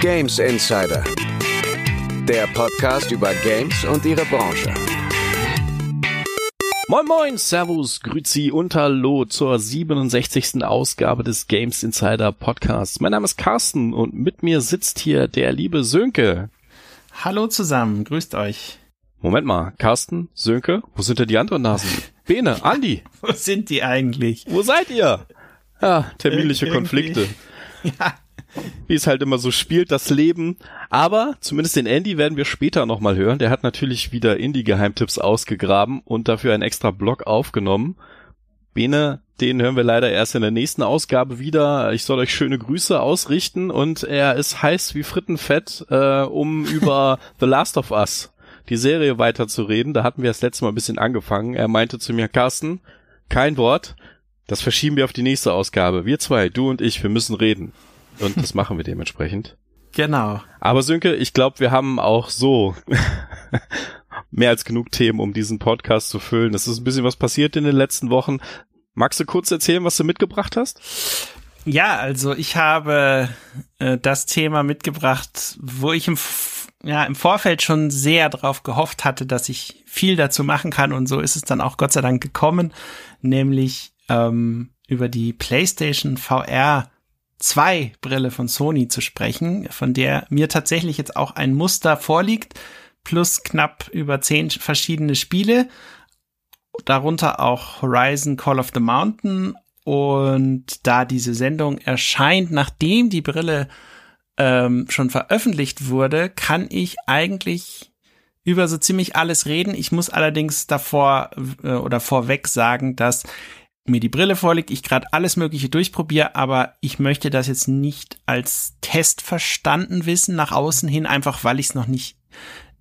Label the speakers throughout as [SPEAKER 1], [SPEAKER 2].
[SPEAKER 1] Games Insider, der Podcast über Games und ihre Branche.
[SPEAKER 2] Moin Moin, Servus, Grüzi und Hallo zur 67. Ausgabe des Games Insider Podcasts. Mein Name ist Carsten und mit mir sitzt hier der liebe Sönke.
[SPEAKER 3] Hallo zusammen, grüßt euch.
[SPEAKER 2] Moment mal, Carsten, Sönke, wo sind denn die anderen Nasen? Bene, Andi.
[SPEAKER 3] wo sind die eigentlich?
[SPEAKER 2] Wo seid ihr? Ja, terminliche Ir Konflikte. Ja. Wie es halt immer so spielt, das Leben. Aber zumindest den Andy werden wir später nochmal hören. Der hat natürlich wieder Indie-Geheimtipps ausgegraben und dafür einen extra Blog aufgenommen. Bene, den hören wir leider erst in der nächsten Ausgabe wieder. Ich soll euch schöne Grüße ausrichten und er ist heiß wie Frittenfett, äh, um über The Last of Us, die Serie weiterzureden. Da hatten wir das letzte Mal ein bisschen angefangen. Er meinte zu mir, Carsten, kein Wort, das verschieben wir auf die nächste Ausgabe. Wir zwei, du und ich, wir müssen reden. Und das machen wir dementsprechend.
[SPEAKER 3] Genau.
[SPEAKER 2] Aber Sönke, ich glaube, wir haben auch so mehr als genug Themen, um diesen Podcast zu füllen. Es ist ein bisschen was passiert in den letzten Wochen. Magst du kurz erzählen, was du mitgebracht hast?
[SPEAKER 3] Ja, also ich habe äh, das Thema mitgebracht, wo ich im, ja, im Vorfeld schon sehr darauf gehofft hatte, dass ich viel dazu machen kann und so ist es dann auch Gott sei Dank gekommen, nämlich ähm, über die PlayStation VR 2 Brille von Sony zu sprechen, von der mir tatsächlich jetzt auch ein Muster vorliegt, plus knapp über zehn verschiedene Spiele, darunter auch Horizon Call of the Mountain und da diese Sendung erscheint, nachdem die Brille ähm, schon veröffentlicht wurde, kann ich eigentlich über so ziemlich alles reden. Ich muss allerdings davor äh, oder vorweg sagen, dass mir die Brille vorliegt, ich gerade alles Mögliche durchprobiere, aber ich möchte das jetzt nicht als Test verstanden wissen nach außen hin, einfach weil ich es noch nicht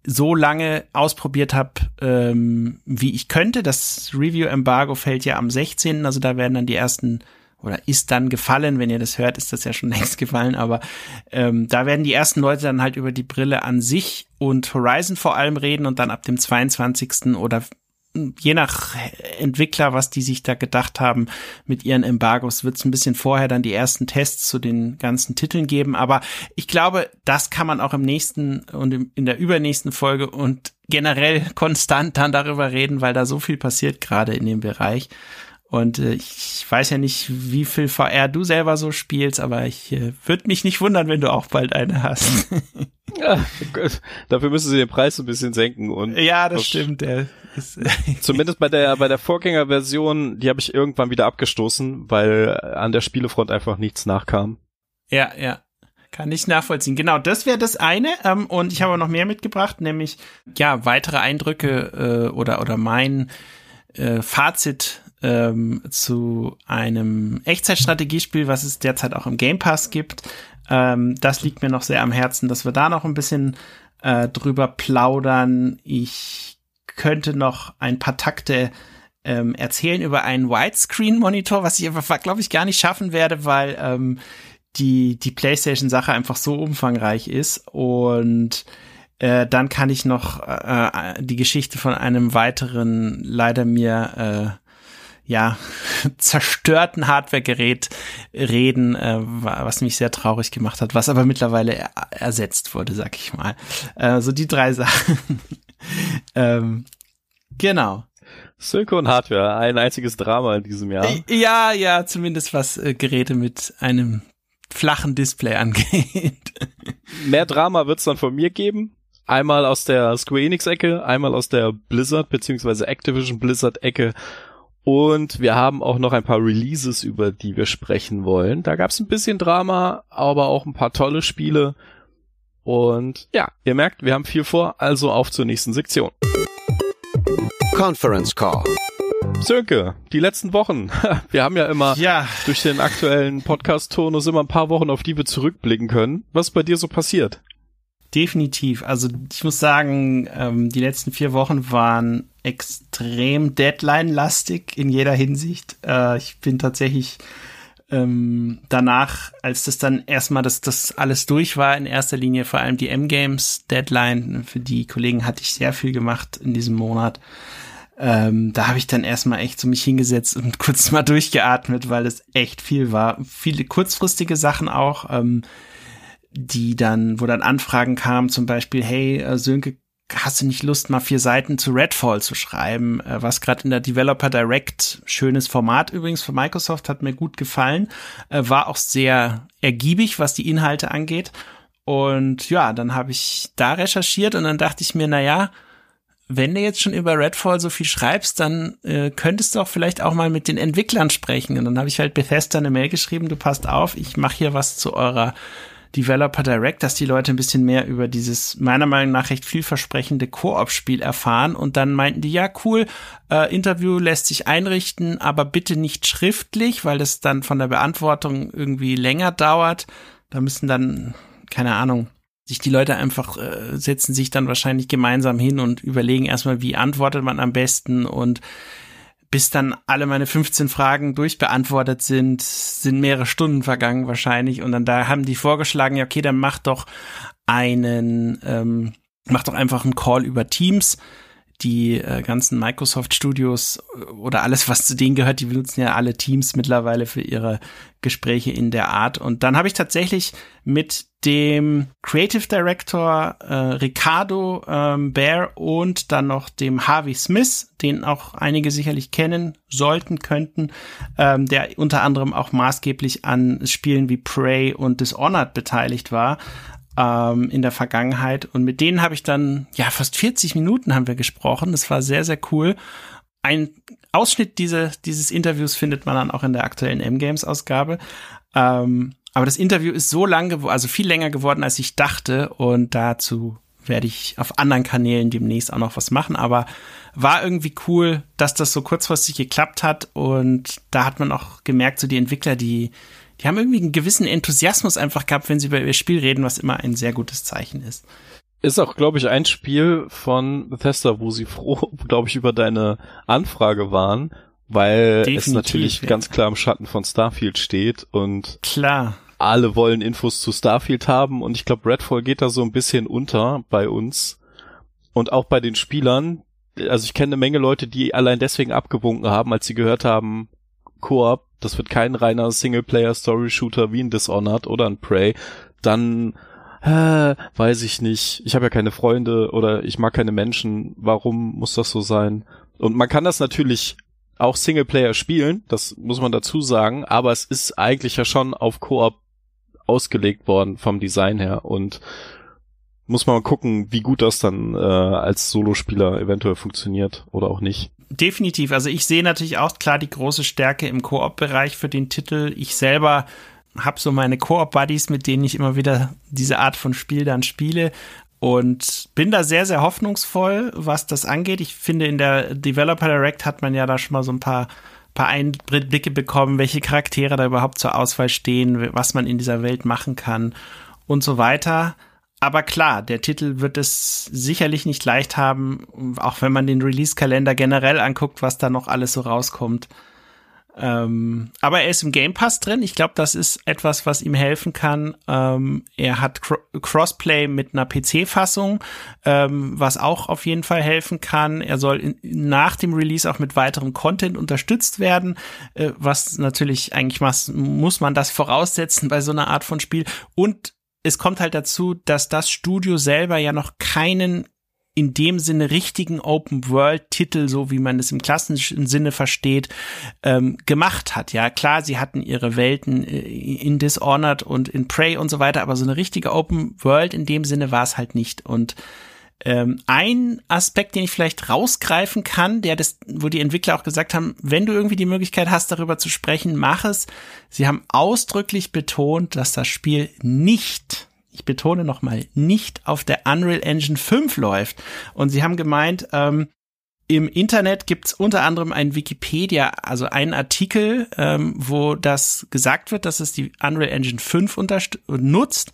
[SPEAKER 3] so lange ausprobiert habe, ähm, wie ich könnte. Das Review-Embargo fällt ja am 16., also da werden dann die ersten oder ist dann gefallen, wenn ihr das hört, ist das ja schon längst gefallen, aber ähm, da werden die ersten Leute dann halt über die Brille an sich und Horizon vor allem reden und dann ab dem 22. oder je nach Entwickler, was die sich da gedacht haben mit ihren Embargos, wird es ein bisschen vorher dann die ersten Tests zu den ganzen Titeln geben. Aber ich glaube, das kann man auch im nächsten und in der übernächsten Folge und generell konstant dann darüber reden, weil da so viel passiert gerade in dem Bereich. Und äh, ich weiß ja nicht, wie viel VR du selber so spielst, aber ich äh, würde mich nicht wundern, wenn du auch bald eine hast.
[SPEAKER 2] ja, dafür müssen sie den Preis ein bisschen senken und
[SPEAKER 3] ja, das stimmt.
[SPEAKER 2] Ist zumindest bei der bei der Vorgängerversion, die habe ich irgendwann wieder abgestoßen, weil an der Spielefront einfach nichts nachkam.
[SPEAKER 3] Ja, ja. Kann ich nachvollziehen. Genau, das wäre das eine. Ähm, und ich habe noch mehr mitgebracht, nämlich ja weitere Eindrücke äh, oder oder mein äh, Fazit ähm, zu einem Echtzeitstrategiespiel, was es derzeit auch im Game Pass gibt. Ähm, das liegt mir noch sehr am Herzen, dass wir da noch ein bisschen äh, drüber plaudern. Ich könnte noch ein paar Takte ähm, erzählen über einen Widescreen-Monitor, was ich aber, glaube ich, gar nicht schaffen werde, weil ähm, die, die PlayStation-Sache einfach so umfangreich ist. Und äh, dann kann ich noch äh, äh die Geschichte von einem weiteren, leider mir äh, ja, zerstörten Hardware-Gerät reden, äh, was mich sehr traurig gemacht hat, was aber mittlerweile er ersetzt wurde, sag ich mal. Äh, so die drei Sachen. ähm, genau.
[SPEAKER 2] Silke und Hardware, ein einziges Drama in diesem Jahr.
[SPEAKER 3] Ja, ja, zumindest was äh, Geräte mit einem flachen Display angeht.
[SPEAKER 2] Mehr Drama wird's dann von mir geben. Einmal aus der Square Enix Ecke, einmal aus der Blizzard bzw. Activision Blizzard Ecke und wir haben auch noch ein paar Releases, über die wir sprechen wollen. Da gab es ein bisschen Drama, aber auch ein paar tolle Spiele. Und ja, ihr merkt, wir haben viel vor, also auf zur nächsten Sektion.
[SPEAKER 1] Conference Call.
[SPEAKER 2] Sönke, die letzten Wochen. Wir haben ja immer ja. durch den aktuellen Podcast-Tonus immer ein paar Wochen, auf die wir zurückblicken können. Was ist bei dir so passiert?
[SPEAKER 3] Definitiv. Also ich muss sagen, ähm, die letzten vier Wochen waren extrem Deadline-lastig in jeder Hinsicht. Äh, ich bin tatsächlich ähm, danach, als das dann erstmal das, das alles durch war, in erster Linie vor allem die M-Games Deadline, für die Kollegen hatte ich sehr viel gemacht in diesem Monat. Ähm, da habe ich dann erstmal echt so mich hingesetzt und kurz mal durchgeatmet, weil es echt viel war. Viele kurzfristige Sachen auch. Ähm, die dann, wo dann Anfragen kamen, zum Beispiel, hey, äh, Sönke, hast du nicht Lust, mal vier Seiten zu Redfall zu schreiben, äh, was gerade in der Developer Direct, schönes Format übrigens für Microsoft, hat mir gut gefallen, äh, war auch sehr ergiebig, was die Inhalte angeht. Und ja, dann habe ich da recherchiert und dann dachte ich mir, na ja, wenn du jetzt schon über Redfall so viel schreibst, dann äh, könntest du auch vielleicht auch mal mit den Entwicklern sprechen. Und dann habe ich halt Bethesda eine Mail geschrieben, du passt auf, ich mache hier was zu eurer Developer Direct, dass die Leute ein bisschen mehr über dieses meiner Meinung nach recht vielversprechende Koop-Spiel erfahren. Und dann meinten die, ja, cool, äh, Interview lässt sich einrichten, aber bitte nicht schriftlich, weil das dann von der Beantwortung irgendwie länger dauert. Da müssen dann, keine Ahnung, sich die Leute einfach äh, setzen sich dann wahrscheinlich gemeinsam hin und überlegen erstmal, wie antwortet man am besten und bis dann alle meine 15 Fragen durchbeantwortet sind, sind mehrere Stunden vergangen wahrscheinlich. Und dann da haben die vorgeschlagen, ja, okay, dann mach doch einen, ähm, mach doch einfach einen Call über Teams die äh, ganzen Microsoft Studios äh, oder alles, was zu denen gehört, die benutzen ja alle Teams mittlerweile für ihre Gespräche in der Art. Und dann habe ich tatsächlich mit dem Creative Director äh, Ricardo ähm, Bear und dann noch dem Harvey Smith, den auch einige sicherlich kennen sollten, könnten, ähm, der unter anderem auch maßgeblich an Spielen wie Prey und Dishonored beteiligt war, ähm, in der Vergangenheit. Und mit denen habe ich dann, ja, fast 40 Minuten haben wir gesprochen. Das war sehr, sehr cool. Ein Ausschnitt diese, dieses Interviews findet man dann auch in der aktuellen M-Games-Ausgabe. Ähm, aber das Interview ist so lang, also viel länger geworden, als ich dachte. Und dazu werde ich auf anderen Kanälen demnächst auch noch was machen. Aber war irgendwie cool, dass das so kurzfristig geklappt hat. Und da hat man auch gemerkt, so die Entwickler, die, die haben irgendwie einen gewissen Enthusiasmus einfach gehabt, wenn sie über ihr Spiel reden, was immer ein sehr gutes Zeichen ist.
[SPEAKER 2] Ist auch, glaube ich, ein Spiel von Bethesda, wo sie froh, glaube ich, über deine Anfrage waren, weil Definitiv, es natürlich ja. ganz klar im Schatten von Starfield steht und
[SPEAKER 3] klar.
[SPEAKER 2] Alle wollen Infos zu Starfield haben und ich glaube, Redfall geht da so ein bisschen unter bei uns und auch bei den Spielern. Also ich kenne eine Menge Leute, die allein deswegen abgewunken haben, als sie gehört haben, Koop, das wird kein reiner Singleplayer-Story-Shooter wie ein Dishonored oder ein Prey, dann äh, weiß ich nicht. Ich habe ja keine Freunde oder ich mag keine Menschen. Warum muss das so sein? Und man kann das natürlich auch Singleplayer spielen, das muss man dazu sagen, aber es ist eigentlich ja schon auf Koop ausgelegt worden vom Design her und muss man mal gucken, wie gut das dann äh, als Solospieler eventuell funktioniert oder auch nicht
[SPEAKER 3] definitiv. Also ich sehe natürlich auch klar die große Stärke im Koop-Bereich für den Titel. Ich selber habe so meine Koop-Buddies, mit denen ich immer wieder diese Art von Spiel dann spiele und bin da sehr, sehr hoffnungsvoll, was das angeht. Ich finde, in der Developer Direct hat man ja da schon mal so ein paar paar Einblicke bekommen, welche Charaktere da überhaupt zur Auswahl stehen, was man in dieser Welt machen kann und so weiter. Aber klar, der Titel wird es sicherlich nicht leicht haben, auch wenn man den Release-Kalender generell anguckt, was da noch alles so rauskommt. Ähm, aber er ist im Game Pass drin. Ich glaube, das ist etwas, was ihm helfen kann. Ähm, er hat Cro Crossplay mit einer PC-Fassung, ähm, was auch auf jeden Fall helfen kann. Er soll in, nach dem Release auch mit weiterem Content unterstützt werden, äh, was natürlich eigentlich muss man das voraussetzen bei so einer Art von Spiel. Und es kommt halt dazu, dass das Studio selber ja noch keinen in dem Sinne richtigen Open-World-Titel, so wie man es im klassischen Sinne versteht, ähm, gemacht hat. Ja, klar, sie hatten ihre Welten äh, in Dishonored und in Prey und so weiter, aber so eine richtige Open-World in dem Sinne war es halt nicht. Und ähm, ein Aspekt, den ich vielleicht rausgreifen kann, der das, wo die Entwickler auch gesagt haben, wenn du irgendwie die Möglichkeit hast, darüber zu sprechen, mach es. Sie haben ausdrücklich betont, dass das Spiel nicht, ich betone nochmal, nicht auf der Unreal Engine 5 läuft. Und sie haben gemeint, ähm, im Internet gibt's unter anderem ein Wikipedia, also einen Artikel, ähm, wo das gesagt wird, dass es die Unreal Engine 5 nutzt.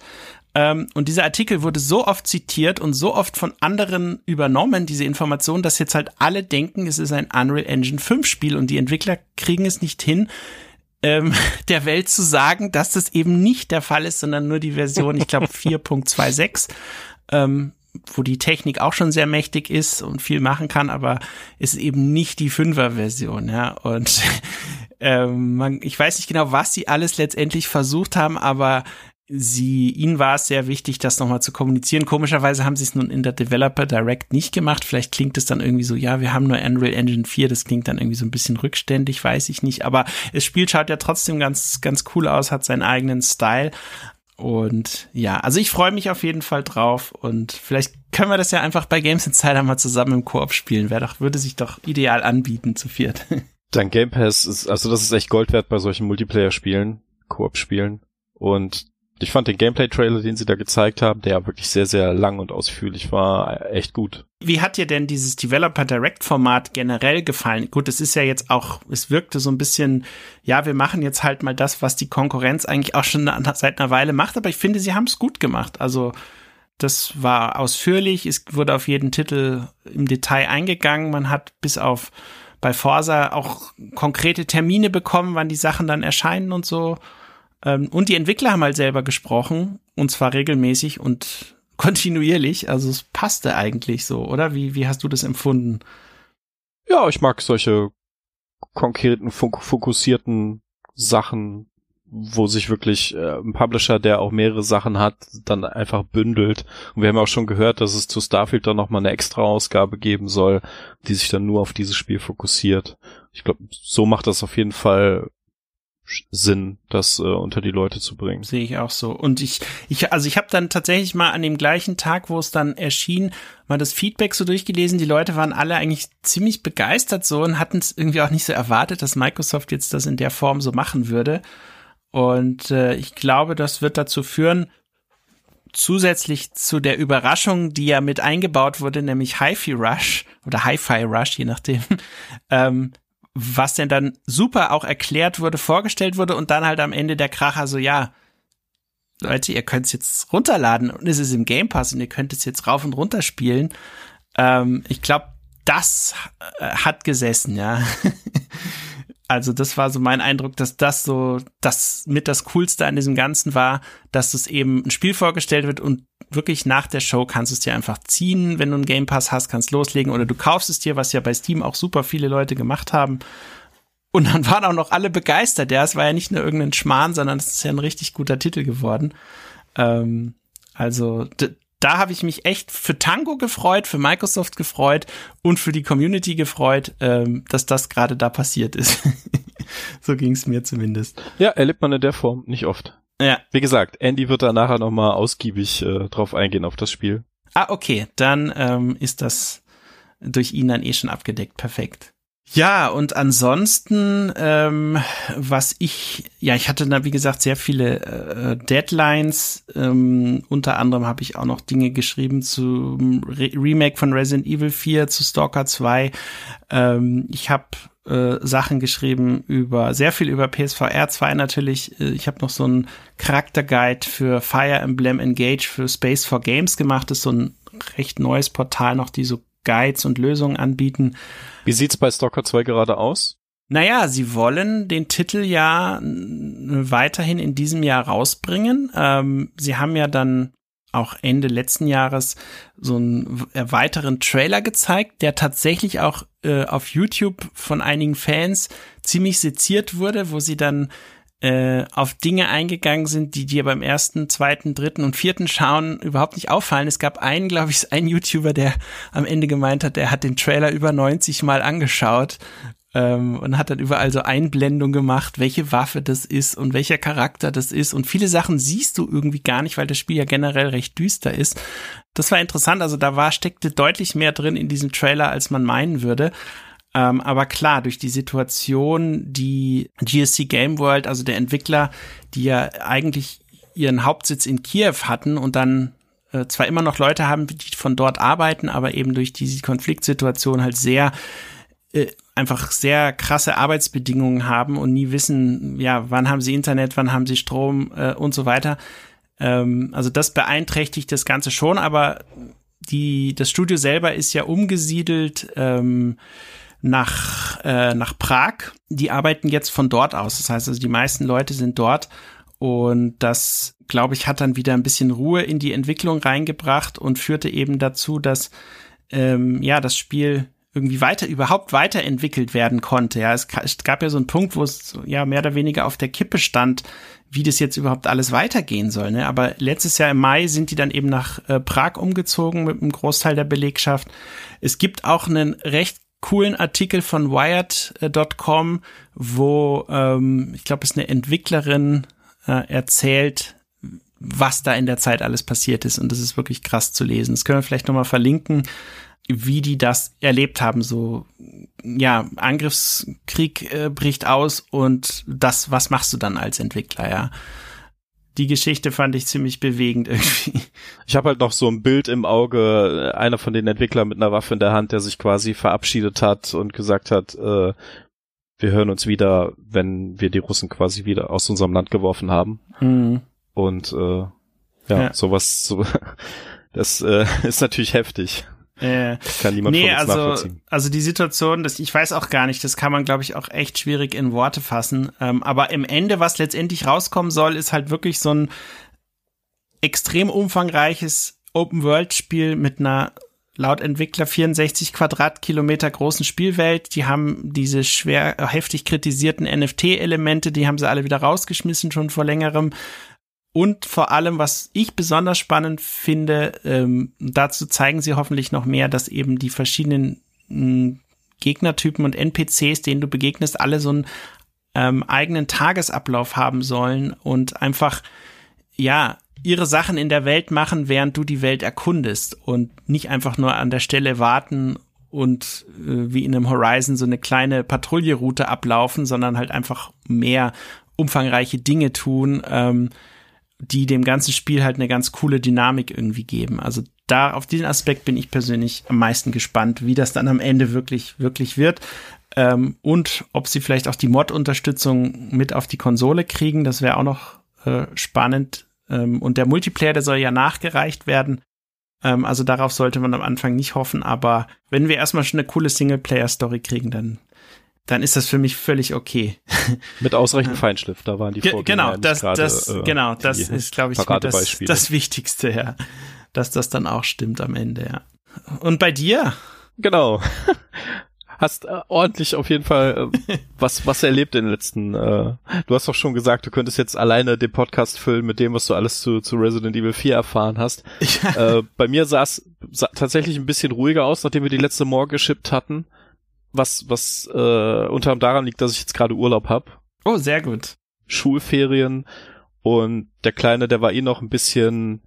[SPEAKER 3] Ähm, und dieser Artikel wurde so oft zitiert und so oft von anderen übernommen, diese Information, dass jetzt halt alle denken, es ist ein Unreal Engine 5 Spiel und die Entwickler kriegen es nicht hin, ähm, der Welt zu sagen, dass das eben nicht der Fall ist, sondern nur die Version, ich glaube 4.26. Ähm, wo die Technik auch schon sehr mächtig ist und viel machen kann, aber ist eben nicht die Fünfer-Version, ja. Und ähm, man, ich weiß nicht genau, was sie alles letztendlich versucht haben, aber sie, ihnen war es sehr wichtig, das nochmal zu kommunizieren. Komischerweise haben sie es nun in der Developer Direct nicht gemacht. Vielleicht klingt es dann irgendwie so, ja, wir haben nur Unreal Engine 4, das klingt dann irgendwie so ein bisschen rückständig, weiß ich nicht. Aber das Spiel schaut ja trotzdem ganz, ganz cool aus, hat seinen eigenen Style. Und ja, also ich freue mich auf jeden Fall drauf und vielleicht können wir das ja einfach bei Games Insider mal zusammen im Koop spielen. Wäre doch, würde sich doch ideal anbieten zu viert.
[SPEAKER 2] Dein Game Pass ist, also das ist echt Gold wert bei solchen Multiplayer-Spielen, Koop-Spielen. Und ich fand den Gameplay-Trailer, den sie da gezeigt haben, der wirklich sehr, sehr lang und ausführlich war, echt gut.
[SPEAKER 3] Wie hat dir denn dieses Developer Direct Format generell gefallen? Gut, es ist ja jetzt auch, es wirkte so ein bisschen, ja, wir machen jetzt halt mal das, was die Konkurrenz eigentlich auch schon seit einer Weile macht, aber ich finde, sie haben es gut gemacht. Also, das war ausführlich, es wurde auf jeden Titel im Detail eingegangen, man hat bis auf bei Forsa auch konkrete Termine bekommen, wann die Sachen dann erscheinen und so. Ähm, und die Entwickler haben halt selber gesprochen, und zwar regelmäßig und kontinuierlich. Also es passte eigentlich so, oder? Wie, wie hast du das empfunden?
[SPEAKER 2] Ja, ich mag solche konkreten, fokussierten Sachen, wo sich wirklich äh, ein Publisher, der auch mehrere Sachen hat, dann einfach bündelt. Und wir haben auch schon gehört, dass es zu Starfield dann nochmal eine extra Ausgabe geben soll, die sich dann nur auf dieses Spiel fokussiert. Ich glaube, so macht das auf jeden Fall Sinn, das äh, unter die Leute zu bringen.
[SPEAKER 3] Sehe ich auch so. Und ich, ich, also ich habe dann tatsächlich mal an dem gleichen Tag, wo es dann erschien, mal das Feedback so durchgelesen. Die Leute waren alle eigentlich ziemlich begeistert so und hatten es irgendwie auch nicht so erwartet, dass Microsoft jetzt das in der Form so machen würde. Und äh, ich glaube, das wird dazu führen, zusätzlich zu der Überraschung, die ja mit eingebaut wurde, nämlich Hi-Fi Rush oder Hi-Fi Rush, je nachdem, ähm, was denn dann super auch erklärt wurde, vorgestellt wurde und dann halt am Ende der Kracher so, ja, Leute, ihr könnt es jetzt runterladen und es ist im Game Pass und ihr könnt es jetzt rauf und runter spielen. Ähm, ich glaube, das äh, hat gesessen, ja. also das war so mein Eindruck, dass das so das mit das Coolste an diesem Ganzen war, dass es eben ein Spiel vorgestellt wird und wirklich nach der Show kannst du es dir einfach ziehen, wenn du einen Game Pass hast, kannst loslegen oder du kaufst es dir, was ja bei Steam auch super viele Leute gemacht haben. Und dann waren auch noch alle begeistert. Ja, es war ja nicht nur irgendein Schmarrn, sondern es ist ja ein richtig guter Titel geworden. Ähm, also da habe ich mich echt für Tango gefreut, für Microsoft gefreut und für die Community gefreut, ähm, dass das gerade da passiert ist. so ging es mir zumindest.
[SPEAKER 2] Ja, erlebt man in der Form nicht oft. Ja. Wie gesagt, Andy wird da nachher nochmal ausgiebig äh, drauf eingehen auf das Spiel.
[SPEAKER 3] Ah, okay. Dann ähm, ist das durch ihn dann eh schon abgedeckt. Perfekt. Ja, und ansonsten, ähm, was ich, ja, ich hatte da, wie gesagt, sehr viele äh, Deadlines. Ähm, unter anderem habe ich auch noch Dinge geschrieben zum Re Remake von Resident Evil 4, zu Stalker 2. Ähm, ich habe äh, Sachen geschrieben über, sehr viel über PSVR 2 natürlich. Äh, ich habe noch so ein Charakterguide für Fire Emblem Engage für Space for Games gemacht. Das ist so ein recht neues Portal noch, die so Guides und Lösungen anbieten.
[SPEAKER 2] Wie sieht's bei Stalker 2 gerade aus?
[SPEAKER 3] Naja, sie wollen den Titel ja weiterhin in diesem Jahr rausbringen. Ähm, sie haben ja dann auch Ende letzten Jahres so einen weiteren Trailer gezeigt, der tatsächlich auch äh, auf YouTube von einigen Fans ziemlich seziert wurde, wo sie dann äh, auf Dinge eingegangen sind, die dir beim ersten, zweiten, dritten und vierten Schauen überhaupt nicht auffallen. Es gab einen, glaube ich, einen YouTuber, der am Ende gemeint hat, der hat den Trailer über 90 Mal angeschaut ähm, und hat dann überall so Einblendung gemacht, welche Waffe das ist und welcher Charakter das ist. Und viele Sachen siehst du irgendwie gar nicht, weil das Spiel ja generell recht düster ist. Das war interessant. Also da war, steckte deutlich mehr drin in diesem Trailer, als man meinen würde. Ähm, aber klar, durch die Situation, die GSC Game World, also der Entwickler, die ja eigentlich ihren Hauptsitz in Kiew hatten und dann äh, zwar immer noch Leute haben, die von dort arbeiten, aber eben durch diese Konfliktsituation halt sehr äh, einfach sehr krasse Arbeitsbedingungen haben und nie wissen, ja, wann haben sie Internet, wann haben sie Strom äh, und so weiter. Ähm, also das beeinträchtigt das Ganze schon, aber die, das Studio selber ist ja umgesiedelt ähm, nach, äh, nach Prag. Die arbeiten jetzt von dort aus. Das heißt also, die meisten Leute sind dort. Und das, glaube ich, hat dann wieder ein bisschen Ruhe in die Entwicklung reingebracht und führte eben dazu, dass ähm, ja das Spiel irgendwie weiter, überhaupt weiterentwickelt werden konnte. Ja, es, es gab ja so einen Punkt, wo es ja mehr oder weniger auf der Kippe stand, wie das jetzt überhaupt alles weitergehen soll. Ne? Aber letztes Jahr im Mai sind die dann eben nach äh, Prag umgezogen mit einem Großteil der Belegschaft. Es gibt auch einen recht coolen Artikel von Wired.com, wo ähm, ich glaube, es eine Entwicklerin äh, erzählt, was da in der Zeit alles passiert ist. Und das ist wirklich krass zu lesen. Das können wir vielleicht nochmal verlinken wie die das erlebt haben. So, ja, Angriffskrieg äh, bricht aus und das, was machst du dann als Entwickler, ja? Die Geschichte fand ich ziemlich bewegend irgendwie.
[SPEAKER 2] Ich habe halt noch so ein Bild im Auge, äh, einer von den Entwicklern mit einer Waffe in der Hand, der sich quasi verabschiedet hat und gesagt hat, äh, wir hören uns wieder, wenn wir die Russen quasi wieder aus unserem Land geworfen haben. Mhm. Und äh, ja, ja, sowas, so, das äh, ist natürlich heftig.
[SPEAKER 3] Äh, kann niemand nee, von uns also, also die Situation, das, ich weiß auch gar nicht, das kann man, glaube ich, auch echt schwierig in Worte fassen. Ähm, aber im Ende, was letztendlich rauskommen soll, ist halt wirklich so ein extrem umfangreiches Open-World-Spiel mit einer laut Entwickler 64 Quadratkilometer großen Spielwelt. Die haben diese schwer heftig kritisierten NFT-Elemente, die haben sie alle wieder rausgeschmissen schon vor längerem. Und vor allem, was ich besonders spannend finde, ähm, dazu zeigen sie hoffentlich noch mehr, dass eben die verschiedenen mh, hm, Gegnertypen und NPCs, denen du begegnest, alle so einen ähm, eigenen Tagesablauf haben sollen und einfach, ja, ihre Sachen in der Welt machen, während du die Welt erkundest und nicht einfach nur an der Stelle warten und äh, wie in einem Horizon so eine kleine Patrouilleroute ablaufen, sondern halt einfach mehr umfangreiche Dinge tun. Ähm, die dem ganzen Spiel halt eine ganz coole Dynamik irgendwie geben. Also da auf diesen Aspekt bin ich persönlich am meisten gespannt, wie das dann am Ende wirklich, wirklich wird. Ähm, und ob sie vielleicht auch die Mod-Unterstützung mit auf die Konsole kriegen, das wäre auch noch äh, spannend. Ähm, und der Multiplayer, der soll ja nachgereicht werden. Ähm, also darauf sollte man am Anfang nicht hoffen, aber wenn wir erstmal schon eine coole Singleplayer-Story kriegen, dann dann ist das für mich völlig okay.
[SPEAKER 2] Mit ausreichend Feinschliff, da waren die
[SPEAKER 3] Ge Genau, das, grade, das, äh, genau, das ist, glaube ich, das, das Wichtigste, ja. Dass das dann auch stimmt am Ende, ja. Und bei dir?
[SPEAKER 2] Genau. Hast äh, ordentlich auf jeden Fall äh, was was erlebt in den letzten. Äh, du hast doch schon gesagt, du könntest jetzt alleine den Podcast füllen mit dem, was du alles zu, zu Resident Evil 4 erfahren hast. Ja. Äh, bei mir sah es tatsächlich ein bisschen ruhiger aus, nachdem wir die letzte Morgen geschippt hatten was, was äh, unter anderem daran liegt, dass ich jetzt gerade Urlaub hab.
[SPEAKER 3] Oh, sehr gut.
[SPEAKER 2] Schulferien und der Kleine, der war eh noch ein bisschen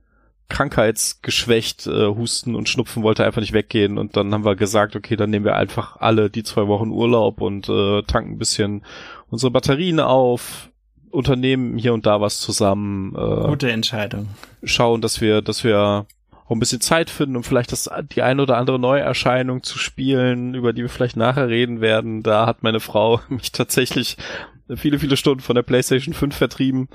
[SPEAKER 2] krankheitsgeschwächt, äh, Husten und Schnupfen wollte einfach nicht weggehen und dann haben wir gesagt, okay, dann nehmen wir einfach alle die zwei Wochen Urlaub und äh, tanken ein bisschen unsere Batterien auf, unternehmen hier und da was zusammen.
[SPEAKER 3] Äh, Gute Entscheidung.
[SPEAKER 2] Schauen, dass wir, dass wir auch ein bisschen Zeit finden, um vielleicht das, die eine oder andere Neuerscheinung zu spielen, über die wir vielleicht nachher reden werden. Da hat meine Frau mich tatsächlich viele, viele Stunden von der PlayStation 5 vertrieben.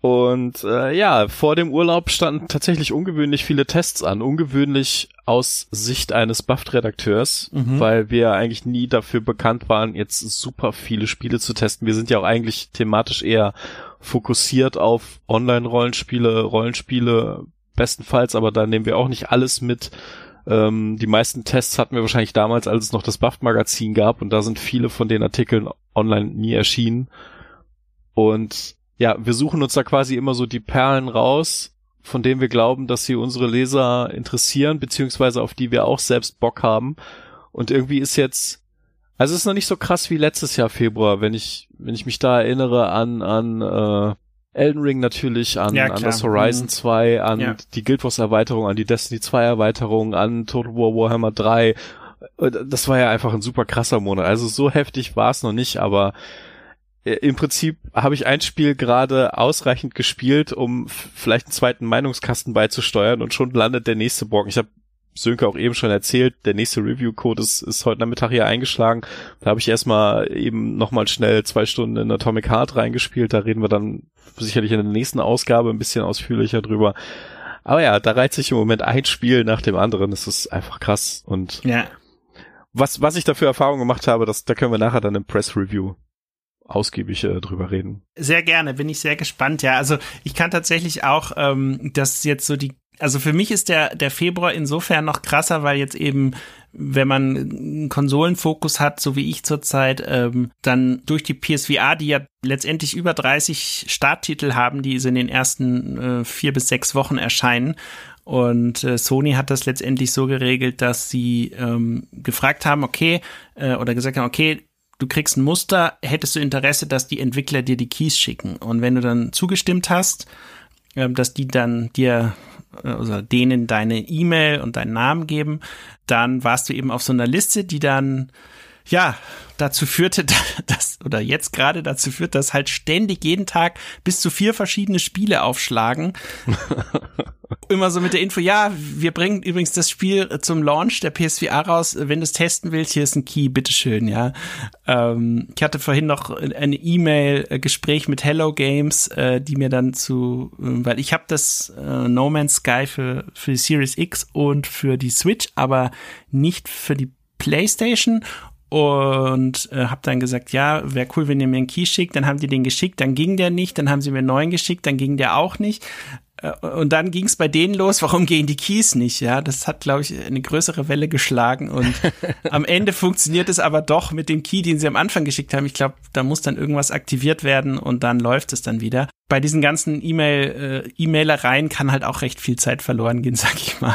[SPEAKER 2] Und äh, ja, vor dem Urlaub standen tatsächlich ungewöhnlich viele Tests an. Ungewöhnlich aus Sicht eines Buffed-Redakteurs, mhm. weil wir eigentlich nie dafür bekannt waren, jetzt super viele Spiele zu testen. Wir sind ja auch eigentlich thematisch eher fokussiert auf Online-Rollenspiele, Rollenspiele, bestenfalls, aber da nehmen wir auch nicht alles mit. Ähm, die meisten Tests hatten wir wahrscheinlich damals, als es noch das Buff-Magazin gab und da sind viele von den Artikeln online nie erschienen. Und ja, wir suchen uns da quasi immer so die Perlen raus, von denen wir glauben, dass sie unsere Leser interessieren, beziehungsweise auf die wir auch selbst Bock haben. Und irgendwie ist jetzt, also es ist noch nicht so krass wie letztes Jahr Februar, wenn ich, wenn ich mich da erinnere an, an äh, Elden Ring natürlich, an, ja, an das Horizon mhm. 2, an ja. die Guild Wars Erweiterung, an die Destiny 2 Erweiterung, an Total War Warhammer 3. Äh, das war ja einfach ein super krasser Monat. Also so heftig war es noch nicht, aber äh, im Prinzip habe ich ein Spiel gerade ausreichend gespielt, um vielleicht einen zweiten Meinungskasten beizusteuern und schon landet der nächste Brocken. Ich habe Sönke auch eben schon erzählt, der nächste Review-Code ist, ist heute Nachmittag hier eingeschlagen. Da habe ich erstmal eben nochmal schnell zwei Stunden in Atomic Heart reingespielt. Da reden wir dann sicherlich in der nächsten Ausgabe ein bisschen ausführlicher drüber. Aber ja, da reizt sich im Moment ein Spiel nach dem anderen. Das ist einfach krass. Und
[SPEAKER 3] ja.
[SPEAKER 2] was, was ich dafür Erfahrung gemacht habe, das, da können wir nachher dann im Press Review ausgiebig äh, drüber reden.
[SPEAKER 3] Sehr gerne, bin ich sehr gespannt, ja. Also ich kann tatsächlich auch, ähm, dass jetzt so die Also für mich ist der, der Februar insofern noch krasser, weil jetzt eben, wenn man einen Konsolenfokus hat, so wie ich zurzeit, ähm, dann durch die PSVR, die ja letztendlich über 30 Starttitel haben, die in den ersten äh, vier bis sechs Wochen erscheinen. Und äh, Sony hat das letztendlich so geregelt, dass sie ähm, gefragt haben, okay, äh, oder gesagt haben, okay, du kriegst ein Muster, hättest du Interesse, dass die Entwickler dir die Keys schicken. Und wenn du dann zugestimmt hast, dass die dann dir also denen deine E-Mail und deinen Namen geben, dann warst du eben auf so einer Liste, die dann ja, dazu führte, dass, oder jetzt gerade dazu führt, dass halt ständig jeden Tag bis zu vier verschiedene Spiele aufschlagen. Immer so mit der Info, ja, wir bringen übrigens das Spiel zum Launch der PSVR raus. Wenn du es testen willst, hier ist ein Key, bitteschön, ja. Ähm, ich hatte vorhin noch eine E-Mail-Gespräch mit Hello Games, äh, die mir dann zu, äh, weil ich habe das äh, No Man's Sky für, für die Series X und für die Switch, aber nicht für die PlayStation und äh, habe dann gesagt, ja, wäre cool, wenn ihr mir einen Key schickt. Dann haben die den geschickt, dann ging der nicht, dann haben sie mir einen neuen geschickt, dann ging der auch nicht. Äh, und dann ging es bei denen los, warum gehen die Keys nicht? Ja, das hat, glaube ich, eine größere Welle geschlagen und am Ende funktioniert es aber doch mit dem Key, den sie am Anfang geschickt haben. Ich glaube, da muss dann irgendwas aktiviert werden und dann läuft es dann wieder. Bei diesen ganzen E-Mail, äh, E-Mailereien kann halt auch recht viel Zeit verloren gehen, sag ich mal.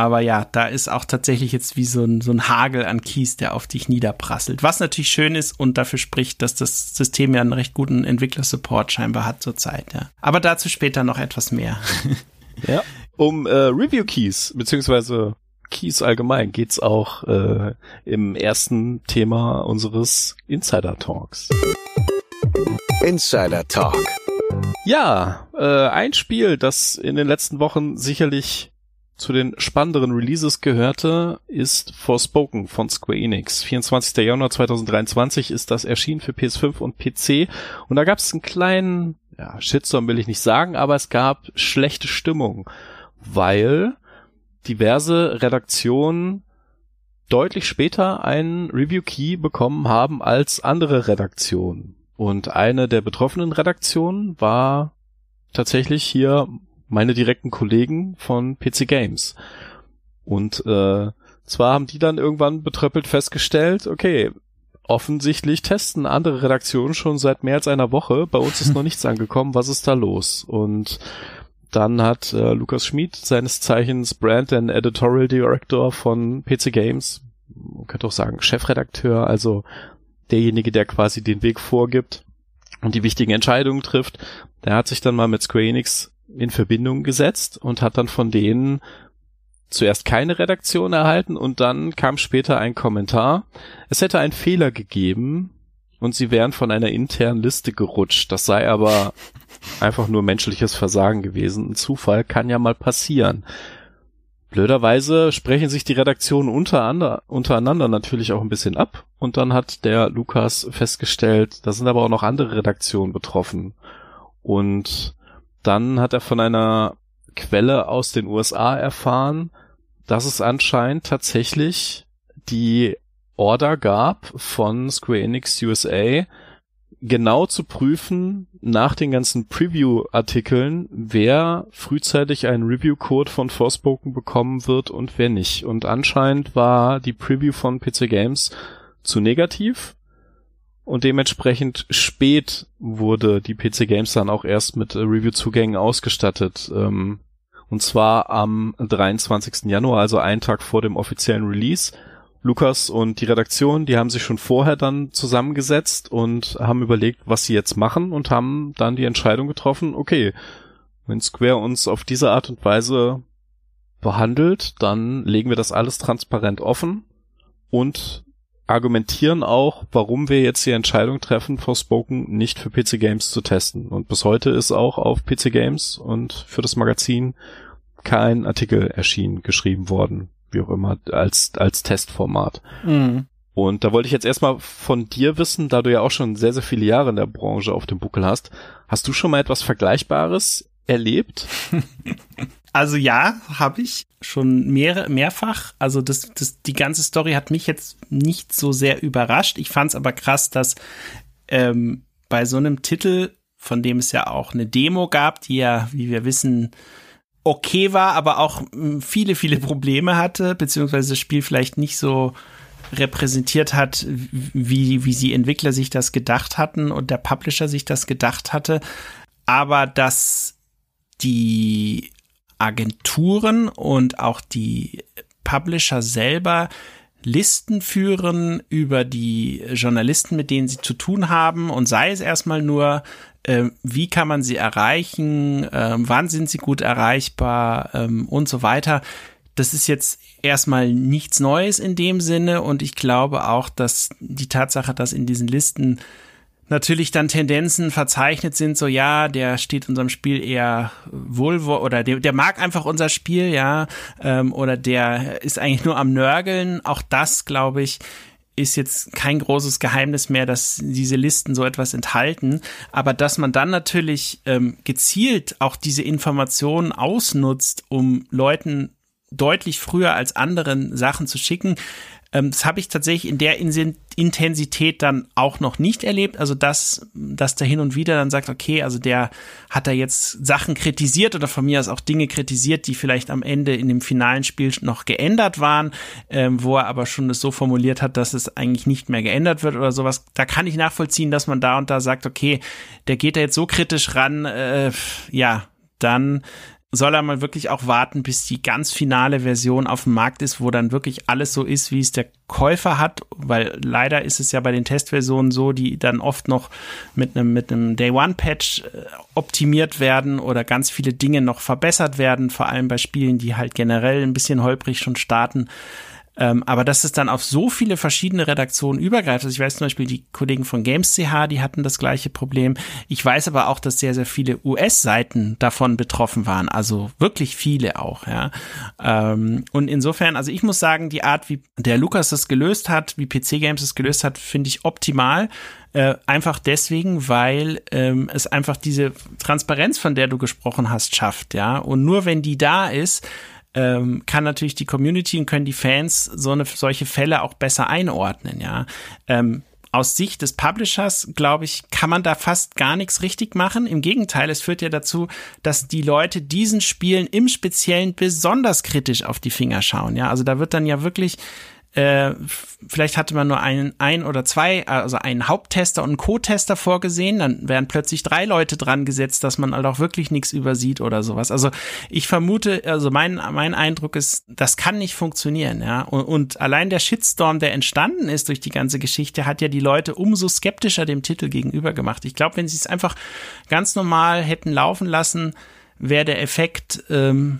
[SPEAKER 3] Aber ja, da ist auch tatsächlich jetzt wie so ein, so ein Hagel an Keys, der auf dich niederprasselt. Was natürlich schön ist und dafür spricht, dass das System ja einen recht guten Entwicklersupport scheinbar hat zurzeit, ja. Aber dazu später noch etwas mehr.
[SPEAKER 2] ja. Um äh, Review Keys, beziehungsweise Keys allgemein geht's auch äh, im ersten Thema unseres Insider Talks.
[SPEAKER 1] Insider Talk.
[SPEAKER 2] Ja, äh, ein Spiel, das in den letzten Wochen sicherlich zu den spannenderen Releases gehörte, ist Forspoken von Square Enix. 24. Januar 2023 ist das erschienen für PS5 und PC. Und da gab es einen kleinen, ja, Shitstorm will ich nicht sagen, aber es gab schlechte Stimmung, weil diverse Redaktionen deutlich später einen Review Key bekommen haben als andere Redaktionen. Und eine der betroffenen Redaktionen war tatsächlich hier meine direkten Kollegen von PC Games. Und äh, zwar haben die dann irgendwann betröppelt festgestellt, okay, offensichtlich testen andere Redaktionen schon seit mehr als einer Woche. Bei uns ist noch nichts angekommen. Was ist da los? Und dann hat äh, Lukas Schmid, seines Zeichens Brand and Editorial Director von PC Games, man könnte auch sagen Chefredakteur, also derjenige, der quasi den Weg vorgibt und die wichtigen Entscheidungen trifft, der hat sich dann mal mit Square Enix in Verbindung gesetzt und hat dann von denen zuerst keine Redaktion erhalten und dann kam später ein Kommentar. Es hätte einen Fehler gegeben und sie wären von einer internen Liste gerutscht. Das sei aber einfach nur menschliches Versagen gewesen. Ein Zufall kann ja mal passieren. Blöderweise sprechen sich die Redaktionen untereinander, untereinander natürlich auch ein bisschen ab und dann hat der Lukas festgestellt, da sind aber auch noch andere Redaktionen betroffen. Und dann hat er von einer Quelle aus den USA erfahren, dass es anscheinend tatsächlich die Order gab von Square Enix USA, genau zu prüfen nach den ganzen Preview-Artikeln, wer frühzeitig einen Review-Code von Forspoken bekommen wird und wer nicht. Und anscheinend war die Preview von PC Games zu negativ und dementsprechend spät wurde die PC Games dann auch erst mit Review-Zugängen ausgestattet. Ähm, und zwar am 23. Januar, also einen Tag vor dem offiziellen Release. Lukas und die Redaktion, die haben sich schon vorher dann zusammengesetzt und haben überlegt, was sie jetzt machen und haben dann die Entscheidung getroffen, okay, wenn Square uns auf diese Art und Weise behandelt, dann legen wir das alles transparent offen und argumentieren auch, warum wir jetzt die Entscheidung treffen, Forspoken nicht für PC Games zu testen. Und bis heute ist auch auf PC Games und für das Magazin kein Artikel erschienen, geschrieben worden wie auch immer, als, als Testformat. Mhm. Und da wollte ich jetzt erstmal von dir wissen, da du ja auch schon sehr, sehr viele Jahre in der Branche auf dem Buckel hast, hast du schon mal etwas Vergleichbares erlebt?
[SPEAKER 3] Also ja, habe ich schon mehr, mehrfach. Also das, das, die ganze Story hat mich jetzt nicht so sehr überrascht. Ich fand es aber krass, dass ähm, bei so einem Titel, von dem es ja auch eine Demo gab, die ja, wie wir wissen, okay war, aber auch hm, viele, viele Probleme hatte, beziehungsweise das Spiel vielleicht nicht so repräsentiert hat, wie, wie die Entwickler sich das gedacht hatten und der Publisher sich das gedacht hatte. Aber dass die Agenturen und auch die Publisher selber Listen führen über die Journalisten, mit denen sie zu tun haben und sei es erstmal nur, äh, wie kann man sie erreichen, äh, wann sind sie gut erreichbar ähm, und so weiter. Das ist jetzt erstmal nichts Neues in dem Sinne und ich glaube auch, dass die Tatsache, dass in diesen Listen natürlich dann Tendenzen verzeichnet sind, so ja, der steht unserem Spiel eher wohl oder der, der mag einfach unser Spiel, ja, ähm, oder der ist eigentlich nur am Nörgeln. Auch das, glaube ich, ist jetzt kein großes Geheimnis mehr, dass diese Listen so etwas enthalten. Aber dass man dann natürlich ähm, gezielt auch diese Informationen ausnutzt, um Leuten deutlich früher als anderen Sachen zu schicken, ähm, das habe ich tatsächlich in der Intensität dann auch noch nicht erlebt. Also dass, dass der hin und wieder dann sagt, okay, also der hat da jetzt Sachen kritisiert oder von mir aus auch Dinge kritisiert, die vielleicht am Ende in dem finalen Spiel noch geändert waren, ähm, wo er aber schon das so formuliert hat, dass es eigentlich nicht mehr geändert wird oder sowas. Da kann ich nachvollziehen, dass man da und da sagt, okay, der geht da jetzt so kritisch ran, äh, ja, dann soll er mal wirklich auch warten, bis die ganz finale Version auf dem Markt ist, wo dann wirklich alles so ist, wie es der Käufer hat, weil leider ist es ja bei den Testversionen so, die dann oft noch mit einem mit einem Day One Patch äh, optimiert werden oder ganz viele Dinge noch verbessert werden, vor allem bei Spielen, die halt generell ein bisschen holprig schon starten. Ähm, aber dass es dann auf so viele verschiedene Redaktionen übergreift. Also ich weiß zum Beispiel, die Kollegen von Games.ch, die hatten das gleiche Problem. Ich weiß aber auch, dass sehr, sehr viele US-Seiten davon betroffen waren. Also wirklich viele auch, ja. Ähm, und insofern, also ich muss sagen, die Art, wie der Lukas das gelöst hat, wie PC Games es gelöst hat, finde ich optimal. Äh, einfach deswegen, weil ähm, es einfach diese Transparenz, von der du gesprochen hast, schafft, ja. Und nur wenn die da ist, ähm, kann natürlich die Community und können die Fans so eine solche Fälle auch besser einordnen, ja. Ähm, aus Sicht des Publishers, glaube ich, kann man da fast gar nichts richtig machen. Im Gegenteil, es führt ja dazu, dass die Leute diesen Spielen im Speziellen besonders kritisch auf die Finger schauen. Ja, also da wird dann ja wirklich äh, vielleicht hatte man nur einen, ein oder zwei, also einen Haupttester und einen Co-Tester vorgesehen, dann wären plötzlich drei Leute dran gesetzt, dass man halt auch wirklich nichts übersieht oder sowas. Also ich vermute, also mein, mein Eindruck ist, das kann nicht funktionieren, ja. Und, und allein der Shitstorm, der entstanden ist durch die ganze Geschichte, hat ja die Leute umso skeptischer dem Titel gegenüber gemacht. Ich glaube, wenn sie es einfach ganz normal hätten laufen lassen, wäre der Effekt ähm,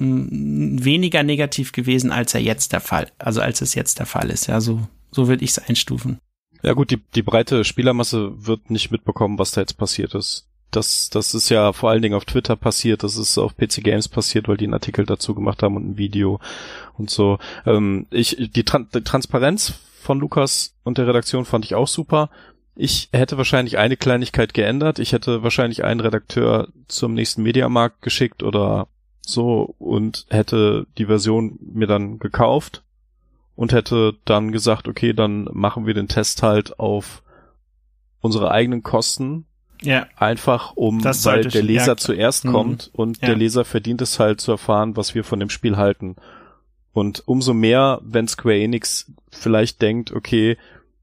[SPEAKER 3] weniger negativ gewesen, als er jetzt der Fall, also als es jetzt der Fall ist. Ja, so, so würde ich es einstufen.
[SPEAKER 2] Ja gut, die, die breite Spielermasse wird nicht mitbekommen, was da jetzt passiert ist. Das, das ist ja vor allen Dingen auf Twitter passiert, das ist auf PC Games passiert, weil die einen Artikel dazu gemacht haben und ein Video und so. Ähm, ich, die, Tran die Transparenz von Lukas und der Redaktion fand ich auch super. Ich hätte wahrscheinlich eine Kleinigkeit geändert. Ich hätte wahrscheinlich einen Redakteur zum nächsten Mediamarkt geschickt oder so und hätte die Version mir dann gekauft und hätte dann gesagt, okay, dann machen wir den Test halt auf unsere eigenen Kosten.
[SPEAKER 3] Ja.
[SPEAKER 2] Einfach um,
[SPEAKER 3] das
[SPEAKER 2] weil der Leser ja, zuerst
[SPEAKER 3] mhm.
[SPEAKER 2] kommt und ja. der Leser verdient es halt zu erfahren, was wir von dem Spiel halten. Und umso mehr, wenn Square Enix vielleicht denkt, okay,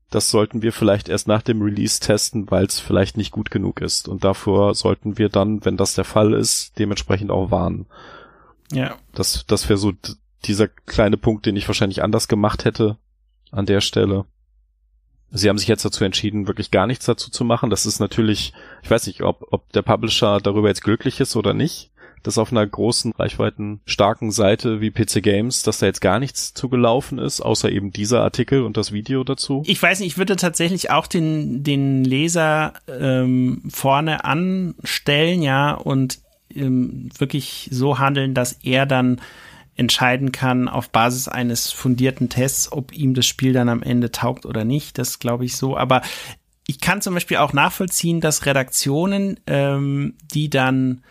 [SPEAKER 2] das sollten wir vielleicht erst nach dem Release testen, weil es vielleicht nicht gut genug ist. Und davor sollten wir dann, wenn das der Fall ist, dementsprechend auch warnen.
[SPEAKER 3] Ja.
[SPEAKER 2] Das, das wäre so dieser kleine Punkt, den ich wahrscheinlich anders gemacht hätte an der Stelle. Sie haben sich jetzt dazu entschieden, wirklich gar nichts dazu zu machen. Das ist natürlich, ich weiß nicht, ob, ob der Publisher darüber jetzt glücklich ist oder nicht dass auf einer großen, reichweiten, starken Seite wie PC Games, dass da jetzt gar nichts zugelaufen ist, außer eben dieser Artikel und das Video dazu?
[SPEAKER 3] Ich weiß nicht, ich würde tatsächlich auch den, den Leser ähm, vorne anstellen, ja, und ähm, wirklich so handeln, dass er dann entscheiden kann auf Basis eines fundierten Tests, ob ihm das Spiel dann am Ende taugt oder nicht. Das glaube ich so. Aber ich kann zum Beispiel auch nachvollziehen, dass Redaktionen, ähm, die dann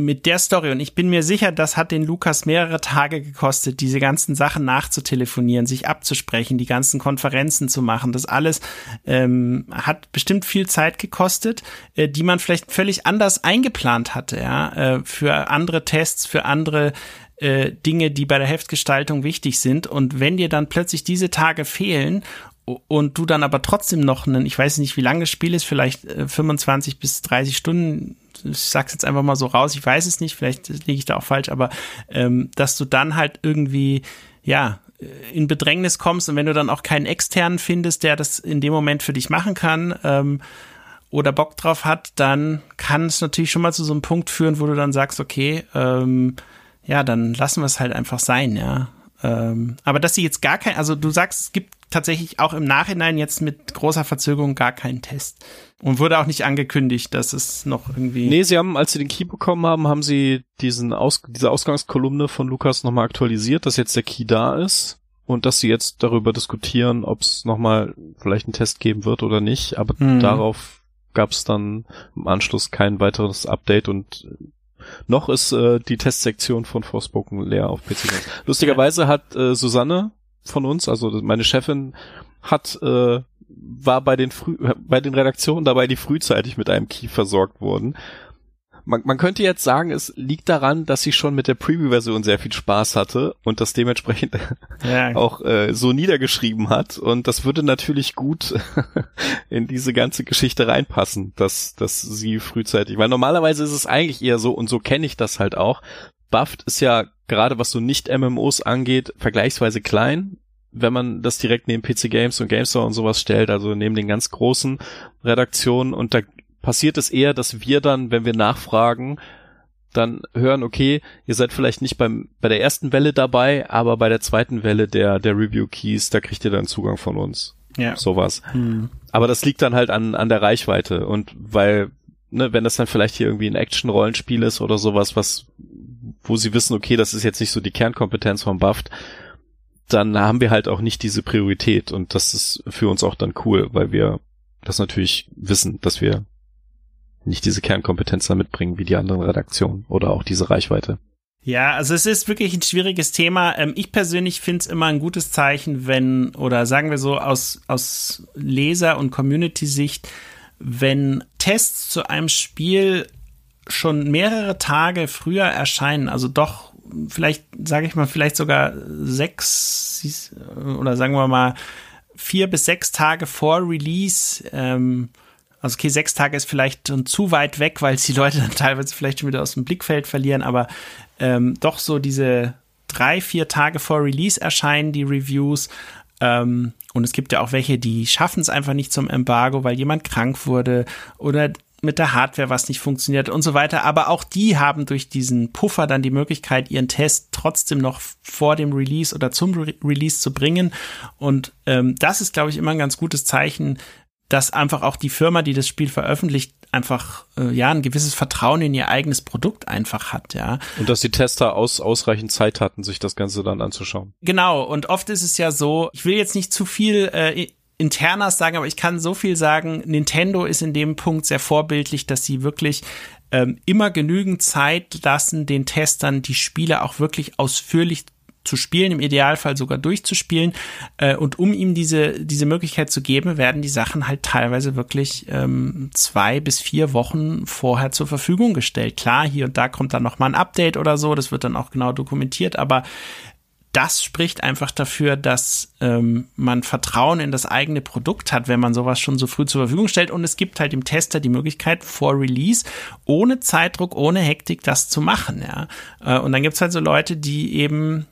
[SPEAKER 3] mit der Story, und ich bin mir sicher, das hat den Lukas mehrere Tage gekostet, diese ganzen Sachen nachzutelefonieren, sich abzusprechen, die ganzen Konferenzen zu machen. Das alles ähm, hat bestimmt viel Zeit gekostet, äh, die man vielleicht völlig anders eingeplant hatte, ja, äh, für andere Tests, für andere äh, Dinge, die bei der Heftgestaltung wichtig sind. Und wenn dir dann plötzlich diese Tage fehlen und du dann aber trotzdem noch einen, ich weiß nicht, wie lange das Spiel ist, vielleicht 25 äh, bis 30 Stunden, ich sag's jetzt einfach mal so raus, ich weiß es nicht, vielleicht liege ich da auch falsch, aber ähm, dass du dann halt irgendwie, ja, äh, in Bedrängnis kommst und wenn du dann auch keinen externen findest, der das in dem Moment für dich machen kann, ähm, oder Bock drauf hat, dann kann es natürlich schon mal zu so einem Punkt führen, wo du dann sagst, okay, ähm, ja, dann lassen wir es halt einfach sein, ja. Ähm, aber dass sie jetzt gar kein, also du sagst, es gibt tatsächlich auch im Nachhinein jetzt mit großer Verzögerung gar keinen Test. Und wurde auch nicht angekündigt, dass es noch irgendwie.
[SPEAKER 2] Nee, sie haben, als sie den Key bekommen haben, haben sie diesen Aus, diese Ausgangskolumne von Lukas nochmal aktualisiert, dass jetzt der Key da ist und dass sie jetzt darüber diskutieren, ob es nochmal vielleicht einen Test geben wird oder nicht. Aber hm. darauf gab es dann im Anschluss kein weiteres Update und noch ist äh, die Testsektion von Forspoken leer auf PC. Lustigerweise hat äh, Susanne von uns, also meine Chefin, hat äh, war bei den früh, bei den Redaktionen dabei, die frühzeitig mit einem Key versorgt wurden. Man, man könnte jetzt sagen, es liegt daran, dass sie schon mit der Preview-Version sehr viel Spaß hatte und das dementsprechend ja. auch äh, so niedergeschrieben hat. Und das würde natürlich gut in diese ganze Geschichte reinpassen, dass, dass sie frühzeitig, weil normalerweise ist es eigentlich eher so, und so kenne ich das halt auch. Buffed ist ja gerade was so nicht MMOs angeht, vergleichsweise klein, wenn man das direkt neben PC Games und GameStore und sowas stellt, also neben den ganz großen Redaktionen und da passiert es eher, dass wir dann, wenn wir nachfragen, dann hören, okay, ihr seid vielleicht nicht beim, bei der ersten Welle dabei, aber bei der zweiten Welle der, der Review Keys, da kriegt ihr dann Zugang von uns. Ja. Sowas. Hm. Aber das liegt dann halt an, an der Reichweite und weil, ne, wenn das dann vielleicht hier irgendwie ein Action-Rollenspiel ist oder sowas, was, wo sie wissen, okay, das ist jetzt nicht so die Kernkompetenz vom Buffed, dann haben wir halt auch nicht diese Priorität und das ist für uns auch dann cool, weil wir das natürlich wissen, dass wir nicht diese Kernkompetenz da mitbringen wie die anderen Redaktionen oder auch diese Reichweite.
[SPEAKER 3] Ja, also es ist wirklich ein schwieriges Thema. Ähm, ich persönlich finde es immer ein gutes Zeichen, wenn, oder sagen wir so aus, aus Leser- und Community-Sicht, wenn Tests zu einem Spiel schon mehrere Tage früher erscheinen, also doch vielleicht, sage ich mal, vielleicht sogar sechs oder sagen wir mal vier bis sechs Tage vor Release, ähm, also okay, sechs Tage ist vielleicht schon zu weit weg, weil es die Leute dann teilweise vielleicht schon wieder aus dem Blickfeld verlieren, aber ähm, doch so diese drei, vier Tage vor Release erscheinen die Reviews. Ähm, und es gibt ja auch welche, die schaffen es einfach nicht zum Embargo, weil jemand krank wurde oder mit der Hardware was nicht funktioniert und so weiter. Aber auch die haben durch diesen Puffer dann die Möglichkeit, ihren Test trotzdem noch vor dem Release oder zum Re Release zu bringen. Und ähm, das ist, glaube ich, immer ein ganz gutes Zeichen, dass einfach auch die Firma, die das Spiel veröffentlicht, einfach äh, ja ein gewisses Vertrauen in ihr eigenes Produkt einfach hat, ja.
[SPEAKER 2] Und dass die Tester aus, ausreichend Zeit hatten, sich das Ganze dann anzuschauen.
[SPEAKER 3] Genau, und oft ist es ja so, ich will jetzt nicht zu viel äh, internas sagen, aber ich kann so viel sagen, Nintendo ist in dem Punkt sehr vorbildlich, dass sie wirklich ähm, immer genügend Zeit lassen, den Testern die Spiele auch wirklich ausführlich zu spielen, im Idealfall sogar durchzuspielen. Äh, und um ihm diese, diese Möglichkeit zu geben, werden die Sachen halt teilweise wirklich ähm, zwei bis vier Wochen vorher zur Verfügung gestellt. Klar, hier und da kommt dann nochmal ein Update oder so, das wird dann auch genau dokumentiert, aber das spricht einfach dafür, dass ähm, man Vertrauen in das eigene Produkt hat, wenn man sowas schon so früh zur Verfügung stellt. Und es gibt halt dem Tester die Möglichkeit, vor Release, ohne Zeitdruck, ohne Hektik, das zu machen. Ja? Äh, und dann gibt's halt so Leute, die eben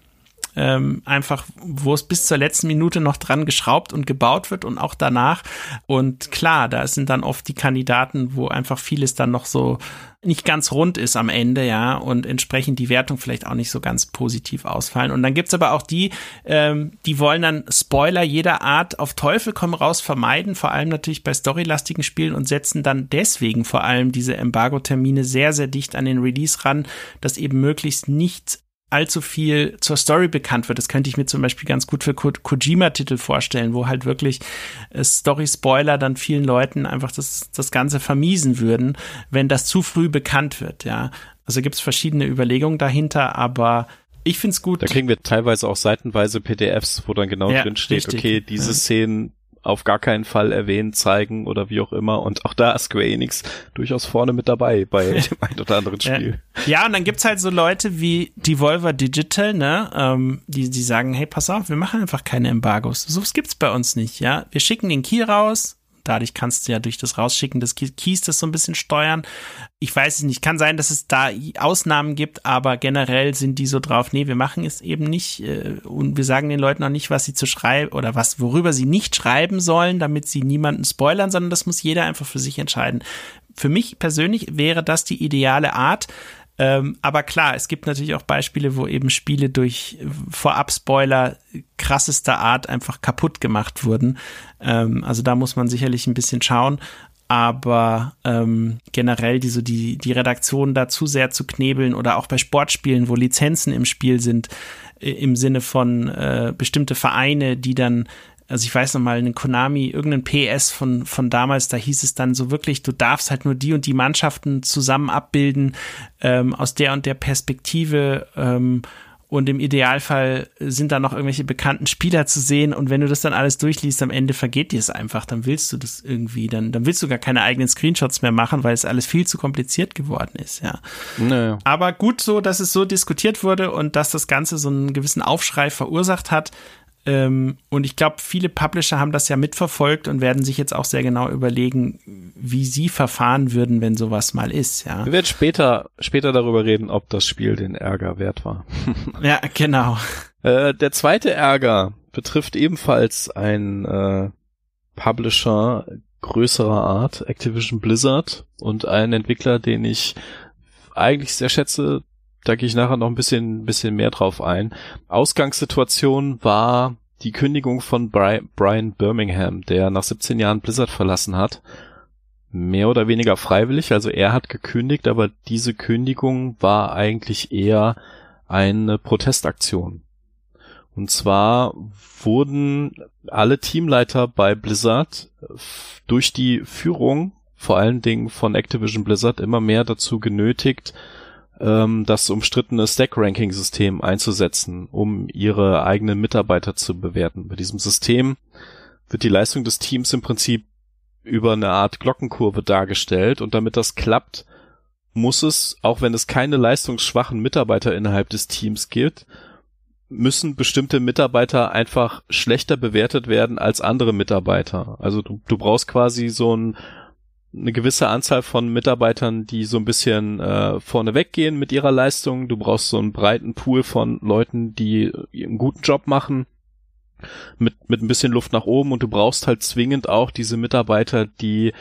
[SPEAKER 3] ähm, einfach, wo es bis zur letzten Minute noch dran geschraubt und gebaut wird und auch danach. Und klar, da sind dann oft die Kandidaten, wo einfach vieles dann noch so nicht ganz rund ist am Ende, ja, und entsprechend die Wertung vielleicht auch nicht so ganz positiv ausfallen. Und dann gibt's aber auch die, ähm, die wollen dann Spoiler jeder Art auf Teufel komm raus vermeiden, vor allem natürlich bei storylastigen Spielen und setzen dann deswegen vor allem diese Embargo-Termine sehr, sehr dicht an den Release ran, dass eben möglichst nicht allzu viel zur Story bekannt wird. Das könnte ich mir zum Beispiel ganz gut für Ko Kojima-Titel vorstellen, wo halt wirklich äh, Story-Spoiler dann vielen Leuten einfach das, das Ganze vermiesen würden, wenn das zu früh bekannt wird, ja. Also gibt's verschiedene Überlegungen dahinter, aber ich find's gut.
[SPEAKER 2] Da kriegen wir teilweise auch seitenweise PDFs, wo dann genau ja, drin steht, richtig. okay, diese ja. Szenen auf gar keinen Fall erwähnen, zeigen oder wie auch immer. Und auch da ist Square Enix durchaus vorne mit dabei bei dem einen oder anderen Spiel.
[SPEAKER 3] Ja, und dann gibt's halt so Leute wie Devolver Digital, ne, ähm, die, die sagen, hey, pass auf, wir machen einfach keine Embargos. So was gibt's bei uns nicht, ja. Wir schicken den Key raus, Dadurch kannst du ja durch das Rausschicken des Keys das so ein bisschen steuern. Ich weiß es nicht. Kann sein, dass es da Ausnahmen gibt, aber generell sind die so drauf, nee, wir machen es eben nicht äh, und wir sagen den Leuten auch nicht, was sie zu schreiben oder was, worüber sie nicht schreiben sollen, damit sie niemanden spoilern, sondern das muss jeder einfach für sich entscheiden. Für mich persönlich wäre das die ideale Art, ähm, aber klar, es gibt natürlich auch Beispiele, wo eben Spiele durch Vorab-Spoiler krassester Art einfach kaputt gemacht wurden. Ähm, also da muss man sicherlich ein bisschen schauen. Aber ähm, generell die, so die, die Redaktion da zu sehr zu knebeln oder auch bei Sportspielen, wo Lizenzen im Spiel sind, äh, im Sinne von äh, bestimmte Vereine, die dann also ich weiß noch mal, einen Konami, irgendein PS von, von damals, da hieß es dann so wirklich, du darfst halt nur die und die Mannschaften zusammen abbilden, ähm, aus der und der Perspektive, ähm, und im Idealfall sind da noch irgendwelche bekannten Spieler zu sehen und wenn du das dann alles durchliest, am Ende vergeht dir es einfach, dann willst du das irgendwie, dann, dann willst du gar keine eigenen Screenshots mehr machen, weil es alles viel zu kompliziert geworden ist, ja. Naja. Aber gut so, dass es so diskutiert wurde und dass das Ganze so einen gewissen Aufschrei verursacht hat, und ich glaube, viele Publisher haben das ja mitverfolgt und werden sich jetzt auch sehr genau überlegen, wie sie verfahren würden, wenn sowas mal ist. Ja.
[SPEAKER 2] Wir werden später, später darüber reden, ob das Spiel den Ärger wert war.
[SPEAKER 3] ja, genau.
[SPEAKER 2] Äh, der zweite Ärger betrifft ebenfalls ein äh, Publisher größerer Art, Activision Blizzard und einen Entwickler, den ich eigentlich sehr schätze, da gehe ich nachher noch ein bisschen, bisschen mehr drauf ein. Ausgangssituation war die Kündigung von Brian Birmingham, der nach 17 Jahren Blizzard verlassen hat. Mehr oder weniger freiwillig, also er hat gekündigt, aber diese Kündigung war eigentlich eher eine Protestaktion. Und zwar wurden alle Teamleiter bei Blizzard durch die Führung, vor allen Dingen von Activision Blizzard, immer mehr dazu genötigt, ähm, das umstrittene Stack-Ranking-System einzusetzen, um ihre eigenen Mitarbeiter zu bewerten. Bei diesem System wird die Leistung des Teams im Prinzip über eine Art Glockenkurve dargestellt und damit das klappt, muss es, auch wenn es keine leistungsschwachen Mitarbeiter innerhalb des Teams gibt, müssen bestimmte Mitarbeiter einfach schlechter bewertet werden als andere Mitarbeiter. Also du, du brauchst quasi so ein eine gewisse Anzahl von Mitarbeitern, die so ein bisschen äh, vorne weggehen mit ihrer Leistung. Du brauchst so einen breiten Pool von Leuten, die einen guten Job machen mit, mit ein bisschen Luft nach oben und du brauchst halt zwingend auch diese Mitarbeiter, die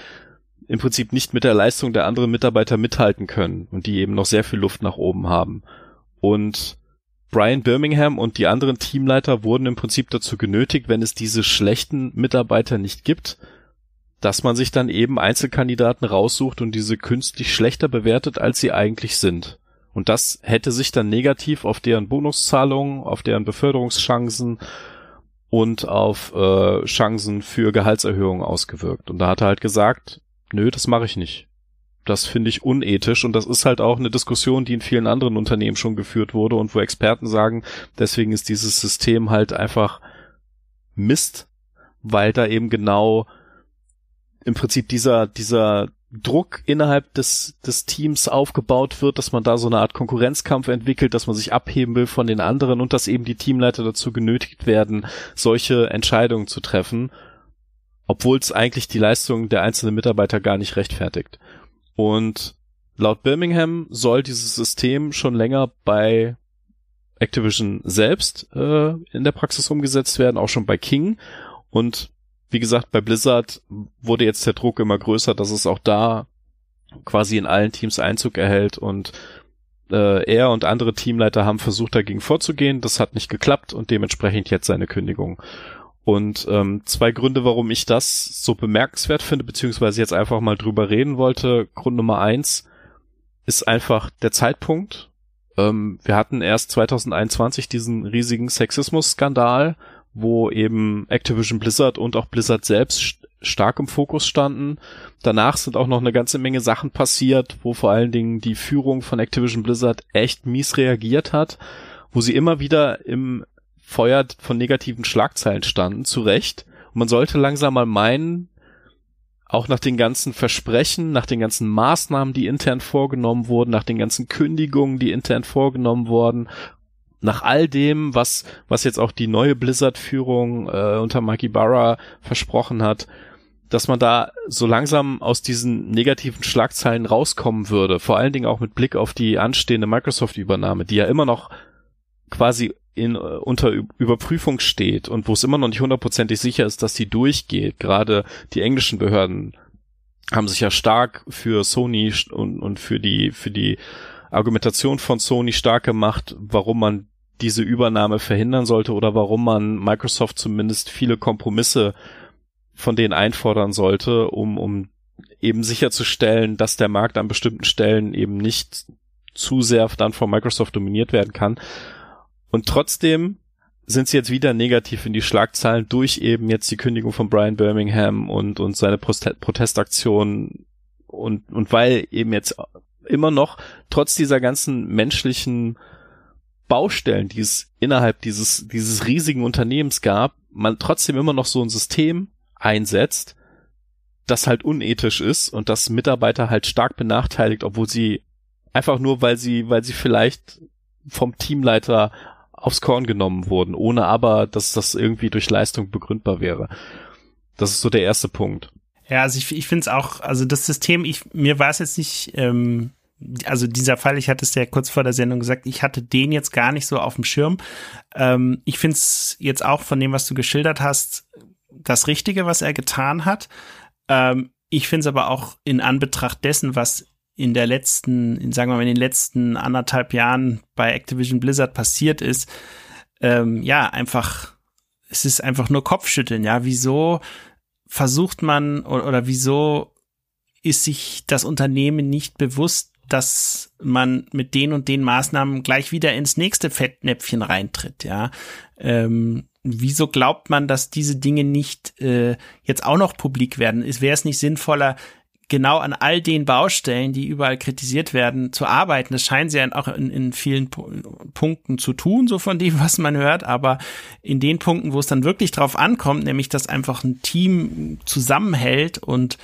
[SPEAKER 2] im Prinzip nicht mit der Leistung der anderen Mitarbeiter mithalten können und die eben noch sehr viel Luft nach oben haben. Und Brian Birmingham und die anderen Teamleiter wurden im Prinzip dazu genötigt, wenn es diese schlechten Mitarbeiter nicht gibt, dass man sich dann eben Einzelkandidaten raussucht und diese künstlich schlechter bewertet, als sie eigentlich sind. Und das hätte sich dann negativ auf deren Bonuszahlungen, auf deren Beförderungschancen und auf äh, Chancen für Gehaltserhöhungen ausgewirkt. Und da hat er halt gesagt, nö, das mache ich nicht. Das finde ich unethisch und das ist halt auch eine Diskussion, die in vielen anderen Unternehmen schon geführt wurde und wo Experten sagen, deswegen ist dieses System halt einfach Mist, weil da eben genau im Prinzip dieser, dieser Druck innerhalb des, des Teams aufgebaut wird, dass man da so eine Art Konkurrenzkampf entwickelt, dass man sich abheben will von den anderen und dass eben die Teamleiter dazu genötigt werden, solche Entscheidungen zu treffen, obwohl es eigentlich die Leistung der einzelnen Mitarbeiter gar nicht rechtfertigt. Und laut Birmingham soll dieses System schon länger bei Activision selbst äh, in der Praxis umgesetzt werden, auch schon bei King. Und wie gesagt, bei Blizzard wurde jetzt der Druck immer größer, dass es auch da quasi in allen Teams Einzug erhält und äh, er und andere Teamleiter haben versucht dagegen vorzugehen. Das hat nicht geklappt und dementsprechend jetzt seine Kündigung. Und ähm, zwei Gründe, warum ich das so bemerkenswert finde, beziehungsweise jetzt einfach mal drüber reden wollte. Grund Nummer eins ist einfach der Zeitpunkt. Ähm, wir hatten erst 2021 diesen riesigen Sexismus-Skandal wo eben Activision Blizzard und auch Blizzard selbst stark im Fokus standen. Danach sind auch noch eine ganze Menge Sachen passiert, wo vor allen Dingen die Führung von Activision Blizzard echt mies reagiert hat, wo sie immer wieder im Feuer von negativen Schlagzeilen standen, zu Recht. Und man sollte langsam mal meinen, auch nach den ganzen Versprechen, nach den ganzen Maßnahmen, die intern vorgenommen wurden, nach den ganzen Kündigungen, die intern vorgenommen wurden, nach all dem, was, was jetzt auch die neue Blizzard-Führung äh, unter Mikey Barra versprochen hat, dass man da so langsam aus diesen negativen Schlagzeilen rauskommen würde. Vor allen Dingen auch mit Blick auf die anstehende Microsoft-Übernahme, die ja immer noch quasi in, äh, unter Überprüfung steht und wo es immer noch nicht hundertprozentig sicher ist, dass die durchgeht. Gerade die englischen Behörden haben sich ja stark für Sony und, und für die, für die Argumentation von Sony stark gemacht, warum man diese Übernahme verhindern sollte oder warum man Microsoft zumindest viele Kompromisse von denen einfordern sollte, um, um eben sicherzustellen, dass der Markt an bestimmten Stellen eben nicht zu sehr dann von Microsoft dominiert werden kann. Und trotzdem sind sie jetzt wieder negativ in die Schlagzeilen durch eben jetzt die Kündigung von Brian Birmingham und, und seine Protestaktion und, und weil eben jetzt immer noch trotz dieser ganzen menschlichen Baustellen, die es innerhalb dieses, dieses riesigen Unternehmens gab, man trotzdem immer noch so ein System einsetzt, das halt unethisch ist und das Mitarbeiter halt stark benachteiligt, obwohl sie einfach nur, weil sie, weil sie vielleicht vom Teamleiter aufs Korn genommen wurden, ohne aber, dass das irgendwie durch Leistung begründbar wäre. Das ist so der erste Punkt.
[SPEAKER 3] Ja, also ich, ich finde es auch, also das System, ich, mir war es jetzt nicht, ähm, also dieser Fall, ich hatte es ja kurz vor der Sendung gesagt, ich hatte den jetzt gar nicht so auf dem Schirm. Ähm, ich finde es jetzt auch von dem, was du geschildert hast, das Richtige, was er getan hat. Ähm, ich finde es aber auch in Anbetracht dessen, was in der letzten, in, sagen wir mal, in den letzten anderthalb Jahren bei Activision Blizzard passiert ist, ähm, ja, einfach, es ist einfach nur Kopfschütteln, ja. Wieso versucht man oder, oder wieso ist sich das Unternehmen nicht bewusst, dass man mit den und den Maßnahmen gleich wieder ins nächste Fettnäpfchen reintritt, ja. Ähm, wieso glaubt man, dass diese Dinge nicht äh, jetzt auch noch publik werden? Wäre es nicht sinnvoller, genau an all den Baustellen, die überall kritisiert werden, zu arbeiten. Das scheinen sie ja auch in, in vielen Punkten zu tun, so von dem, was man hört. Aber in den Punkten, wo es dann wirklich drauf ankommt, nämlich dass einfach ein Team zusammenhält und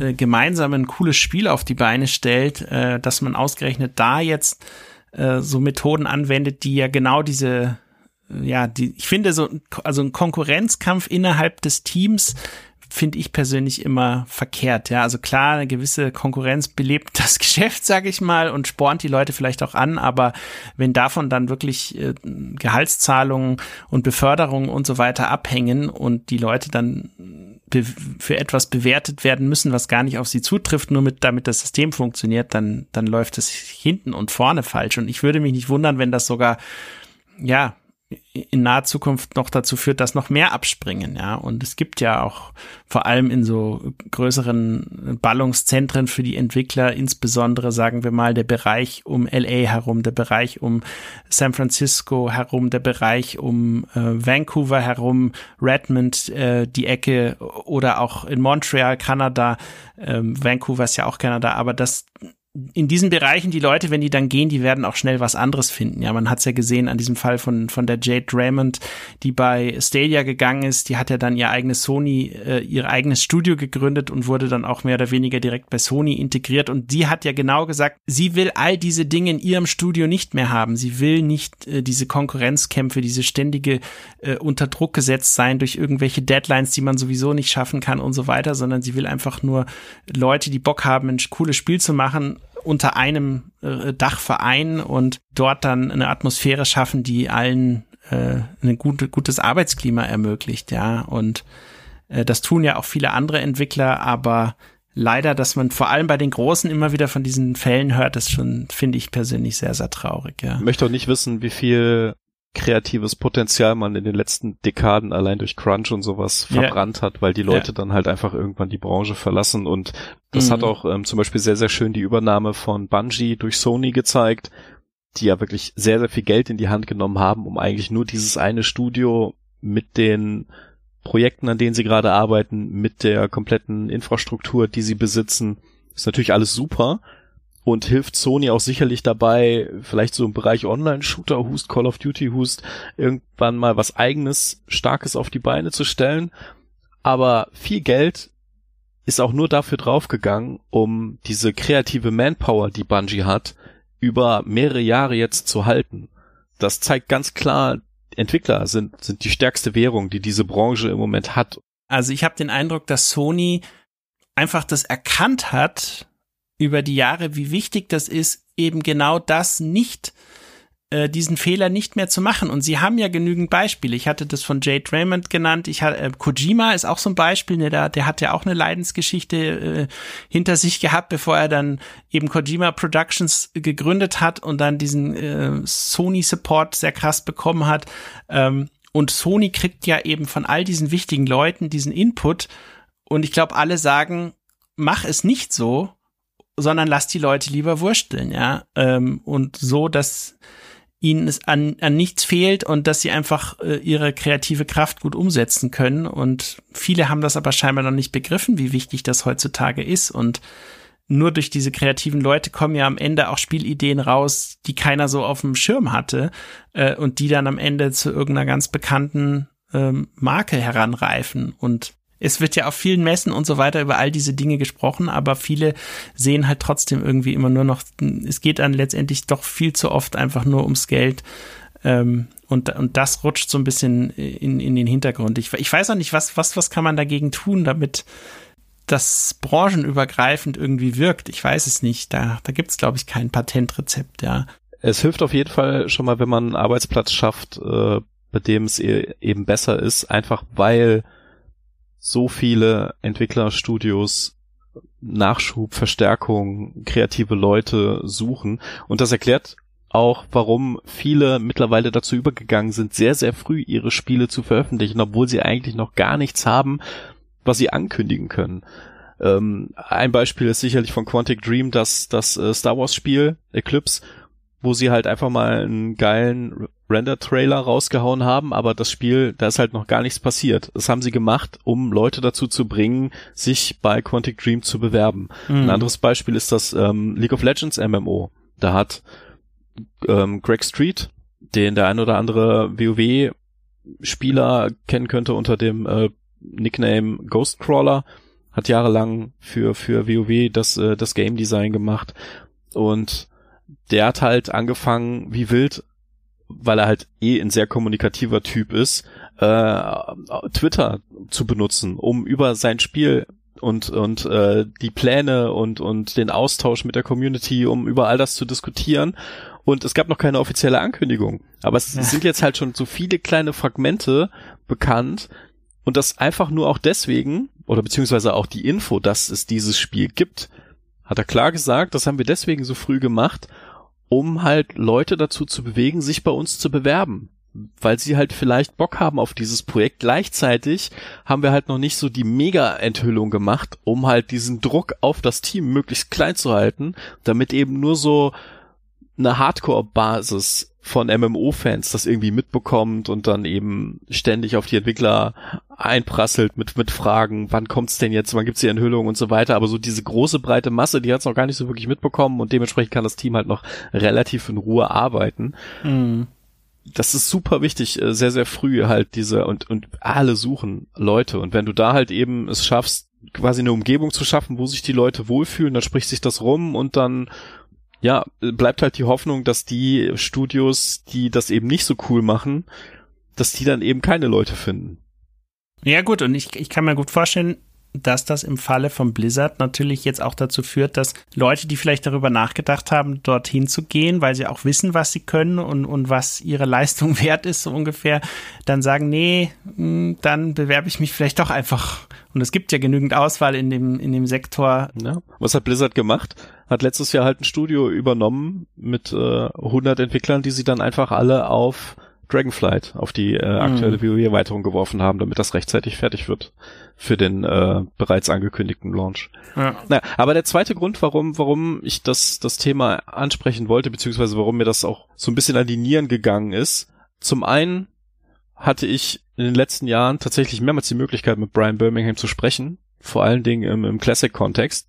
[SPEAKER 3] äh, gemeinsam ein cooles Spiel auf die Beine stellt, äh, dass man ausgerechnet da jetzt äh, so Methoden anwendet, die ja genau diese ja, die, ich finde so, also ein Konkurrenzkampf innerhalb des Teams finde ich persönlich immer verkehrt. Ja, also klar, eine gewisse Konkurrenz belebt das Geschäft, sage ich mal, und spornt die Leute vielleicht auch an. Aber wenn davon dann wirklich äh, Gehaltszahlungen und Beförderungen und so weiter abhängen und die Leute dann für etwas bewertet werden müssen, was gar nicht auf sie zutrifft, nur mit, damit das System funktioniert, dann, dann läuft es hinten und vorne falsch. Und ich würde mich nicht wundern, wenn das sogar, ja, in naher Zukunft noch dazu führt, dass noch mehr abspringen, ja. Und es gibt ja auch vor allem in so größeren Ballungszentren für die Entwickler, insbesondere sagen wir mal der Bereich um LA herum, der Bereich um San Francisco herum, der Bereich um äh, Vancouver herum, Redmond, äh, die Ecke oder auch in Montreal, Kanada. Ähm, Vancouver ist ja auch Kanada, aber das in diesen Bereichen, die Leute, wenn die dann gehen, die werden auch schnell was anderes finden. Ja, man hat es ja gesehen an diesem Fall von, von der Jade Raymond, die bei Stadia gegangen ist. Die hat ja dann ihr eigenes Sony, äh, ihr eigenes Studio gegründet und wurde dann auch mehr oder weniger direkt bei Sony integriert. Und die hat ja genau gesagt, sie will all diese Dinge in ihrem Studio nicht mehr haben. Sie will nicht äh, diese Konkurrenzkämpfe, diese ständige äh, unter Druck gesetzt sein durch irgendwelche Deadlines, die man sowieso nicht schaffen kann und so weiter, sondern sie will einfach nur Leute, die Bock haben, ein cooles Spiel zu machen, unter einem äh, Dach vereinen und dort dann eine Atmosphäre schaffen, die allen äh, ein gute, gutes Arbeitsklima ermöglicht, ja. Und äh, das tun ja auch viele andere Entwickler, aber leider, dass man vor allem bei den Großen immer wieder von diesen Fällen hört, das schon, finde ich persönlich sehr, sehr traurig, ja.
[SPEAKER 2] Ich möchte auch nicht wissen, wie viel kreatives Potenzial man in den letzten Dekaden allein durch Crunch und sowas verbrannt yeah. hat, weil die Leute yeah. dann halt einfach irgendwann die Branche verlassen und das mhm. hat auch ähm, zum Beispiel sehr, sehr schön die Übernahme von Bungie durch Sony gezeigt, die ja wirklich sehr, sehr viel Geld in die Hand genommen haben, um eigentlich nur dieses eine Studio mit den Projekten, an denen sie gerade arbeiten, mit der kompletten Infrastruktur, die sie besitzen. Ist natürlich alles super und hilft Sony auch sicherlich dabei, vielleicht so im Bereich Online-Shooter, Hust, Call of Duty, Hust, irgendwann mal was eigenes, starkes auf die Beine zu stellen. Aber viel Geld ist auch nur dafür draufgegangen, um diese kreative Manpower, die Bungie hat, über mehrere Jahre jetzt zu halten. Das zeigt ganz klar, Entwickler sind, sind die stärkste Währung, die diese Branche im Moment hat.
[SPEAKER 3] Also ich habe den Eindruck, dass Sony einfach das erkannt hat über die Jahre, wie wichtig das ist, eben genau das nicht äh, diesen Fehler nicht mehr zu machen. Und sie haben ja genügend Beispiele. Ich hatte das von Jade Raymond genannt. Ich hatte, äh, Kojima ist auch so ein Beispiel. Ne, der, der hat ja auch eine Leidensgeschichte äh, hinter sich gehabt, bevor er dann eben Kojima Productions gegründet hat und dann diesen äh, Sony Support sehr krass bekommen hat. Ähm, und Sony kriegt ja eben von all diesen wichtigen Leuten diesen Input. Und ich glaube, alle sagen, mach es nicht so, sondern lass die Leute lieber wursteln, ja. Ähm, und so, dass ihnen es an, an nichts fehlt und dass sie einfach äh, ihre kreative Kraft gut umsetzen können. Und viele haben das aber scheinbar noch nicht begriffen, wie wichtig das heutzutage ist. Und nur durch diese kreativen Leute kommen ja am Ende auch Spielideen raus, die keiner so auf dem Schirm hatte äh, und die dann am Ende zu irgendeiner ganz bekannten ähm, Marke heranreifen. Und es wird ja auf vielen Messen und so weiter über all diese Dinge gesprochen, aber viele sehen halt trotzdem irgendwie immer nur noch, es geht dann letztendlich doch viel zu oft einfach nur ums Geld. Ähm, und, und das rutscht so ein bisschen in, in den Hintergrund. Ich, ich weiß auch nicht, was, was, was kann man dagegen tun, damit das branchenübergreifend irgendwie wirkt. Ich weiß es nicht. Da, da gibt es, glaube ich, kein Patentrezept, ja.
[SPEAKER 2] Es hilft auf jeden Fall schon mal, wenn man einen Arbeitsplatz schafft, äh, bei dem es e-, eben besser ist, einfach weil so viele Entwicklerstudios Nachschub, Verstärkung, kreative Leute suchen. Und das erklärt auch, warum viele mittlerweile dazu übergegangen sind, sehr, sehr früh ihre Spiele zu veröffentlichen, obwohl sie eigentlich noch gar nichts haben, was sie ankündigen können. Ähm, ein Beispiel ist sicherlich von Quantic Dream, das, das äh, Star Wars Spiel Eclipse, wo sie halt einfach mal einen geilen Render-Trailer rausgehauen haben, aber das Spiel, da ist halt noch gar nichts passiert. Das haben sie gemacht, um Leute dazu zu bringen, sich bei Quantic Dream zu bewerben. Mhm. Ein anderes Beispiel ist das ähm, League of Legends MMO. Da hat ähm, Greg Street, den der ein oder andere WoW-Spieler kennen könnte unter dem äh, Nickname Ghostcrawler, hat jahrelang für für WoW das äh, das Game Design gemacht und der hat halt angefangen wie wild weil er halt eh ein sehr kommunikativer Typ ist, äh, Twitter zu benutzen, um über sein Spiel und und äh, die Pläne und und den Austausch mit der Community, um über all das zu diskutieren. Und es gab noch keine offizielle Ankündigung, aber es ja. sind jetzt halt schon so viele kleine Fragmente bekannt und das einfach nur auch deswegen oder beziehungsweise auch die Info, dass es dieses Spiel gibt, hat er klar gesagt. Das haben wir deswegen so früh gemacht, um halt Leute dazu zu bewegen, sich bei uns zu bewerben. Weil sie halt vielleicht Bock haben auf dieses Projekt. Gleichzeitig haben wir halt noch nicht so die Mega-Enthüllung gemacht, um halt diesen Druck auf das Team möglichst klein zu halten, damit eben nur so eine Hardcore-Basis von MMO-Fans das irgendwie mitbekommt und dann eben ständig auf die Entwickler einprasselt mit, mit Fragen, wann kommt's denn jetzt, wann gibt's die Enthüllung und so weiter. Aber so diese große breite Masse, die hat's noch gar nicht so wirklich mitbekommen und dementsprechend kann das Team halt noch relativ in Ruhe arbeiten. Mhm. Das ist super wichtig, äh, sehr, sehr früh halt diese und, und alle suchen Leute. Und wenn du da halt eben es schaffst, quasi eine Umgebung zu schaffen, wo sich die Leute wohlfühlen, dann spricht sich das rum und dann ja, bleibt halt die Hoffnung, dass die Studios, die das eben nicht so cool machen, dass die dann eben keine Leute finden.
[SPEAKER 3] Ja gut, und ich, ich kann mir gut vorstellen, dass das im Falle von Blizzard natürlich jetzt auch dazu führt, dass Leute, die vielleicht darüber nachgedacht haben, dorthin zu gehen, weil sie auch wissen, was sie können und, und was ihre Leistung wert ist, so ungefähr, dann sagen, nee, hm, dann bewerbe ich mich vielleicht doch einfach. Und es gibt ja genügend Auswahl in dem, in dem Sektor.
[SPEAKER 2] Ja. Was hat Blizzard gemacht? Hat letztes Jahr halt ein Studio übernommen mit äh, 100 Entwicklern, die sie dann einfach alle auf Dragonflight auf die äh, aktuelle mhm. WoW-Erweiterung geworfen haben, damit das rechtzeitig fertig wird für den äh, bereits angekündigten Launch. Ja. Naja, aber der zweite Grund, warum, warum ich das, das Thema ansprechen wollte, beziehungsweise warum mir das auch so ein bisschen an die Nieren gegangen ist, zum einen hatte ich in den letzten Jahren tatsächlich mehrmals die Möglichkeit, mit Brian Birmingham zu sprechen, vor allen Dingen im, im Classic-Kontext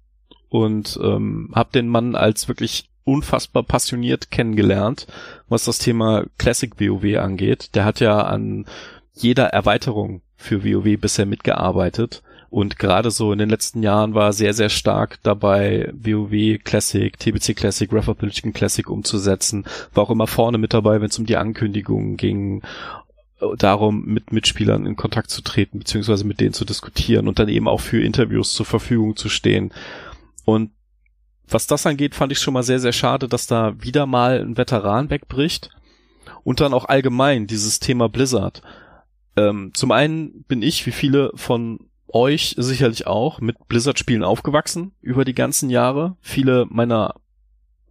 [SPEAKER 2] und ähm, habe den Mann als wirklich unfassbar passioniert kennengelernt, was das Thema Classic WoW angeht. Der hat ja an jeder Erweiterung für WoW bisher mitgearbeitet und gerade so in den letzten Jahren war sehr, sehr stark dabei, WoW Classic, TBC Classic, Wrath of the Classic umzusetzen. War auch immer vorne mit dabei, wenn es um die Ankündigungen ging darum, mit Mitspielern in Kontakt zu treten, beziehungsweise mit denen zu diskutieren und dann eben auch für Interviews zur Verfügung zu stehen. Und was das angeht, fand ich schon mal sehr, sehr schade, dass da wieder mal ein Veteran wegbricht. Und dann auch allgemein dieses Thema Blizzard. Ähm, zum einen bin ich, wie viele von euch sicherlich auch, mit Blizzard-Spielen aufgewachsen über die ganzen Jahre. Viele meiner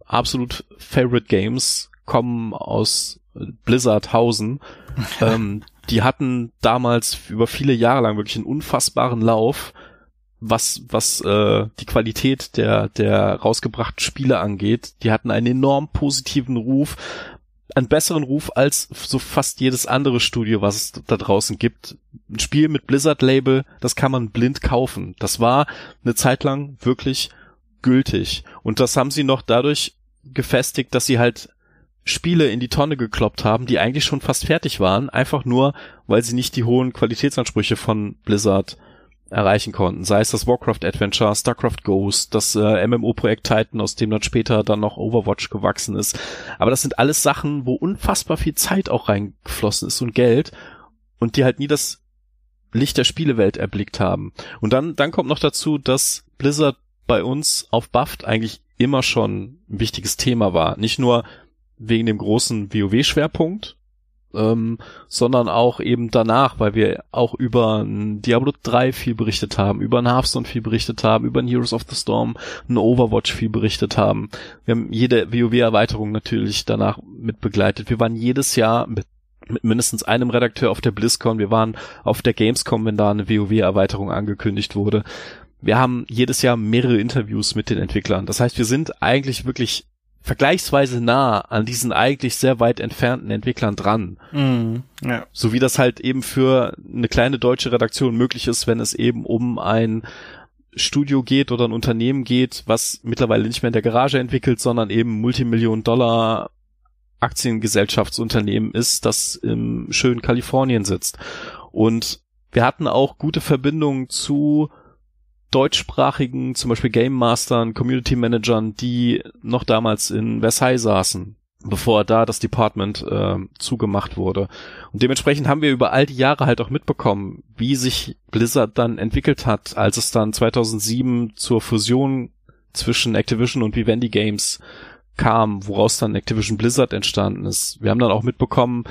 [SPEAKER 2] absolut Favorite Games kommen aus Blizzardhausen. ähm, die hatten damals über viele Jahre lang wirklich einen unfassbaren Lauf, was was äh, die Qualität der der rausgebrachten Spiele angeht. Die hatten einen enorm positiven Ruf, einen besseren Ruf als so fast jedes andere Studio, was es da draußen gibt. Ein Spiel mit Blizzard-Label, das kann man blind kaufen. Das war eine Zeit lang wirklich gültig. Und das haben sie noch dadurch gefestigt, dass sie halt Spiele in die Tonne gekloppt haben, die eigentlich schon fast fertig waren, einfach nur, weil sie nicht die hohen Qualitätsansprüche von Blizzard erreichen konnten. Sei es das Warcraft Adventure, StarCraft Ghost, das äh, MMO-Projekt Titan, aus dem dann später dann noch Overwatch gewachsen ist. Aber das sind alles Sachen, wo unfassbar viel Zeit auch reingeflossen ist und Geld und die halt nie das Licht der Spielewelt erblickt haben. Und dann, dann kommt noch dazu, dass Blizzard bei uns auf Buffed eigentlich immer schon ein wichtiges Thema war. Nicht nur wegen dem großen WoW-Schwerpunkt, ähm, sondern auch eben danach, weil wir auch über Diablo 3 viel berichtet haben, über ein Hearthstone viel berichtet haben, über ein Heroes of the Storm, ein Overwatch viel berichtet haben. Wir haben jede WoW-Erweiterung natürlich danach mit begleitet. Wir waren jedes Jahr mit, mit mindestens einem Redakteur auf der BlizzCon. Wir waren auf der Gamescom, wenn da eine WoW-Erweiterung angekündigt wurde. Wir haben jedes Jahr mehrere Interviews mit den Entwicklern. Das heißt, wir sind eigentlich wirklich vergleichsweise nah an diesen eigentlich sehr weit entfernten Entwicklern dran.
[SPEAKER 3] Mm, ja.
[SPEAKER 2] So wie das halt eben für eine kleine deutsche Redaktion möglich ist, wenn es eben um ein Studio geht oder ein Unternehmen geht, was mittlerweile nicht mehr in der Garage entwickelt, sondern eben Multimillionen Dollar Aktiengesellschaftsunternehmen ist, das im schönen Kalifornien sitzt. Und wir hatten auch gute Verbindungen zu deutschsprachigen, zum Beispiel Game Mastern, Community Managern, die noch damals in Versailles saßen, bevor da das Department äh, zugemacht wurde. Und dementsprechend haben wir über all die Jahre halt auch mitbekommen, wie sich Blizzard dann entwickelt hat, als es dann 2007 zur Fusion zwischen Activision und Vivendi Games kam, woraus dann Activision Blizzard entstanden ist. Wir haben dann auch mitbekommen,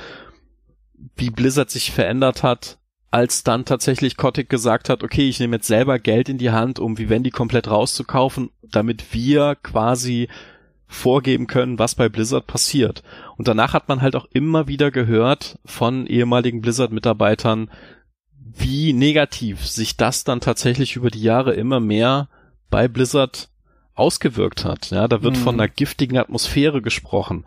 [SPEAKER 2] wie Blizzard sich verändert hat, als dann tatsächlich Kotick gesagt hat, okay, ich nehme jetzt selber Geld in die Hand, um Vivendi komplett rauszukaufen, damit wir quasi vorgeben können, was bei Blizzard passiert. Und danach hat man halt auch immer wieder gehört von ehemaligen Blizzard-Mitarbeitern, wie negativ sich das dann tatsächlich über die Jahre immer mehr bei Blizzard ausgewirkt hat. Ja, da wird mhm. von einer giftigen Atmosphäre gesprochen.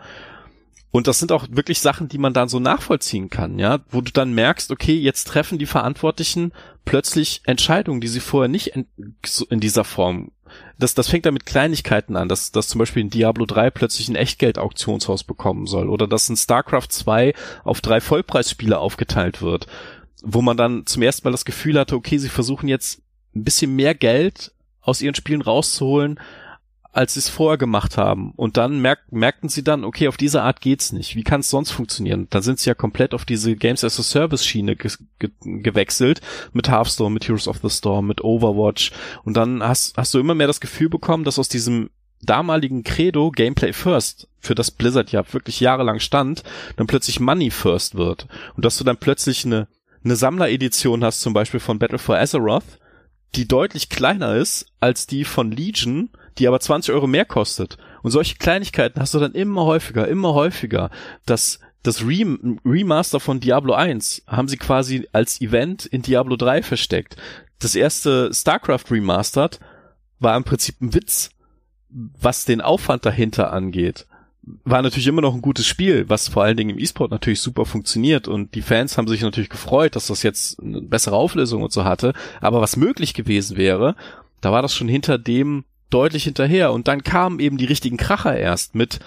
[SPEAKER 2] Und das sind auch wirklich Sachen, die man dann so nachvollziehen kann, ja, wo du dann merkst, okay, jetzt treffen die Verantwortlichen plötzlich Entscheidungen, die sie vorher nicht in, in dieser Form. Das, das fängt dann mit Kleinigkeiten an, dass, dass zum Beispiel ein Diablo 3 plötzlich ein Echtgeld-Auktionshaus bekommen soll oder dass ein StarCraft 2 auf drei Vollpreisspiele aufgeteilt wird, wo man dann zum ersten Mal das Gefühl hatte, okay, sie versuchen jetzt ein bisschen mehr Geld aus ihren Spielen rauszuholen, als sie es vorher gemacht haben. Und dann merk merkten sie dann, okay, auf diese Art geht's nicht. Wie kann es sonst funktionieren? Dann sind sie ja komplett auf diese Games as a Service Schiene ge ge gewechselt mit Hearthstone, mit Heroes of the Storm, mit Overwatch. Und dann hast, hast du immer mehr das Gefühl bekommen, dass aus diesem damaligen Credo Gameplay First, für das Blizzard ja wirklich jahrelang stand, dann plötzlich Money First wird. Und dass du dann plötzlich eine, eine Sammleredition hast, zum Beispiel von Battle for Azeroth, die deutlich kleiner ist als die von Legion, die aber 20 Euro mehr kostet. Und solche Kleinigkeiten hast du dann immer häufiger, immer häufiger. Das, das Remaster von Diablo 1 haben sie quasi als Event in Diablo 3 versteckt. Das erste StarCraft Remastered war im Prinzip ein Witz, was den Aufwand dahinter angeht. war natürlich immer noch ein gutes Spiel, was vor allen Dingen im E-Sport natürlich super funktioniert und die Fans haben sich natürlich gefreut, dass das jetzt eine bessere Auflösung und so hatte. Aber was möglich gewesen wäre, da war das schon hinter dem deutlich hinterher und dann kamen eben die richtigen Kracher erst mit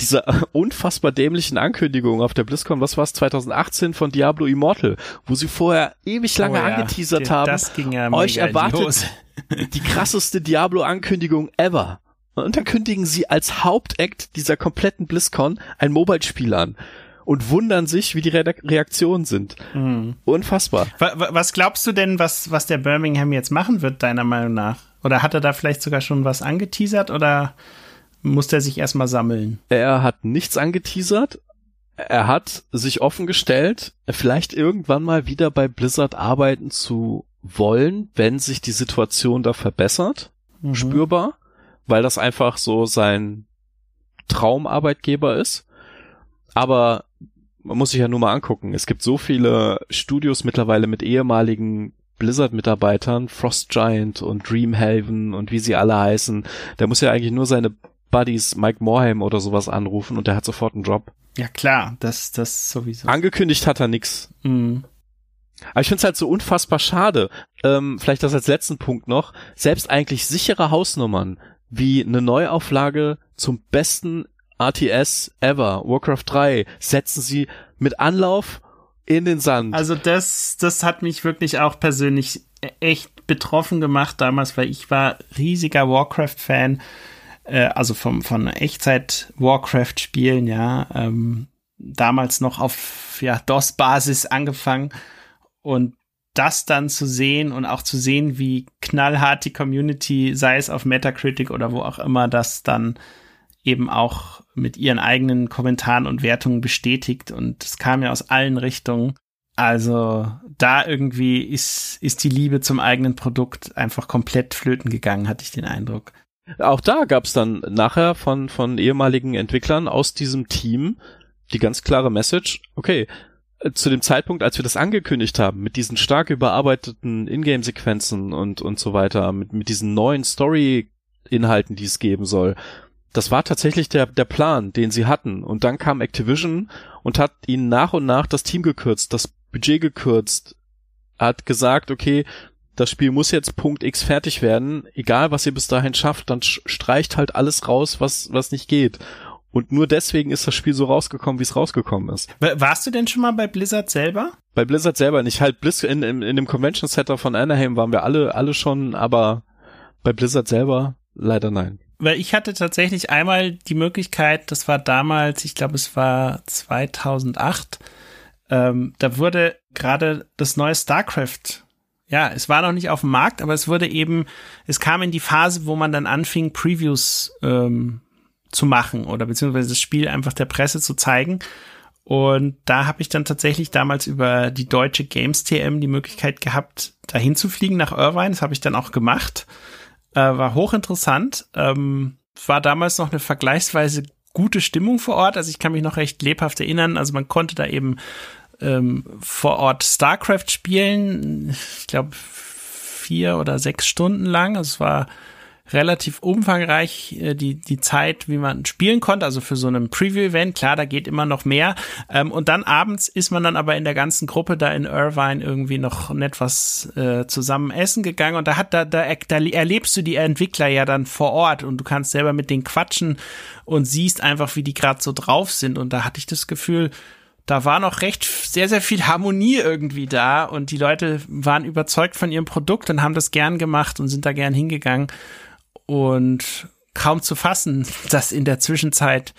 [SPEAKER 2] dieser unfassbar dämlichen Ankündigung auf der BlizzCon, was war es, 2018 von Diablo Immortal, wo sie vorher ewig lange oh ja, angeteasert haben,
[SPEAKER 3] das ging ja
[SPEAKER 2] euch erwartet die krasseste Diablo-Ankündigung ever. Und dann kündigen sie als Hauptakt dieser kompletten BlizzCon ein Mobile-Spiel an und wundern sich, wie die Re Reaktionen sind. Mhm. Unfassbar.
[SPEAKER 3] Was glaubst du denn, was, was der Birmingham jetzt machen wird, deiner Meinung nach? Oder hat er da vielleicht sogar schon was angeteasert oder muss er sich erstmal sammeln?
[SPEAKER 2] Er hat nichts angeteasert. Er hat sich offen gestellt, vielleicht irgendwann mal wieder bei Blizzard arbeiten zu wollen, wenn sich die Situation da verbessert. Mhm. Spürbar weil das einfach so sein Traumarbeitgeber ist. Aber man muss sich ja nur mal angucken. Es gibt so viele Studios mittlerweile mit ehemaligen Blizzard-Mitarbeitern, Frost Giant und Dreamhaven und wie sie alle heißen. Der muss ja eigentlich nur seine Buddies Mike Morheim oder sowas anrufen und der hat sofort einen Job.
[SPEAKER 3] Ja klar, das, das sowieso.
[SPEAKER 2] Angekündigt hat er nix. Mhm. Aber ich finde es halt so unfassbar schade. Ähm, vielleicht das als letzten Punkt noch. Selbst eigentlich sichere Hausnummern wie eine Neuauflage zum besten RTS ever, Warcraft 3, setzen sie mit Anlauf in den Sand.
[SPEAKER 3] Also das, das hat mich wirklich auch persönlich echt betroffen gemacht damals, weil ich war riesiger Warcraft-Fan, äh, also vom, von Echtzeit-Warcraft-Spielen, ja, ähm, damals noch auf ja, DOS-Basis angefangen und das dann zu sehen und auch zu sehen, wie knallhart die Community, sei es auf Metacritic oder wo auch immer, das dann eben auch mit ihren eigenen Kommentaren und Wertungen bestätigt. Und es kam ja aus allen Richtungen. Also da irgendwie ist, ist die Liebe zum eigenen Produkt einfach komplett flöten gegangen, hatte ich den Eindruck.
[SPEAKER 2] Auch da gab es dann nachher von, von ehemaligen Entwicklern aus diesem Team die ganz klare Message, okay, äh, zu dem Zeitpunkt, als wir das angekündigt haben, mit diesen stark überarbeiteten Ingame-Sequenzen und, und so weiter, mit, mit diesen neuen Story-Inhalten, die es geben soll, das war tatsächlich der, der Plan, den sie hatten. Und dann kam Activision und hat ihnen nach und nach das Team gekürzt, das Budget gekürzt, hat gesagt, okay, das Spiel muss jetzt Punkt X fertig werden, egal was ihr bis dahin schafft, dann streicht halt alles raus, was, was nicht geht. Und nur deswegen ist das Spiel so rausgekommen, wie es rausgekommen ist.
[SPEAKER 3] Warst du denn schon mal bei Blizzard selber?
[SPEAKER 2] Bei Blizzard selber nicht. Halt Blizz in, in, in dem Convention Center von Anaheim waren wir alle, alle schon, aber bei Blizzard selber leider nein.
[SPEAKER 3] Weil ich hatte tatsächlich einmal die Möglichkeit, das war damals, ich glaube, es war 2008, ähm, da wurde gerade das neue StarCraft ja, es war noch nicht auf dem Markt, aber es wurde eben, es kam in die Phase, wo man dann anfing, Previews ähm, zu machen oder beziehungsweise das Spiel einfach der Presse zu zeigen. Und da habe ich dann tatsächlich damals über die deutsche Games TM die Möglichkeit gehabt, dahin zu fliegen nach Irvine. Das habe ich dann auch gemacht. Äh, war hochinteressant. Ähm, war damals noch eine vergleichsweise gute Stimmung vor Ort. Also ich kann mich noch recht lebhaft erinnern. Also man konnte da eben ähm, vor Ort StarCraft spielen. Ich glaube vier oder sechs Stunden lang. Also es war relativ umfangreich äh, die, die Zeit, wie man spielen konnte, also für so einem Preview-Event. Klar, da geht immer noch mehr. Ähm, und dann abends ist man dann aber in der ganzen Gruppe da in Irvine irgendwie noch nett was äh, zusammen essen gegangen. Und da hat da, da, da erlebst du die Entwickler ja dann vor Ort und du kannst selber mit denen quatschen und siehst einfach, wie die gerade so drauf sind. Und da hatte ich das Gefühl, da war noch recht sehr, sehr viel Harmonie irgendwie da und die Leute waren überzeugt von ihrem Produkt und haben das gern gemacht und sind da gern hingegangen und kaum zu fassen, dass in der Zwischenzeit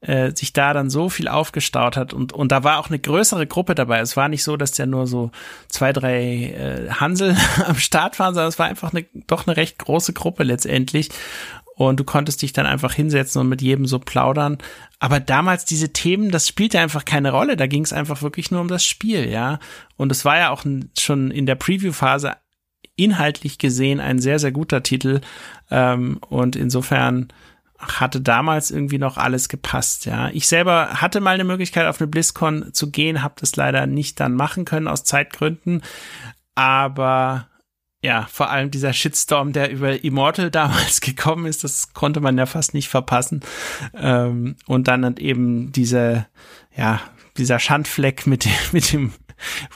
[SPEAKER 3] äh, sich da dann so viel aufgestaut hat und und da war auch eine größere Gruppe dabei. Es war nicht so, dass der nur so zwei, drei äh, Hansel am Start waren, sondern es war einfach eine doch eine recht große Gruppe letztendlich. Und du konntest dich dann einfach hinsetzen und mit jedem so plaudern. Aber damals diese Themen, das spielte einfach keine Rolle. Da ging es einfach wirklich nur um das Spiel, ja. Und es war ja auch schon in der Preview-Phase inhaltlich gesehen ein sehr, sehr guter Titel. Ähm, und insofern hatte damals irgendwie noch alles gepasst, ja. Ich selber hatte mal eine Möglichkeit, auf eine BlizzCon zu gehen, habe das leider nicht dann machen können aus Zeitgründen. Aber ja, vor allem dieser Shitstorm, der über Immortal damals gekommen ist, das konnte man ja fast nicht verpassen. Ähm, und dann eben diese, ja, dieser Schandfleck mit dem, mit dem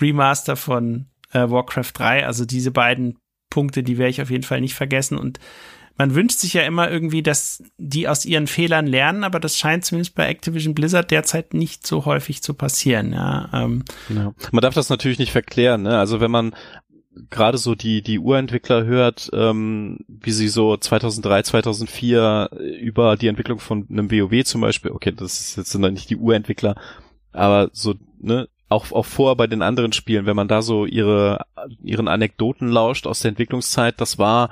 [SPEAKER 3] Remaster von äh, Warcraft 3. Also diese beiden Punkte, die werde ich auf jeden Fall nicht vergessen. Und man wünscht sich ja immer irgendwie, dass die aus ihren Fehlern lernen, aber das scheint zumindest bei Activision Blizzard derzeit nicht so häufig zu passieren. Ja, ähm.
[SPEAKER 2] ja. Man darf das natürlich nicht verklären. Ne? Also wenn man gerade so die die Urentwickler hört, ähm, wie sie so 2003, 2004 über die Entwicklung von einem WoW zum Beispiel, okay, das sind dann nicht die Urentwickler, aber so ne auch auch vor bei den anderen Spielen, wenn man da so ihre ihren Anekdoten lauscht aus der Entwicklungszeit, das war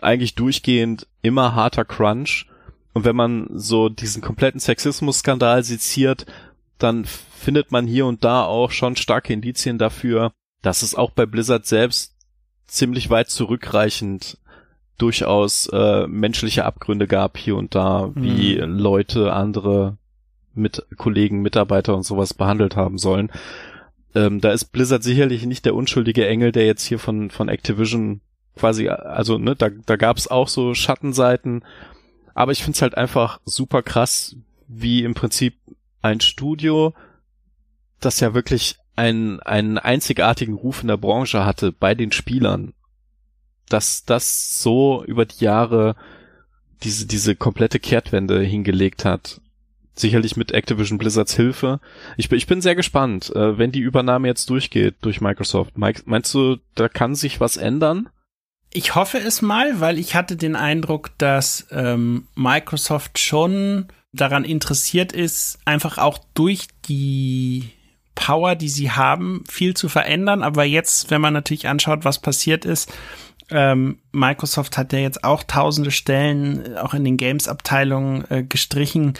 [SPEAKER 2] eigentlich durchgehend immer harter Crunch und wenn man so diesen kompletten Sexismus-Skandal seziert, dann findet man hier und da auch schon starke Indizien dafür, dass es auch bei Blizzard selbst ziemlich weit zurückreichend durchaus äh, menschliche Abgründe gab hier und da, wie mhm. Leute andere mit Kollegen, Mitarbeiter und sowas behandelt haben sollen. Ähm, da ist Blizzard sicherlich nicht der unschuldige Engel, der jetzt hier von von Activision quasi, also ne, da da gab es auch so Schattenseiten, aber ich find's halt einfach super krass, wie im Prinzip ein Studio, das ja wirklich einen, einen einzigartigen Ruf in der Branche hatte bei den Spielern, dass das so über die Jahre diese, diese komplette Kehrtwende hingelegt hat. Sicherlich mit Activision Blizzards Hilfe. Ich, ich bin sehr gespannt, äh, wenn die Übernahme jetzt durchgeht durch Microsoft. Meinst du, da kann sich was ändern?
[SPEAKER 3] Ich hoffe es mal, weil ich hatte den Eindruck, dass ähm, Microsoft schon daran interessiert ist, einfach auch durch die Power, die sie haben, viel zu verändern. Aber jetzt, wenn man natürlich anschaut, was passiert ist, ähm, Microsoft hat ja jetzt auch tausende Stellen äh, auch in den Games-Abteilungen äh, gestrichen.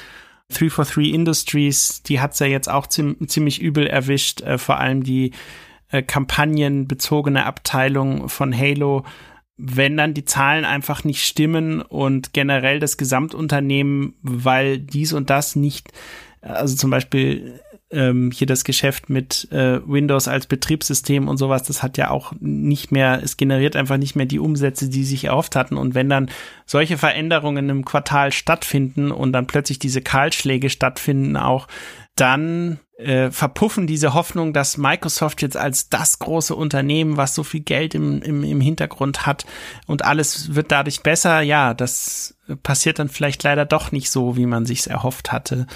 [SPEAKER 3] 343 Industries, die hat's ja jetzt auch ziemlich übel erwischt, äh, vor allem die äh, kampagnenbezogene Abteilung von Halo. Wenn dann die Zahlen einfach nicht stimmen und generell das Gesamtunternehmen, weil dies und das nicht, also zum Beispiel ähm, hier das Geschäft mit äh, Windows als Betriebssystem und sowas, das hat ja auch nicht mehr, es generiert einfach nicht mehr die Umsätze, die sich erhofft hatten. Und wenn dann solche Veränderungen im Quartal stattfinden und dann plötzlich diese Kahlschläge stattfinden auch, dann äh, verpuffen diese Hoffnung, dass Microsoft jetzt als das große Unternehmen, was so viel Geld im, im, im Hintergrund hat und alles wird dadurch besser, ja, das passiert dann vielleicht leider doch nicht so, wie man sich's erhofft hatte.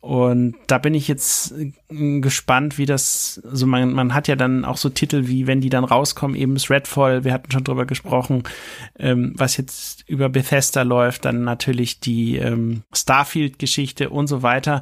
[SPEAKER 3] Und da bin ich jetzt äh, gespannt, wie das, also man, man hat ja dann auch so Titel wie, wenn die dann rauskommen, eben das Redfall, wir hatten schon drüber gesprochen, ähm, was jetzt über Bethesda läuft, dann natürlich die ähm, Starfield-Geschichte und so weiter.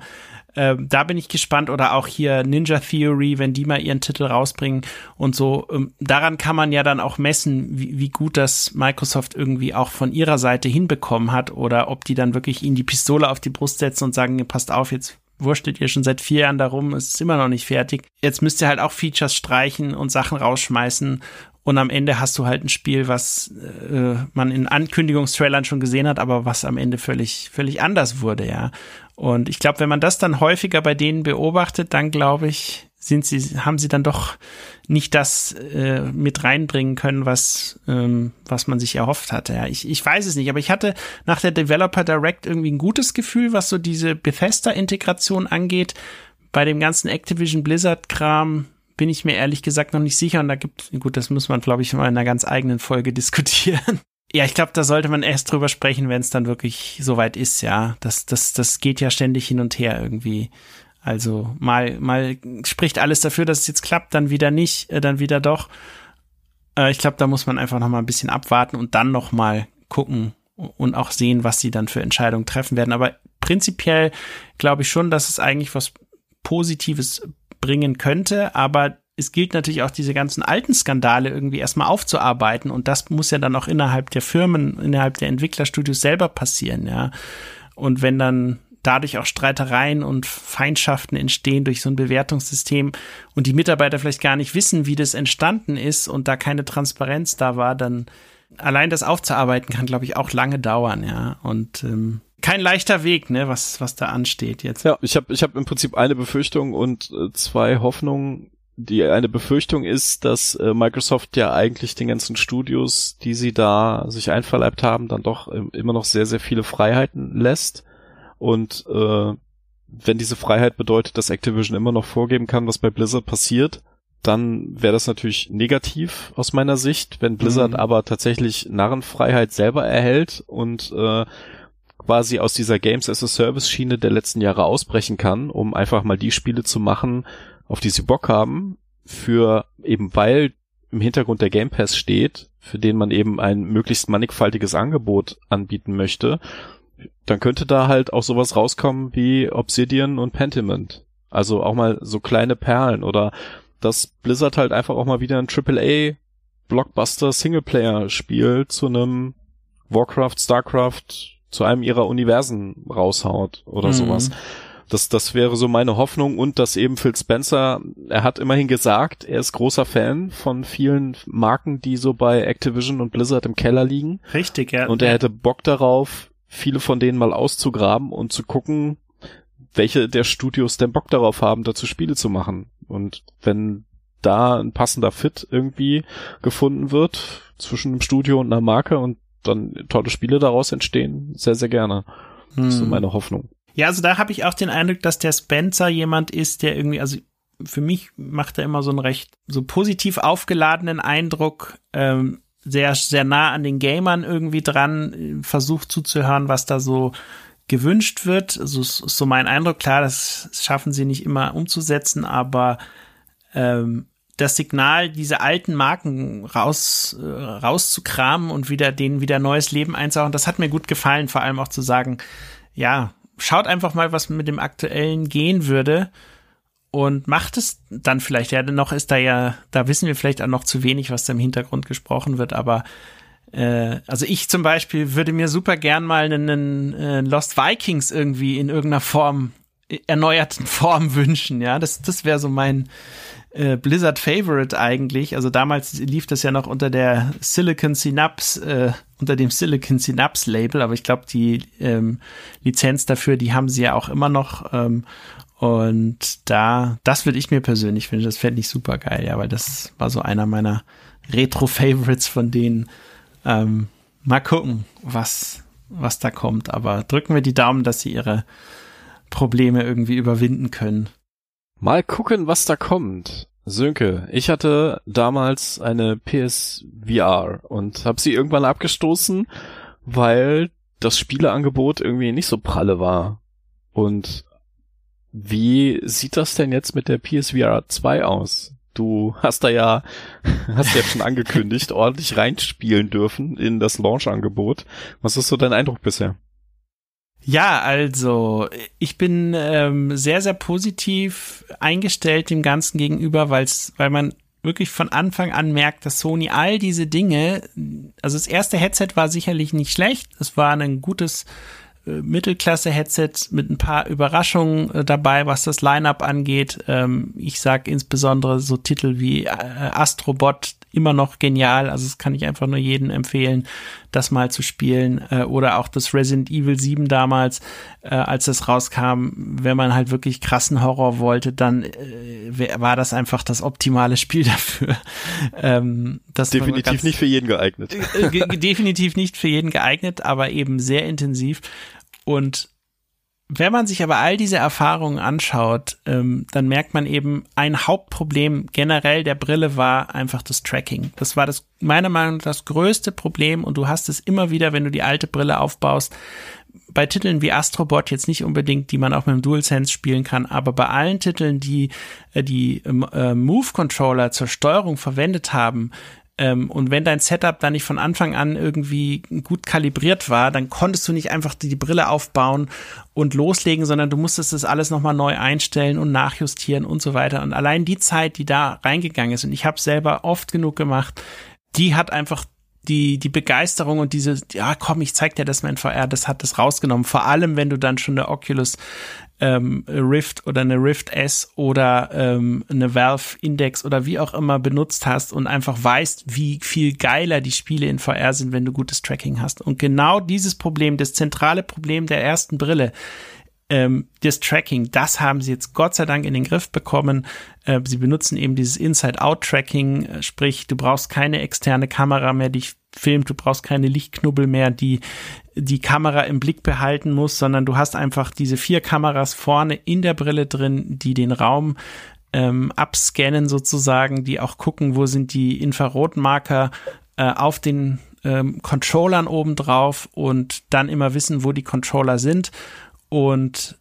[SPEAKER 3] Ähm, da bin ich gespannt oder auch hier Ninja Theory, wenn die mal ihren Titel rausbringen und so. Ähm, daran kann man ja dann auch messen, wie, wie gut das Microsoft irgendwie auch von ihrer Seite hinbekommen hat oder ob die dann wirklich ihnen die Pistole auf die Brust setzen und sagen, passt auf, jetzt wurschtet ihr schon seit vier Jahren darum, es ist immer noch nicht fertig. Jetzt müsst ihr halt auch Features streichen und Sachen rausschmeißen und am Ende hast du halt ein Spiel, was äh, man in Ankündigungstrailern schon gesehen hat, aber was am Ende völlig, völlig anders wurde, ja. Und ich glaube, wenn man das dann häufiger bei denen beobachtet, dann glaube ich, sind sie, haben sie dann doch nicht das äh, mit reinbringen können, was, ähm, was man sich erhofft hatte. Ja, ich, ich weiß es nicht, aber ich hatte nach der Developer Direct irgendwie ein gutes Gefühl, was so diese Bethesda-Integration angeht. Bei dem ganzen Activision Blizzard-Kram bin ich mir ehrlich gesagt noch nicht sicher. Und da gibt, gut, das muss man, glaube ich, mal in einer ganz eigenen Folge diskutieren. Ja, ich glaube, da sollte man erst drüber sprechen, wenn es dann wirklich soweit ist, ja. Das, das, das geht ja ständig hin und her irgendwie. Also mal, mal spricht alles dafür, dass es jetzt klappt, dann wieder nicht, äh, dann wieder doch. Äh, ich glaube, da muss man einfach noch mal ein bisschen abwarten und dann noch mal gucken und auch sehen, was sie dann für Entscheidungen treffen werden. Aber prinzipiell glaube ich schon, dass es eigentlich was Positives bringen könnte, aber es gilt natürlich auch diese ganzen alten Skandale irgendwie erstmal aufzuarbeiten und das muss ja dann auch innerhalb der Firmen, innerhalb der Entwicklerstudios selber passieren, ja. Und wenn dann dadurch auch Streitereien und Feindschaften entstehen durch so ein Bewertungssystem und die Mitarbeiter vielleicht gar nicht wissen, wie das entstanden ist und da keine Transparenz da war, dann allein das aufzuarbeiten kann, glaube ich, auch lange dauern, ja. Und ähm, kein leichter Weg, ne, was was da ansteht jetzt.
[SPEAKER 2] Ja, ich habe ich hab im Prinzip eine Befürchtung und äh, zwei Hoffnungen die eine Befürchtung ist, dass äh, Microsoft ja eigentlich den ganzen Studios, die sie da sich einverleibt haben, dann doch äh, immer noch sehr, sehr viele Freiheiten lässt. Und äh, wenn diese Freiheit bedeutet, dass Activision immer noch vorgeben kann, was bei Blizzard passiert, dann wäre das natürlich negativ aus meiner Sicht. Wenn Blizzard mhm. aber tatsächlich Narrenfreiheit selber erhält und äh, quasi aus dieser Games as a Service Schiene der letzten Jahre ausbrechen kann, um einfach mal die Spiele zu machen, auf die sie Bock haben, für eben weil im Hintergrund der Game Pass steht, für den man eben ein möglichst mannigfaltiges Angebot anbieten möchte, dann könnte da halt auch sowas rauskommen wie Obsidian und Pentiment. Also auch mal so kleine Perlen oder dass Blizzard halt einfach auch mal wieder ein AAA Blockbuster Singleplayer Spiel zu einem Warcraft, Starcraft, zu einem ihrer Universen raushaut oder mhm. sowas. Das, das wäre so meine Hoffnung und dass eben Phil Spencer, er hat immerhin gesagt, er ist großer Fan von vielen Marken, die so bei Activision und Blizzard im Keller liegen.
[SPEAKER 3] Richtig, ja.
[SPEAKER 2] Und er hätte Bock darauf, viele von denen mal auszugraben und zu gucken, welche der Studios denn Bock darauf haben, dazu Spiele zu machen. Und wenn da ein passender Fit irgendwie gefunden wird zwischen einem Studio und einer Marke und dann tolle Spiele daraus entstehen, sehr, sehr gerne. Hm. Das ist so hm. meine Hoffnung.
[SPEAKER 3] Ja, also da habe ich auch den Eindruck, dass der Spencer jemand ist, der irgendwie, also für mich macht er immer so einen recht so positiv aufgeladenen Eindruck, ähm, sehr, sehr nah an den Gamern irgendwie dran, versucht zuzuhören, was da so gewünscht wird. Also ist so mein Eindruck. Klar, das schaffen sie nicht immer umzusetzen, aber ähm, das Signal, diese alten Marken raus, äh, rauszukramen und wieder denen wieder neues Leben einzuhauen, das hat mir gut gefallen, vor allem auch zu sagen, ja, schaut einfach mal, was mit dem aktuellen gehen würde und macht es dann vielleicht. Ja, dennoch ist da ja, da wissen wir vielleicht auch noch zu wenig, was da im Hintergrund gesprochen wird, aber äh, also ich zum Beispiel würde mir super gern mal einen, äh, Lost Vikings irgendwie in irgendeiner Form, äh, erneuerten Form wünschen, ja. Das, das wäre so mein, äh, Blizzard Favorite eigentlich. Also damals lief das ja noch unter der Silicon Synapse, äh, unter dem Silicon Synapse Label, aber ich glaube, die ähm, Lizenz dafür, die haben sie ja auch immer noch. Ähm, und da, das würde ich mir persönlich finden, das fände ich super geil, ja, weil das war so einer meiner Retro-Favorites von denen. Ähm, mal gucken, was, was da kommt. Aber drücken wir die Daumen, dass sie ihre Probleme irgendwie überwinden können.
[SPEAKER 2] Mal gucken, was da kommt. Sönke, ich hatte damals eine PSVR und habe sie irgendwann abgestoßen, weil das Spieleangebot irgendwie nicht so pralle war. Und wie sieht das denn jetzt mit der PSVR 2 aus? Du hast da ja, hast ja schon angekündigt, ordentlich reinspielen dürfen in das Launch-Angebot. Was ist so dein Eindruck bisher?
[SPEAKER 3] Ja, also ich bin ähm, sehr, sehr positiv eingestellt dem Ganzen gegenüber, weil's, weil man wirklich von Anfang an merkt, dass Sony all diese Dinge, also das erste Headset war sicherlich nicht schlecht, es war ein gutes äh, Mittelklasse-Headset mit ein paar Überraschungen äh, dabei, was das Line-up angeht. Ähm, ich sag insbesondere so Titel wie äh, Astrobot immer noch genial. Also das kann ich einfach nur jedem empfehlen, das mal zu spielen. Äh, oder auch das Resident Evil 7 damals, äh, als das rauskam. Wenn man halt wirklich krassen Horror wollte, dann äh, war das einfach das optimale Spiel dafür.
[SPEAKER 2] ähm, das definitiv nicht für jeden geeignet.
[SPEAKER 3] Äh, definitiv nicht für jeden geeignet, aber eben sehr intensiv. Und wenn man sich aber all diese Erfahrungen anschaut, ähm, dann merkt man eben, ein Hauptproblem generell der Brille war einfach das Tracking. Das war das, meiner Meinung nach, das größte Problem und du hast es immer wieder, wenn du die alte Brille aufbaust. Bei Titeln wie Astrobot jetzt nicht unbedingt, die man auch mit dem DualSense spielen kann, aber bei allen Titeln, die äh, die ähm, äh, Move Controller zur Steuerung verwendet haben, ähm, und wenn dein Setup dann nicht von Anfang an irgendwie gut kalibriert war, dann konntest du nicht einfach die, die Brille aufbauen und loslegen, sondern du musstest das alles nochmal neu einstellen und nachjustieren und so weiter. Und allein die Zeit, die da reingegangen ist, und ich habe selber oft genug gemacht, die hat einfach die, die Begeisterung und diese, ja komm, ich zeig dir das mal in VR, das hat das rausgenommen. Vor allem, wenn du dann schon eine Oculus ähm, Rift oder eine Rift S oder ähm, eine Valve Index oder wie auch immer benutzt hast und einfach weißt, wie viel geiler die Spiele in VR sind, wenn du gutes Tracking hast. Und genau dieses Problem, das zentrale Problem der ersten Brille, ähm, das Tracking, das haben sie jetzt Gott sei Dank in den Griff bekommen. Äh, sie benutzen eben dieses Inside-Out-Tracking, äh, sprich, du brauchst keine externe Kamera mehr, die filmt, du brauchst keine Lichtknubbel mehr, die die Kamera im Blick behalten muss, sondern du hast einfach diese vier Kameras vorne in der Brille drin, die den Raum ähm, abscannen sozusagen, die auch gucken, wo sind die Infrarotmarker äh, auf den ähm, Controllern obendrauf und dann immer wissen, wo die Controller sind. Und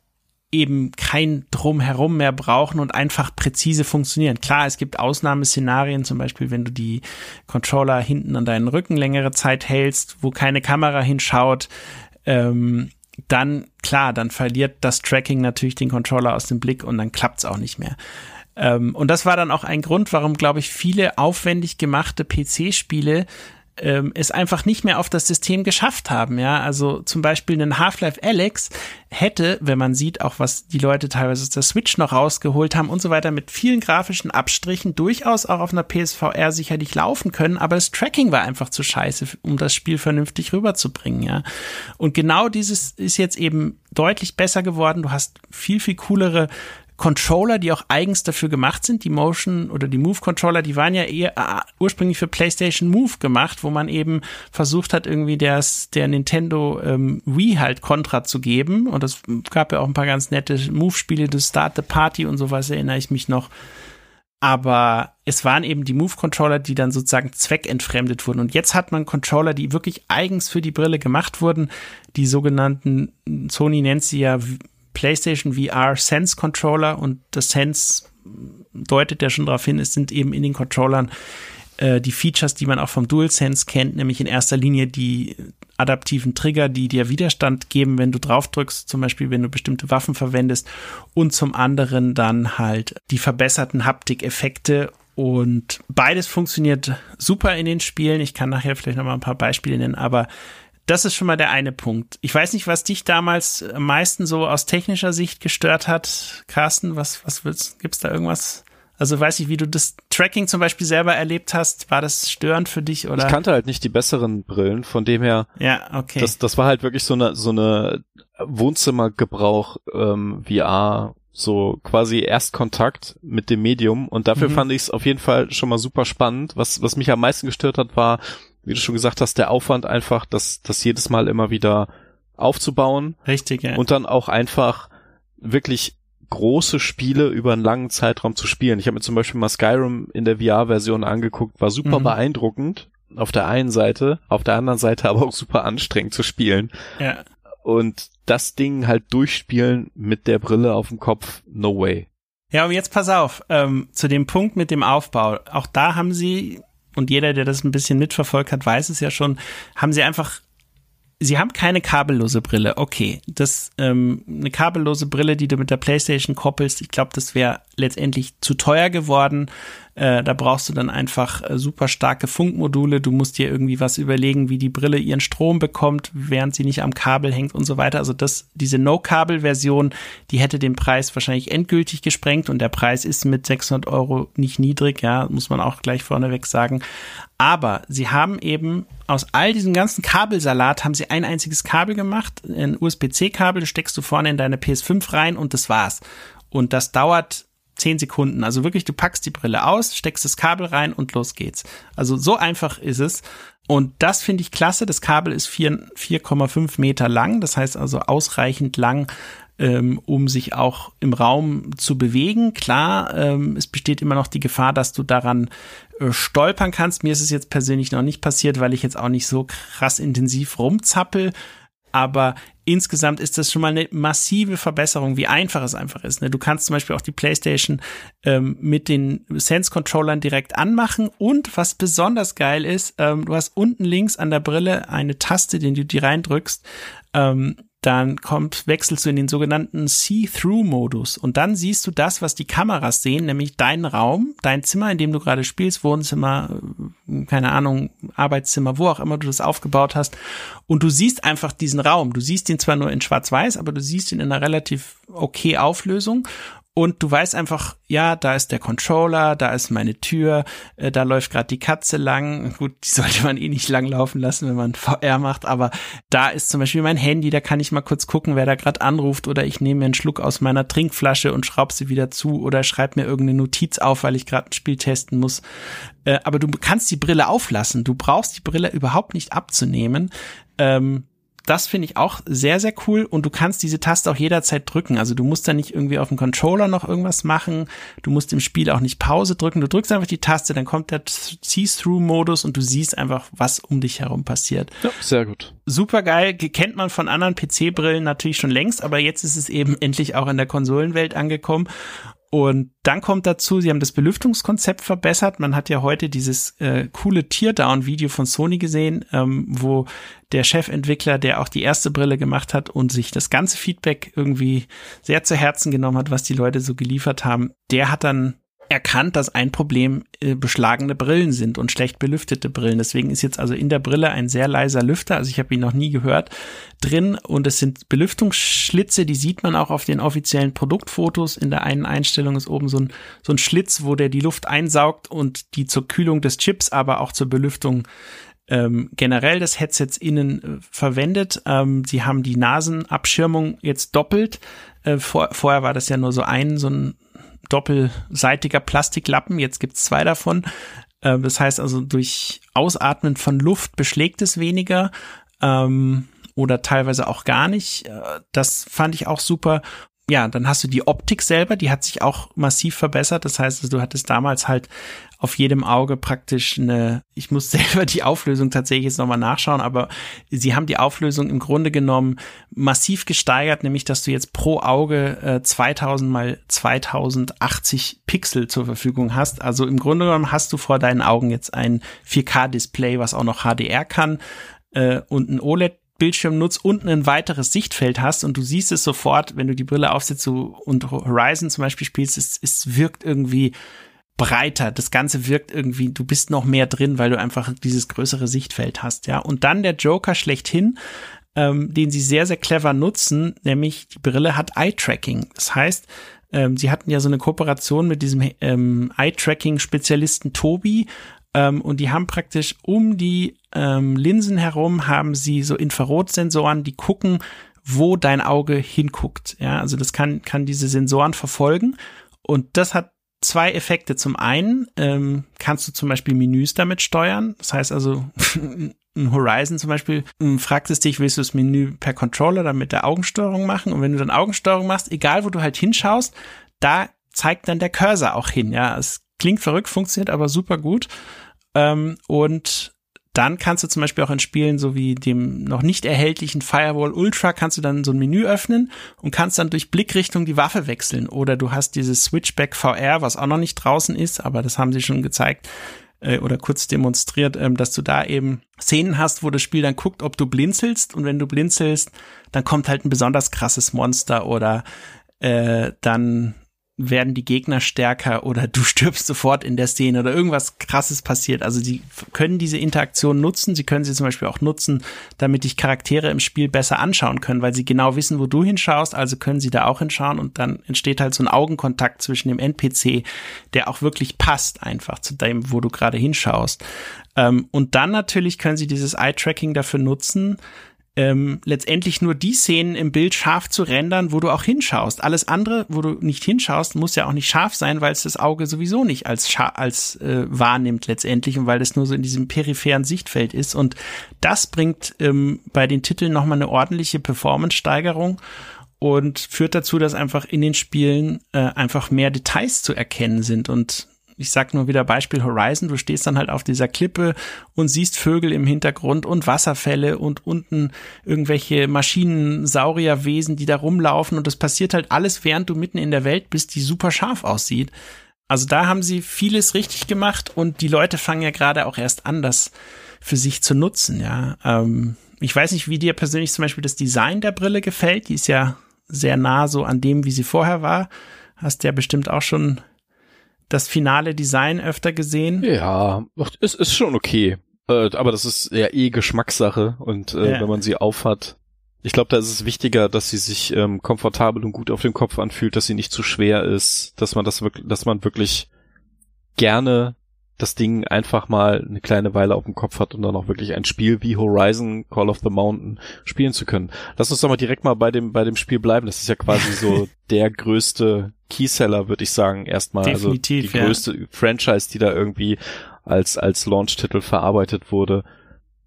[SPEAKER 3] eben kein Drumherum mehr brauchen und einfach präzise funktionieren. Klar, es gibt Ausnahmeszenarien, zum Beispiel, wenn du die Controller hinten an deinen Rücken längere Zeit hältst, wo keine Kamera hinschaut, ähm, dann klar, dann verliert das Tracking natürlich den Controller aus dem Blick und dann klappt's auch nicht mehr. Ähm, und das war dann auch ein Grund, warum, glaube ich, viele aufwendig gemachte PC-Spiele ähm, es einfach nicht mehr auf das System geschafft haben. Ja, also zum Beispiel ein Half-Life Alex hätte, wenn man sieht, auch was die Leute teilweise aus der Switch noch rausgeholt haben und so weiter, mit vielen grafischen Abstrichen durchaus auch auf einer PSVR sicherlich laufen können, aber das Tracking war einfach zu scheiße, um das Spiel vernünftig rüberzubringen. Ja, und genau dieses ist jetzt eben deutlich besser geworden. Du hast viel viel coolere Controller, die auch eigens dafür gemacht sind. Die Motion oder die Move Controller, die waren ja eher äh, ursprünglich für PlayStation Move gemacht, wo man eben versucht hat, irgendwie das, der Nintendo ähm, Wii halt Kontra zu geben. Und es gab ja auch ein paar ganz nette Move-Spiele, das Start the Party und sowas, erinnere ich mich noch. Aber es waren eben die Move-Controller, die dann sozusagen zweckentfremdet wurden. Und jetzt hat man Controller, die wirklich eigens für die Brille gemacht wurden. Die sogenannten, Sony nennt sie ja PlayStation VR Sense Controller und das Sense deutet ja schon darauf hin, es sind eben in den Controllern äh, die Features, die man auch vom DualSense kennt, nämlich in erster Linie die adaptiven Trigger, die dir Widerstand geben, wenn du draufdrückst, zum Beispiel wenn du bestimmte Waffen verwendest und zum anderen dann halt die verbesserten Haptik-Effekte und beides funktioniert super in den Spielen. Ich kann nachher vielleicht noch mal ein paar Beispiele nennen, aber das ist schon mal der eine Punkt. Ich weiß nicht, was dich damals am meisten so aus technischer Sicht gestört hat, Carsten. Was, was willst, gibt's da irgendwas? Also weiß ich, wie du das Tracking zum Beispiel selber erlebt hast. War das störend für dich oder?
[SPEAKER 2] Ich kannte halt nicht die besseren Brillen, von dem her.
[SPEAKER 3] Ja, okay.
[SPEAKER 2] Das, das war halt wirklich so eine, so eine Wohnzimmergebrauch ähm, VR so quasi Erstkontakt mit dem Medium und dafür mhm. fand ich es auf jeden Fall schon mal super spannend. Was, was mich am meisten gestört hat, war, wie du schon gesagt hast, der Aufwand einfach, das, das jedes Mal immer wieder aufzubauen.
[SPEAKER 3] Richtig, ja.
[SPEAKER 2] Und dann auch einfach wirklich große Spiele über einen langen Zeitraum zu spielen. Ich habe mir zum Beispiel mal Skyrim in der VR-Version angeguckt, war super mhm. beeindruckend auf der einen Seite, auf der anderen Seite aber auch super anstrengend zu spielen.
[SPEAKER 3] Ja.
[SPEAKER 2] Und das Ding halt durchspielen mit der Brille auf dem Kopf, no way.
[SPEAKER 3] Ja, und jetzt pass auf, ähm, zu dem Punkt mit dem Aufbau. Auch da haben sie und jeder, der das ein bisschen mitverfolgt hat, weiß es ja schon, haben sie einfach Sie haben keine kabellose Brille. Okay, das ähm, eine kabellose Brille, die du mit der PlayStation koppelst. Ich glaube, das wäre letztendlich zu teuer geworden. Äh, da brauchst du dann einfach äh, super starke Funkmodule. Du musst dir irgendwie was überlegen, wie die Brille ihren Strom bekommt, während sie nicht am Kabel hängt und so weiter. Also das, diese No-Kabel-Version, die hätte den Preis wahrscheinlich endgültig gesprengt und der Preis ist mit 600 Euro nicht niedrig. Ja, muss man auch gleich vorneweg sagen. Aber sie haben eben aus all diesem ganzen Kabelsalat haben sie ein einziges Kabel gemacht, ein USB-C-Kabel, steckst du vorne in deine PS5 rein und das war's. Und das dauert zehn Sekunden. Also wirklich, du packst die Brille aus, steckst das Kabel rein und los geht's. Also so einfach ist es. Und das finde ich klasse. Das Kabel ist 4,5 Meter lang. Das heißt also ausreichend lang, ähm, um sich auch im Raum zu bewegen. Klar, ähm, es besteht immer noch die Gefahr, dass du daran äh, stolpern kannst. Mir ist es jetzt persönlich noch nicht passiert, weil ich jetzt auch nicht so krass intensiv rumzappel aber insgesamt ist das schon mal eine massive Verbesserung, wie einfach es einfach ist. Ne? Du kannst zum Beispiel auch die PlayStation ähm, mit den Sense-Controllern direkt anmachen und was besonders geil ist, ähm, du hast unten links an der Brille eine Taste, den du die reindrückst. Ähm, dann kommt, wechselst du in den sogenannten See-Through-Modus. Und dann siehst du das, was die Kameras sehen, nämlich deinen Raum, dein Zimmer, in dem du gerade spielst, Wohnzimmer, äh, keine Ahnung, Arbeitszimmer, wo auch immer du das aufgebaut hast. Und du siehst einfach diesen Raum. Du siehst ihn zwar nur in schwarz-weiß, aber du siehst ihn in einer relativ okay Auflösung und du weißt einfach, ja, da ist der Controller, da ist meine Tür, äh, da läuft gerade die Katze lang. Gut, die sollte man eh nicht lang laufen lassen, wenn man VR macht, aber da ist zum Beispiel mein Handy, da kann ich mal kurz gucken, wer da gerade anruft oder ich nehme mir einen Schluck aus meiner Trinkflasche und schraub sie wieder zu oder schreib mir irgendeine Notiz auf, weil ich gerade ein Spiel testen muss. Äh, aber du kannst die Brille auflassen. Du brauchst die Brille überhaupt nicht abzunehmen. Ähm, das finde ich auch sehr, sehr cool und du kannst diese Taste auch jederzeit drücken. Also du musst da nicht irgendwie auf dem Controller noch irgendwas machen. Du musst im Spiel auch nicht Pause drücken. Du drückst einfach die Taste, dann kommt der See-Through-Modus und du siehst einfach, was um dich herum passiert.
[SPEAKER 2] Ja, sehr gut.
[SPEAKER 3] Super geil. Kennt man von anderen PC-Brillen natürlich schon längst, aber jetzt ist es eben endlich auch in der Konsolenwelt angekommen. Und dann kommt dazu, sie haben das Belüftungskonzept verbessert. Man hat ja heute dieses äh, coole Teardown-Video von Sony gesehen, ähm, wo der Chefentwickler, der auch die erste Brille gemacht hat und sich das ganze Feedback irgendwie sehr zu Herzen genommen hat, was die Leute so geliefert haben, der hat dann erkannt, dass ein Problem äh, beschlagene Brillen sind und schlecht belüftete Brillen. Deswegen ist jetzt also in der Brille ein sehr leiser Lüfter, also ich habe ihn noch nie gehört, drin und es sind Belüftungsschlitze, die sieht man auch auf den offiziellen Produktfotos. In der einen Einstellung ist oben so ein, so ein Schlitz, wo der die Luft einsaugt und die zur Kühlung des Chips, aber auch zur Belüftung ähm, generell des Headsets innen äh, verwendet. Ähm, sie haben die Nasenabschirmung jetzt doppelt. Äh, vor, vorher war das ja nur so ein, so ein doppelseitiger Plastiklappen. Jetzt gibt's zwei davon. Äh, das heißt also, durch Ausatmen von Luft beschlägt es weniger. Ähm, oder teilweise auch gar nicht. Äh, das fand ich auch super ja, dann hast du die Optik selber, die hat sich auch massiv verbessert. Das heißt, also, du hattest damals halt auf jedem Auge praktisch eine, ich muss selber die Auflösung tatsächlich jetzt nochmal nachschauen, aber sie haben die Auflösung im Grunde genommen massiv gesteigert, nämlich dass du jetzt pro Auge äh, 2000 mal 2080 Pixel zur Verfügung hast. Also im Grunde genommen hast du vor deinen Augen jetzt ein 4K-Display, was auch noch HDR kann äh, und ein OLED Bildschirm nutzt und ein weiteres Sichtfeld hast und du siehst es sofort, wenn du die Brille aufsetzt so, und Horizon zum Beispiel spielst, es, es wirkt irgendwie breiter. Das Ganze wirkt irgendwie, du bist noch mehr drin, weil du einfach dieses größere Sichtfeld hast, ja. Und dann der Joker schlechthin, ähm, den sie sehr, sehr clever nutzen, nämlich die Brille hat Eye-Tracking. Das heißt, ähm, sie hatten ja so eine Kooperation mit diesem ähm, Eye-Tracking-Spezialisten Tobi ähm, und die haben praktisch um die ähm, Linsen herum haben sie so Infrarotsensoren, die gucken, wo dein Auge hinguckt. Ja, also das kann, kann diese Sensoren verfolgen. Und das hat zwei Effekte. Zum einen ähm, kannst du zum Beispiel Menüs damit steuern. Das heißt also, ein Horizon zum Beispiel, ähm, fragt es dich, willst du das Menü per Controller dann mit der Augensteuerung machen? Und wenn du dann Augensteuerung machst, egal wo du halt hinschaust, da zeigt dann der Cursor auch hin. Ja, es klingt verrückt, funktioniert aber super gut. Ähm, und dann kannst du zum Beispiel auch in Spielen so wie dem noch nicht erhältlichen Firewall Ultra kannst du dann so ein Menü öffnen und kannst dann durch Blickrichtung die Waffe wechseln. Oder du hast dieses Switchback VR, was auch noch nicht draußen ist, aber das haben sie schon gezeigt äh, oder kurz demonstriert, ähm, dass du da eben Szenen hast, wo das Spiel dann guckt, ob du blinzelst und wenn du blinzelst, dann kommt halt ein besonders krasses Monster oder äh, dann werden die Gegner stärker oder du stirbst sofort in der Szene oder irgendwas krasses passiert. Also sie können diese Interaktion nutzen. Sie können sie zum Beispiel auch nutzen, damit dich Charaktere im Spiel besser anschauen können, weil sie genau wissen, wo du hinschaust. Also können sie da auch hinschauen und dann entsteht halt so ein Augenkontakt zwischen dem NPC, der auch wirklich passt einfach zu dem, wo du gerade hinschaust. Ähm, und dann natürlich können sie dieses Eye-Tracking dafür nutzen, ähm, letztendlich nur die Szenen im Bild scharf zu rendern, wo du auch hinschaust. Alles andere, wo du nicht hinschaust, muss ja auch nicht scharf sein, weil es das Auge sowieso nicht als, als äh, wahrnimmt letztendlich und weil es nur so in diesem peripheren Sichtfeld ist. Und das bringt ähm, bei den Titeln nochmal eine ordentliche Performance-Steigerung und führt dazu, dass einfach in den Spielen äh, einfach mehr Details zu erkennen sind und ich sag nur wieder Beispiel Horizon, du stehst dann halt auf dieser Klippe und siehst Vögel im Hintergrund und Wasserfälle und unten irgendwelche Maschinensaurierwesen, die da rumlaufen und das passiert halt alles, während du mitten in der Welt bist, die super scharf aussieht. Also da haben sie vieles richtig gemacht und die Leute fangen ja gerade auch erst an, das für sich zu nutzen, ja. Ähm, ich weiß nicht, wie dir persönlich zum Beispiel das Design der Brille gefällt. Die ist ja sehr nah so an dem, wie sie vorher war. Hast ja bestimmt auch schon das finale Design öfter gesehen.
[SPEAKER 2] Ja, es ist schon okay. Äh, aber das ist ja eh Geschmackssache und äh, ja. wenn man sie aufhat, Ich glaube, da ist es wichtiger, dass sie sich ähm, komfortabel und gut auf dem Kopf anfühlt, dass sie nicht zu schwer ist, dass man das wirklich, dass man wirklich gerne das Ding einfach mal eine kleine Weile auf dem Kopf hat und dann auch wirklich ein Spiel wie Horizon Call of the Mountain spielen zu können. Lass uns doch mal direkt mal bei dem bei dem Spiel bleiben. Das ist ja quasi so der größte Keyseller, würde ich sagen, erstmal.
[SPEAKER 3] Definitiv,
[SPEAKER 2] also die größte ja. Franchise, die da irgendwie als als Launch-Titel verarbeitet wurde.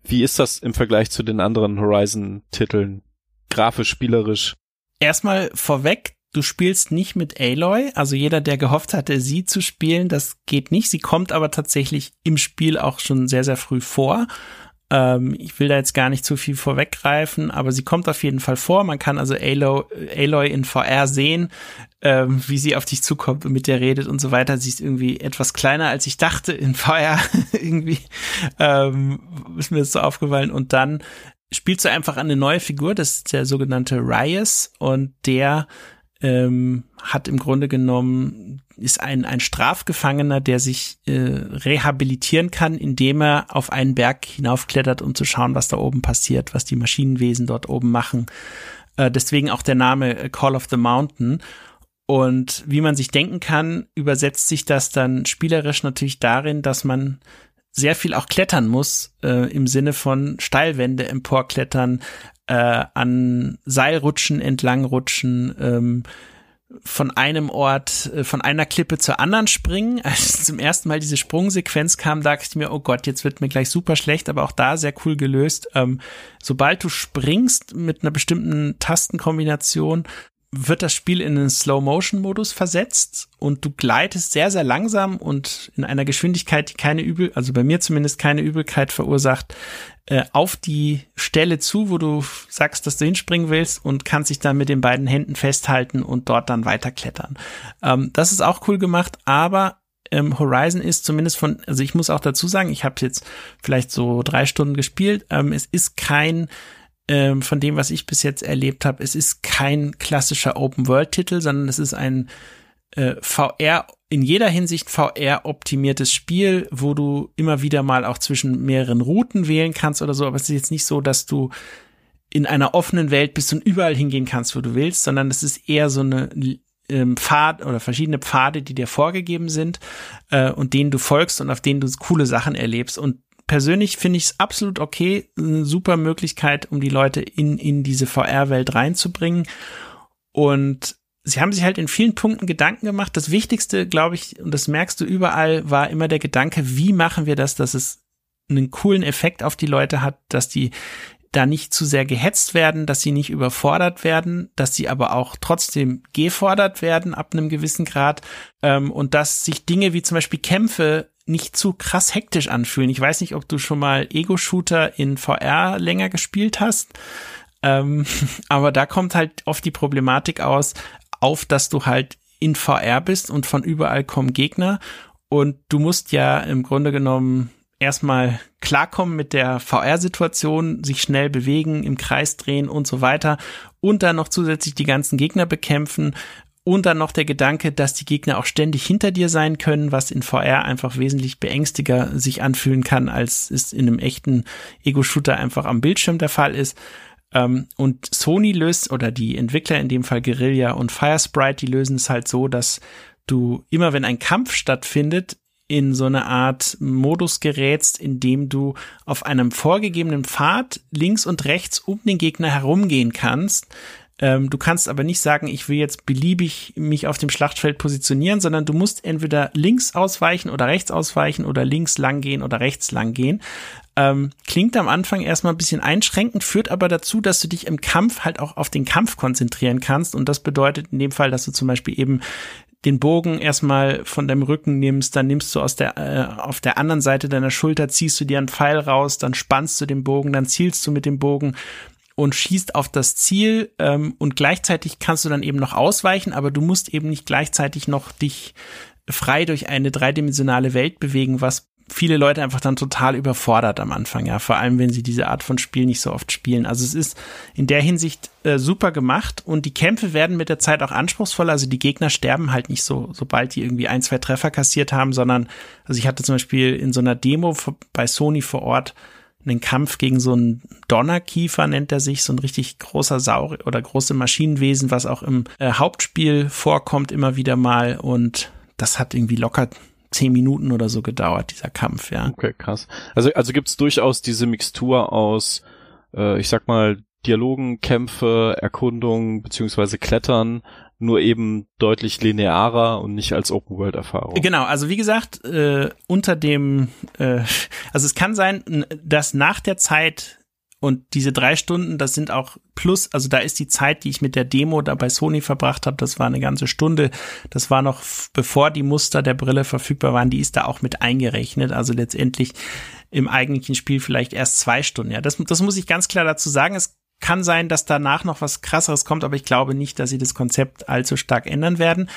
[SPEAKER 2] Wie ist das im Vergleich zu den anderen Horizon-Titeln? Grafisch, spielerisch?
[SPEAKER 3] Erstmal vorweg, du spielst nicht mit Aloy, also jeder, der gehofft hatte, sie zu spielen, das geht nicht. Sie kommt aber tatsächlich im Spiel auch schon sehr, sehr früh vor. Ähm, ich will da jetzt gar nicht zu viel vorweggreifen, aber sie kommt auf jeden Fall vor. Man kann also Aloy, Aloy in VR sehen, ähm, wie sie auf dich zukommt und mit dir redet und so weiter. Sie ist irgendwie etwas kleiner, als ich dachte in VR. irgendwie ähm, ist mir das so aufgefallen. Und dann spielst du einfach eine neue Figur, das ist der sogenannte Ryas und der ähm, hat im Grunde genommen, ist ein, ein Strafgefangener, der sich äh, rehabilitieren kann, indem er auf einen Berg hinaufklettert, um zu schauen, was da oben passiert, was die Maschinenwesen dort oben machen. Äh, deswegen auch der Name äh, Call of the Mountain. Und wie man sich denken kann, übersetzt sich das dann spielerisch natürlich darin, dass man sehr viel auch klettern muss, äh, im Sinne von Steilwände emporklettern, äh, an Seilrutschen entlangrutschen, ähm, von einem Ort, äh, von einer Klippe zur anderen springen. Als zum ersten Mal diese Sprungsequenz kam, dachte ich mir, oh Gott, jetzt wird mir gleich super schlecht, aber auch da sehr cool gelöst. Ähm, sobald du springst mit einer bestimmten Tastenkombination, wird das Spiel in einen Slow-Motion-Modus versetzt und du gleitest sehr, sehr langsam und in einer Geschwindigkeit, die keine Übel, also bei mir zumindest keine Übelkeit verursacht, äh, auf die Stelle zu, wo du sagst, dass du hinspringen willst und kannst dich dann mit den beiden Händen festhalten und dort dann weiterklettern. Ähm, das ist auch cool gemacht, aber ähm, Horizon ist zumindest von, also ich muss auch dazu sagen, ich habe jetzt vielleicht so drei Stunden gespielt. Ähm, es ist kein ähm, von dem, was ich bis jetzt erlebt habe, es ist kein klassischer Open-World-Titel, sondern es ist ein äh, VR, in jeder Hinsicht VR-optimiertes Spiel, wo du immer wieder mal auch zwischen mehreren Routen wählen kannst oder so, aber es ist jetzt nicht so, dass du in einer offenen Welt bist und überall hingehen kannst, wo du willst, sondern es ist eher so eine ähm, Pfad oder verschiedene Pfade, die dir vorgegeben sind äh, und denen du folgst und auf denen du coole Sachen erlebst. Und persönlich finde ich es absolut okay, eine super Möglichkeit, um die Leute in, in diese VR-Welt reinzubringen. Und sie haben sich halt in vielen Punkten Gedanken gemacht. Das Wichtigste, glaube ich, und das merkst du überall, war immer der Gedanke, wie machen wir das, dass es einen coolen Effekt auf die Leute hat, dass die da nicht zu sehr gehetzt werden, dass sie nicht überfordert werden, dass sie aber auch trotzdem gefordert werden ab einem gewissen Grad ähm, und dass sich Dinge wie zum Beispiel Kämpfe nicht zu krass hektisch anfühlen. Ich weiß nicht, ob du schon mal Ego-Shooter in VR länger gespielt hast. Ähm, aber da kommt halt oft die Problematik aus, auf, dass du halt in VR bist und von überall kommen Gegner und du musst ja im Grunde genommen erstmal klarkommen mit der VR-Situation, sich schnell bewegen, im Kreis drehen und so weiter und dann noch zusätzlich die ganzen Gegner bekämpfen und dann noch der Gedanke, dass die Gegner auch ständig hinter dir sein können, was in VR einfach wesentlich beängstiger sich anfühlen kann, als es in einem echten Ego-Shooter einfach am Bildschirm der Fall ist. Ähm, und Sony löst, oder die Entwickler in dem Fall Guerilla und Firesprite, die lösen es halt so, dass du immer, wenn ein Kampf stattfindet, in so eine Art Modus gerätst, in dem du auf einem vorgegebenen Pfad links und rechts um den Gegner herumgehen kannst, ähm, du kannst aber nicht sagen, ich will jetzt beliebig mich auf dem Schlachtfeld positionieren, sondern du musst entweder links ausweichen oder rechts ausweichen oder links lang gehen oder rechts lang gehen. Ähm, klingt am Anfang erstmal ein bisschen einschränkend, führt aber dazu, dass du dich im Kampf halt auch auf den Kampf konzentrieren kannst. Und das bedeutet in dem Fall, dass du zum Beispiel eben den Bogen erstmal von deinem Rücken nimmst, dann nimmst du aus der äh, auf der anderen Seite deiner Schulter ziehst du dir einen Pfeil raus, dann spannst du den Bogen, dann zielst du mit dem Bogen und schießt auf das Ziel ähm, und gleichzeitig kannst du dann eben noch ausweichen, aber du musst eben nicht gleichzeitig noch dich frei durch eine dreidimensionale Welt bewegen, was viele Leute einfach dann total überfordert am Anfang, ja, vor allem wenn sie diese Art von Spiel nicht so oft spielen. Also es ist in der Hinsicht äh, super gemacht und die Kämpfe werden mit der Zeit auch anspruchsvoller. Also die Gegner sterben halt nicht so, sobald die irgendwie ein, zwei Treffer kassiert haben, sondern, also ich hatte zum Beispiel in so einer Demo bei Sony vor Ort einen Kampf gegen so einen Donnerkiefer, nennt er sich, so ein richtig großer Saurier oder große Maschinenwesen, was auch im äh, Hauptspiel vorkommt immer wieder mal und das hat irgendwie locker zehn Minuten oder so gedauert, dieser Kampf, ja.
[SPEAKER 2] Okay, krass. Also, also gibt's durchaus diese Mixtur aus, äh, ich sag mal, Dialogen, Kämpfe, Erkundung beziehungsweise Klettern, nur eben deutlich linearer und nicht als Open-World-Erfahrung.
[SPEAKER 3] Genau, also wie gesagt, äh, unter dem, äh, also es kann sein, dass nach der Zeit und diese drei Stunden, das sind auch plus, also da ist die Zeit, die ich mit der Demo da bei Sony verbracht habe, das war eine ganze Stunde. Das war noch bevor die Muster der Brille verfügbar waren, die ist da auch mit eingerechnet. Also letztendlich im eigentlichen Spiel vielleicht erst zwei Stunden. Ja, das, das muss ich ganz klar dazu sagen. Es kann sein, dass danach noch was krasseres kommt, aber ich glaube nicht, dass sie das Konzept allzu stark ändern werden.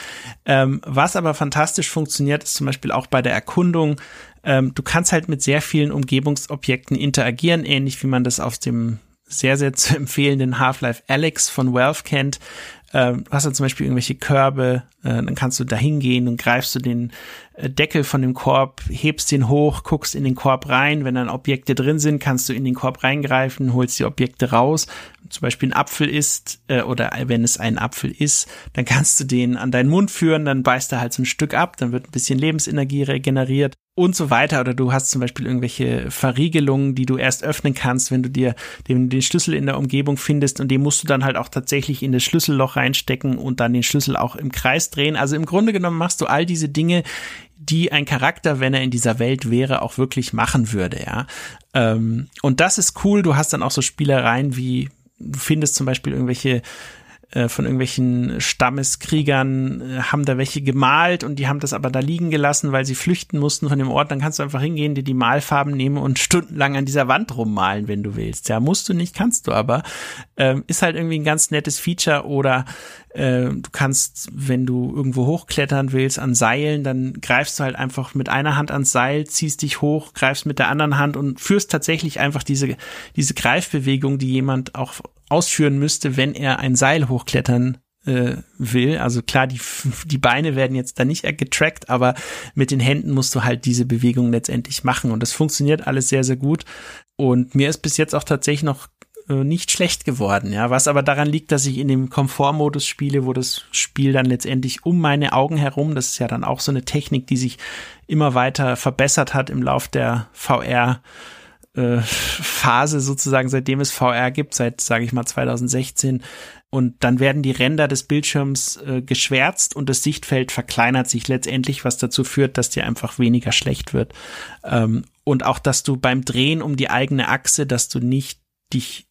[SPEAKER 3] Ähm, was aber fantastisch funktioniert, ist zum Beispiel auch bei der Erkundung. Ähm, du kannst halt mit sehr vielen Umgebungsobjekten interagieren, ähnlich wie man das aus dem sehr, sehr zu empfehlenden Half-Life Alex von Valve kennt. Ähm, hast ja zum Beispiel irgendwelche Körbe, äh, dann kannst du da hingehen und greifst du den äh, Deckel von dem Korb, hebst den hoch, guckst in den Korb rein. Wenn dann Objekte drin sind, kannst du in den Korb reingreifen, holst die Objekte raus. Zum Beispiel ein Apfel ist, äh, oder wenn es ein Apfel ist, dann kannst du den an deinen Mund führen, dann beißt er halt so ein Stück ab, dann wird ein bisschen Lebensenergie regeneriert und so weiter. Oder du hast zum Beispiel irgendwelche Verriegelungen, die du erst öffnen kannst, wenn du dir den, den Schlüssel in der Umgebung findest und den musst du dann halt auch tatsächlich in das Schlüsselloch reinstecken und dann den Schlüssel auch im Kreis drehen. Also im Grunde genommen machst du all diese Dinge, die ein Charakter, wenn er in dieser Welt wäre, auch wirklich machen würde, ja. Ähm, und das ist cool. Du hast dann auch so Spielereien wie, du findest zum Beispiel irgendwelche äh, von irgendwelchen Stammeskriegern äh, haben da welche gemalt und die haben das aber da liegen gelassen, weil sie flüchten mussten von dem Ort. Dann kannst du einfach hingehen, dir die Malfarben nehmen und stundenlang an dieser Wand rummalen, wenn du willst. Ja, musst du nicht, kannst du aber. Ähm, ist halt irgendwie ein ganz nettes Feature oder äh, du kannst, wenn du irgendwo hochklettern willst an Seilen, dann greifst du halt einfach mit einer Hand ans Seil, ziehst dich hoch, greifst mit der anderen Hand und führst tatsächlich einfach diese, diese Greifbewegung, die jemand auch ausführen müsste, wenn er ein Seil hochklettern äh, will. Also klar, die, die Beine werden jetzt da nicht getrackt, aber mit den Händen musst du halt diese Bewegung letztendlich machen. Und das funktioniert alles sehr, sehr gut. Und mir ist bis jetzt auch tatsächlich noch äh, nicht schlecht geworden, ja, was aber daran liegt, dass ich in dem Komfortmodus spiele, wo das Spiel dann letztendlich um meine Augen herum, das ist ja dann auch so eine Technik, die sich immer weiter verbessert hat im Lauf der VR äh, Phase sozusagen, seitdem es VR gibt, seit, sage ich mal, 2016. Und dann werden die Ränder des Bildschirms äh, geschwärzt und das Sichtfeld verkleinert sich letztendlich, was dazu führt, dass dir einfach weniger schlecht wird. Ähm, und auch, dass du beim Drehen um die eigene Achse, dass du nicht dich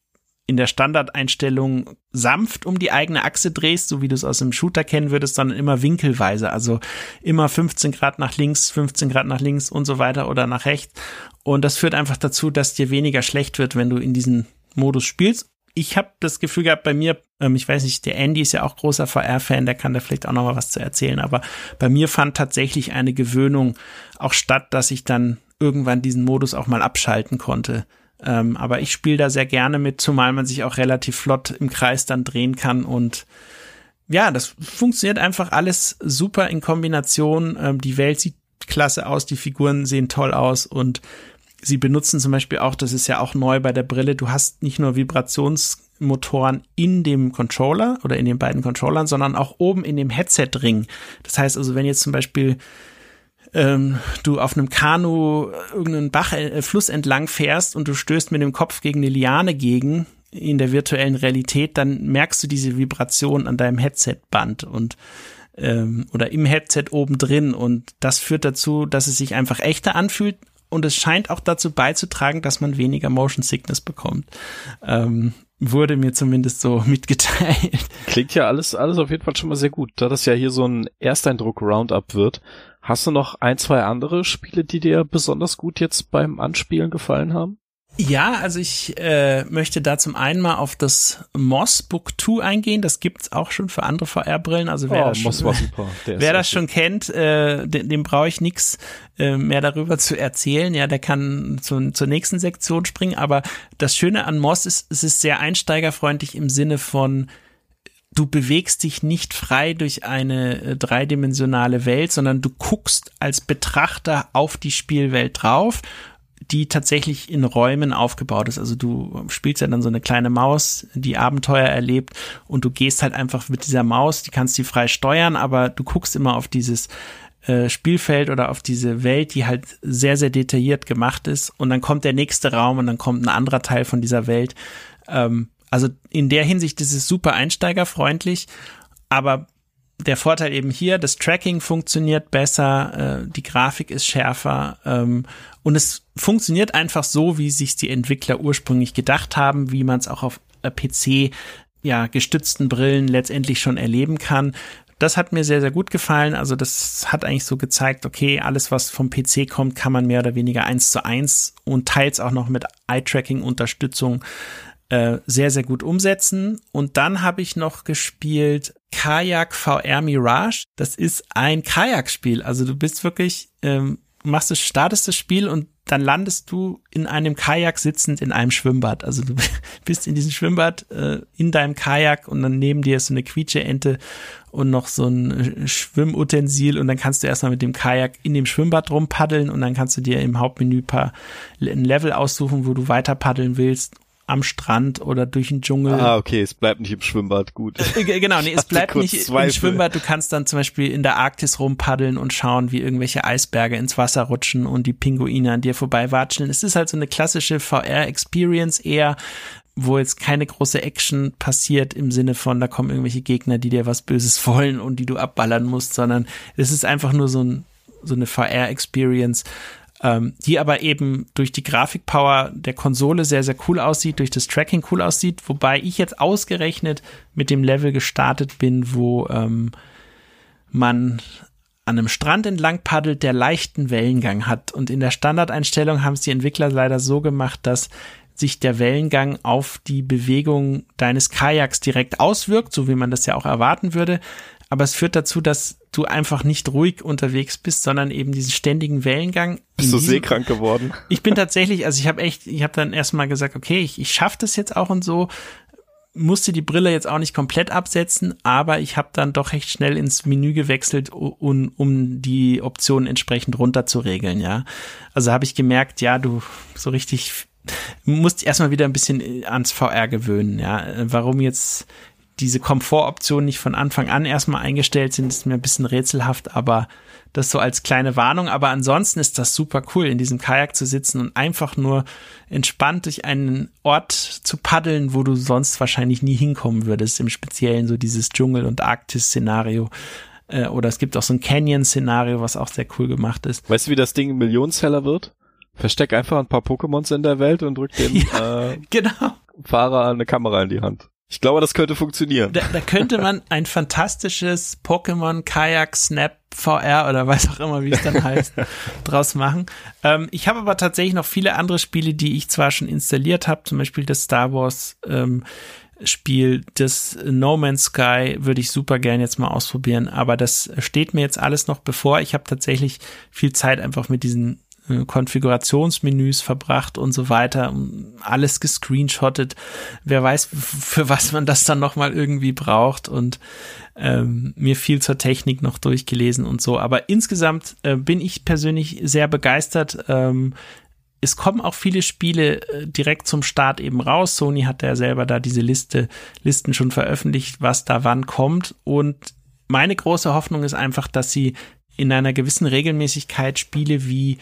[SPEAKER 3] in der Standardeinstellung sanft um die eigene Achse drehst, so wie du es aus dem Shooter kennen würdest, sondern immer winkelweise, also immer 15 Grad nach links, 15 Grad nach links und so weiter oder nach rechts. Und das führt einfach dazu, dass dir weniger schlecht wird, wenn du in diesen Modus spielst. Ich habe das Gefühl gehabt, bei mir, ähm, ich weiß nicht, der Andy ist ja auch großer VR-Fan, der kann da vielleicht auch noch mal was zu erzählen, aber bei mir fand tatsächlich eine Gewöhnung auch statt, dass ich dann irgendwann diesen Modus auch mal abschalten konnte. Ähm, aber ich spiele da sehr gerne mit, zumal man sich auch relativ flott im Kreis dann drehen kann und ja, das funktioniert einfach alles super in Kombination. Ähm, die Welt sieht klasse aus, die Figuren sehen toll aus und sie benutzen zum Beispiel auch, das ist ja auch neu bei der Brille, du hast nicht nur Vibrationsmotoren in dem Controller oder in den beiden Controllern, sondern auch oben in dem Headset-Ring. Das heißt also, wenn jetzt zum Beispiel ähm, du auf einem Kanu irgendeinen Bach, äh, Fluss entlang fährst und du stößt mit dem Kopf gegen eine Liane gegen in der virtuellen Realität, dann merkst du diese Vibration an deinem Headset-Band und ähm, oder im Headset oben drin und das führt dazu, dass es sich einfach echter anfühlt und es scheint auch dazu beizutragen, dass man weniger Motion Sickness bekommt. Ähm, wurde mir zumindest so mitgeteilt.
[SPEAKER 2] Klingt ja alles, alles auf jeden Fall schon mal sehr gut. Da das ja hier so ein Ersteindruck Roundup wird, Hast du noch ein, zwei andere Spiele, die dir besonders gut jetzt beim Anspielen gefallen haben?
[SPEAKER 3] Ja, also ich äh, möchte da zum einen mal auf das Moss Book 2 eingehen. Das gibt's auch schon für andere VR-Brillen. Also wer, oh, das, schon, wer das schon kennt, äh, dem, dem brauche ich nichts äh, mehr darüber zu erzählen. Ja, der kann zu, zur nächsten Sektion springen. Aber das Schöne an Moss ist, es ist sehr einsteigerfreundlich im Sinne von du bewegst dich nicht frei durch eine äh, dreidimensionale Welt, sondern du guckst als Betrachter auf die Spielwelt drauf. die tatsächlich in Räumen aufgebaut ist. Also du spielst ja dann so eine kleine Maus, die Abenteuer erlebt und du gehst halt einfach mit dieser Maus, die kannst die frei steuern, aber du guckst immer auf dieses äh, Spielfeld oder auf diese Welt, die halt sehr, sehr detailliert gemacht ist und dann kommt der nächste Raum und dann kommt ein anderer Teil von dieser Welt. Ähm, also in der Hinsicht ist es super einsteigerfreundlich, aber der Vorteil eben hier, das Tracking funktioniert besser, äh, die Grafik ist schärfer ähm, und es funktioniert einfach so, wie sich die Entwickler ursprünglich gedacht haben, wie man es auch auf äh, PC ja gestützten Brillen letztendlich schon erleben kann. Das hat mir sehr, sehr gut gefallen. Also das hat eigentlich so gezeigt, okay, alles, was vom PC kommt, kann man mehr oder weniger eins zu eins und teils auch noch mit Eye-Tracking-Unterstützung äh, sehr, sehr gut umsetzen. Und dann habe ich noch gespielt Kajak VR Mirage. Das ist ein Kajakspiel. Also du bist wirklich, ähm, machst du, startest das Spiel und dann landest du in einem Kajak sitzend in einem Schwimmbad. Also du bist in diesem Schwimmbad äh, in deinem Kajak und dann neben dir ist so eine Quietsche-Ente und noch so ein äh, Schwimmutensil und dann kannst du erstmal mit dem Kajak in dem Schwimmbad rumpaddeln und dann kannst du dir im Hauptmenü paar ein Level aussuchen, wo du weiter paddeln willst am Strand oder durch den Dschungel.
[SPEAKER 2] Ah, okay, es bleibt nicht im Schwimmbad, gut.
[SPEAKER 3] Äh, genau, nee, es bleibt nicht Zweifel. im Schwimmbad. Du kannst dann zum Beispiel in der Arktis rumpaddeln und schauen, wie irgendwelche Eisberge ins Wasser rutschen und die Pinguine an dir vorbeiwatscheln. Es ist halt so eine klassische VR-Experience eher, wo jetzt keine große Action passiert im Sinne von, da kommen irgendwelche Gegner, die dir was Böses wollen und die du abballern musst, sondern es ist einfach nur so ein so eine VR-Experience, ähm, die aber eben durch die Grafikpower der Konsole sehr, sehr cool aussieht, durch das Tracking cool aussieht, wobei ich jetzt ausgerechnet mit dem Level gestartet bin, wo ähm, man an einem Strand entlang paddelt, der leichten Wellengang hat. Und in der Standardeinstellung haben es die Entwickler leider so gemacht, dass sich der Wellengang auf die Bewegung deines Kajaks direkt auswirkt, so wie man das ja auch erwarten würde aber es führt dazu, dass du einfach nicht ruhig unterwegs bist, sondern eben diesen ständigen Wellengang.
[SPEAKER 2] Bist du seekrank geworden?
[SPEAKER 3] Ich bin tatsächlich, also ich habe echt, ich habe dann erstmal gesagt, okay, ich, ich schaffe das jetzt auch und so, musste die Brille jetzt auch nicht komplett absetzen, aber ich habe dann doch recht schnell ins Menü gewechselt, um, um die Optionen entsprechend runter zu regeln, ja. Also habe ich gemerkt, ja, du so richtig musst erstmal wieder ein bisschen ans VR gewöhnen, ja. Warum jetzt diese Komfortoptionen nicht von Anfang an erstmal eingestellt sind, ist mir ein bisschen rätselhaft, aber das so als kleine Warnung. Aber ansonsten ist das super cool, in diesem Kajak zu sitzen und einfach nur entspannt durch einen Ort zu paddeln, wo du sonst wahrscheinlich nie hinkommen würdest. Im Speziellen so dieses Dschungel- und Arktis-Szenario. Äh, oder es gibt auch so ein Canyon-Szenario, was auch sehr cool gemacht ist.
[SPEAKER 2] Weißt du, wie das Ding ein Millionenseller wird? Versteck einfach ein paar Pokémons in der Welt und drück dem ja, äh, genau. Fahrer eine Kamera in die Hand. Ich glaube, das könnte funktionieren.
[SPEAKER 3] Da, da könnte man ein fantastisches Pokémon Kayak Snap VR oder weiß auch immer, wie es dann heißt, draus machen. Ähm, ich habe aber tatsächlich noch viele andere Spiele, die ich zwar schon installiert habe, zum Beispiel das Star Wars ähm, Spiel, das No Man's Sky würde ich super gern jetzt mal ausprobieren, aber das steht mir jetzt alles noch bevor. Ich habe tatsächlich viel Zeit einfach mit diesen Konfigurationsmenüs verbracht und so weiter, alles gescreenshottet. Wer weiß, für was man das dann nochmal irgendwie braucht und ähm, mir viel zur Technik noch durchgelesen und so. Aber insgesamt äh, bin ich persönlich sehr begeistert. Ähm, es kommen auch viele Spiele äh, direkt zum Start eben raus. Sony hat ja selber da diese Liste, Listen schon veröffentlicht, was da wann kommt. Und meine große Hoffnung ist einfach, dass sie in einer gewissen Regelmäßigkeit Spiele wie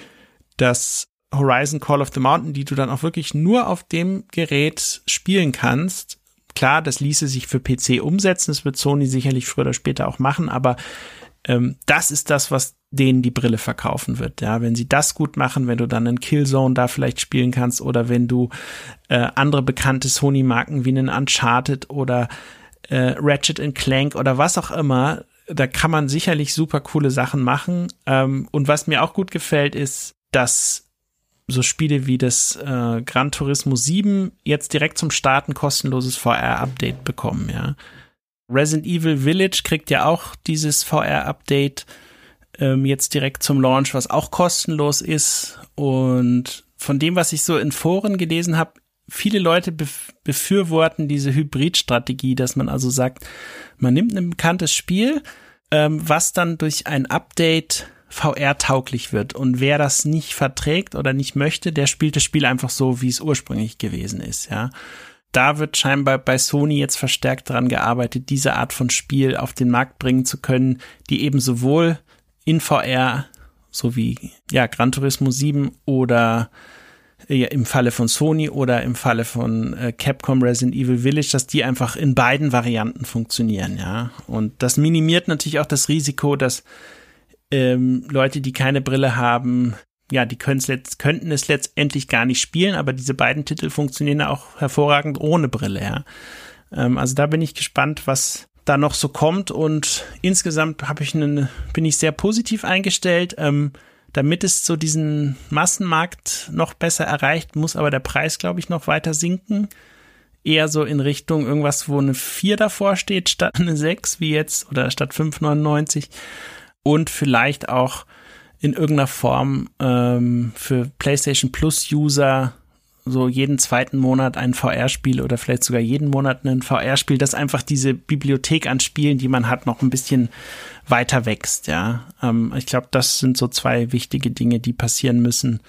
[SPEAKER 3] das Horizon Call of the Mountain, die du dann auch wirklich nur auf dem Gerät spielen kannst. Klar, das ließe sich für PC umsetzen, das wird Sony sicherlich früher oder später auch machen, aber ähm, das ist das, was denen die Brille verkaufen wird. Ja, wenn sie das gut machen, wenn du dann einen Killzone da vielleicht spielen kannst oder wenn du äh, andere bekannte Sony-Marken wie einen Uncharted oder äh, Ratchet Clank oder was auch immer, da kann man sicherlich super coole Sachen machen. Ähm, und was mir auch gut gefällt, ist, dass so Spiele wie das äh, Gran Turismo 7 jetzt direkt zum Starten kostenloses VR-Update bekommen, ja. Resident Evil Village kriegt ja auch dieses VR-Update ähm, jetzt direkt zum Launch, was auch kostenlos ist. Und von dem, was ich so in Foren gelesen habe, viele Leute bef befürworten diese Hybrid-Strategie, dass man also sagt, man nimmt ein bekanntes Spiel, ähm, was dann durch ein Update VR-tauglich wird. Und wer das nicht verträgt oder nicht möchte, der spielt das Spiel einfach so, wie es ursprünglich gewesen ist, ja. Da wird scheinbar bei Sony jetzt verstärkt daran gearbeitet, diese Art von Spiel auf den Markt bringen zu können, die eben sowohl in VR, so wie, ja, Gran Turismo 7 oder ja, im Falle von Sony oder im Falle von äh, Capcom Resident Evil Village, dass die einfach in beiden Varianten funktionieren, ja. Und das minimiert natürlich auch das Risiko, dass ähm, Leute, die keine Brille haben, ja, die könnten es letztendlich gar nicht spielen, aber diese beiden Titel funktionieren auch hervorragend ohne Brille, ja. Ähm, also da bin ich gespannt, was da noch so kommt und insgesamt habe ich einen, bin ich sehr positiv eingestellt. Ähm, damit es so diesen Massenmarkt noch besser erreicht, muss aber der Preis, glaube ich, noch weiter sinken. Eher so in Richtung irgendwas, wo eine 4 davor steht, statt eine 6, wie jetzt, oder statt 5,99 und vielleicht auch in irgendeiner Form ähm, für PlayStation Plus User so jeden zweiten Monat ein VR-Spiel oder vielleicht sogar jeden Monat ein VR-Spiel, das einfach diese Bibliothek an Spielen, die man hat, noch ein bisschen weiter wächst. Ja, ähm, ich glaube, das sind so zwei wichtige Dinge, die passieren müssen,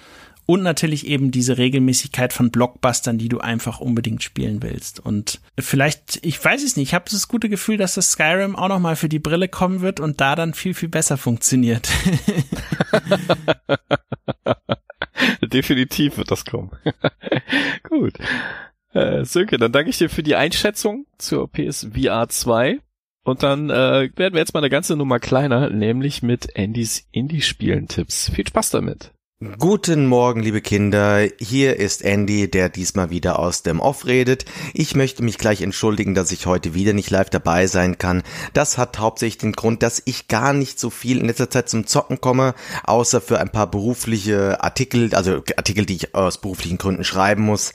[SPEAKER 3] und natürlich eben diese Regelmäßigkeit von Blockbustern, die du einfach unbedingt spielen willst. Und vielleicht, ich weiß es nicht, ich habe das gute Gefühl, dass das Skyrim auch nochmal für die Brille kommen wird und da dann viel, viel besser funktioniert.
[SPEAKER 2] Definitiv wird das kommen. Gut. Äh, Sönke, dann danke ich dir für die Einschätzung zur PSVR 2. Und dann äh, werden wir jetzt mal eine ganze Nummer kleiner, nämlich mit Andys Indie-Spielen-Tipps. Viel Spaß damit.
[SPEAKER 4] Guten Morgen, liebe Kinder. Hier ist Andy, der diesmal wieder aus dem Off redet. Ich möchte mich gleich entschuldigen, dass ich heute wieder nicht live dabei sein kann. Das hat hauptsächlich den Grund, dass ich gar nicht so viel in letzter Zeit zum Zocken komme, außer für ein paar berufliche Artikel, also Artikel, die ich aus beruflichen Gründen schreiben muss.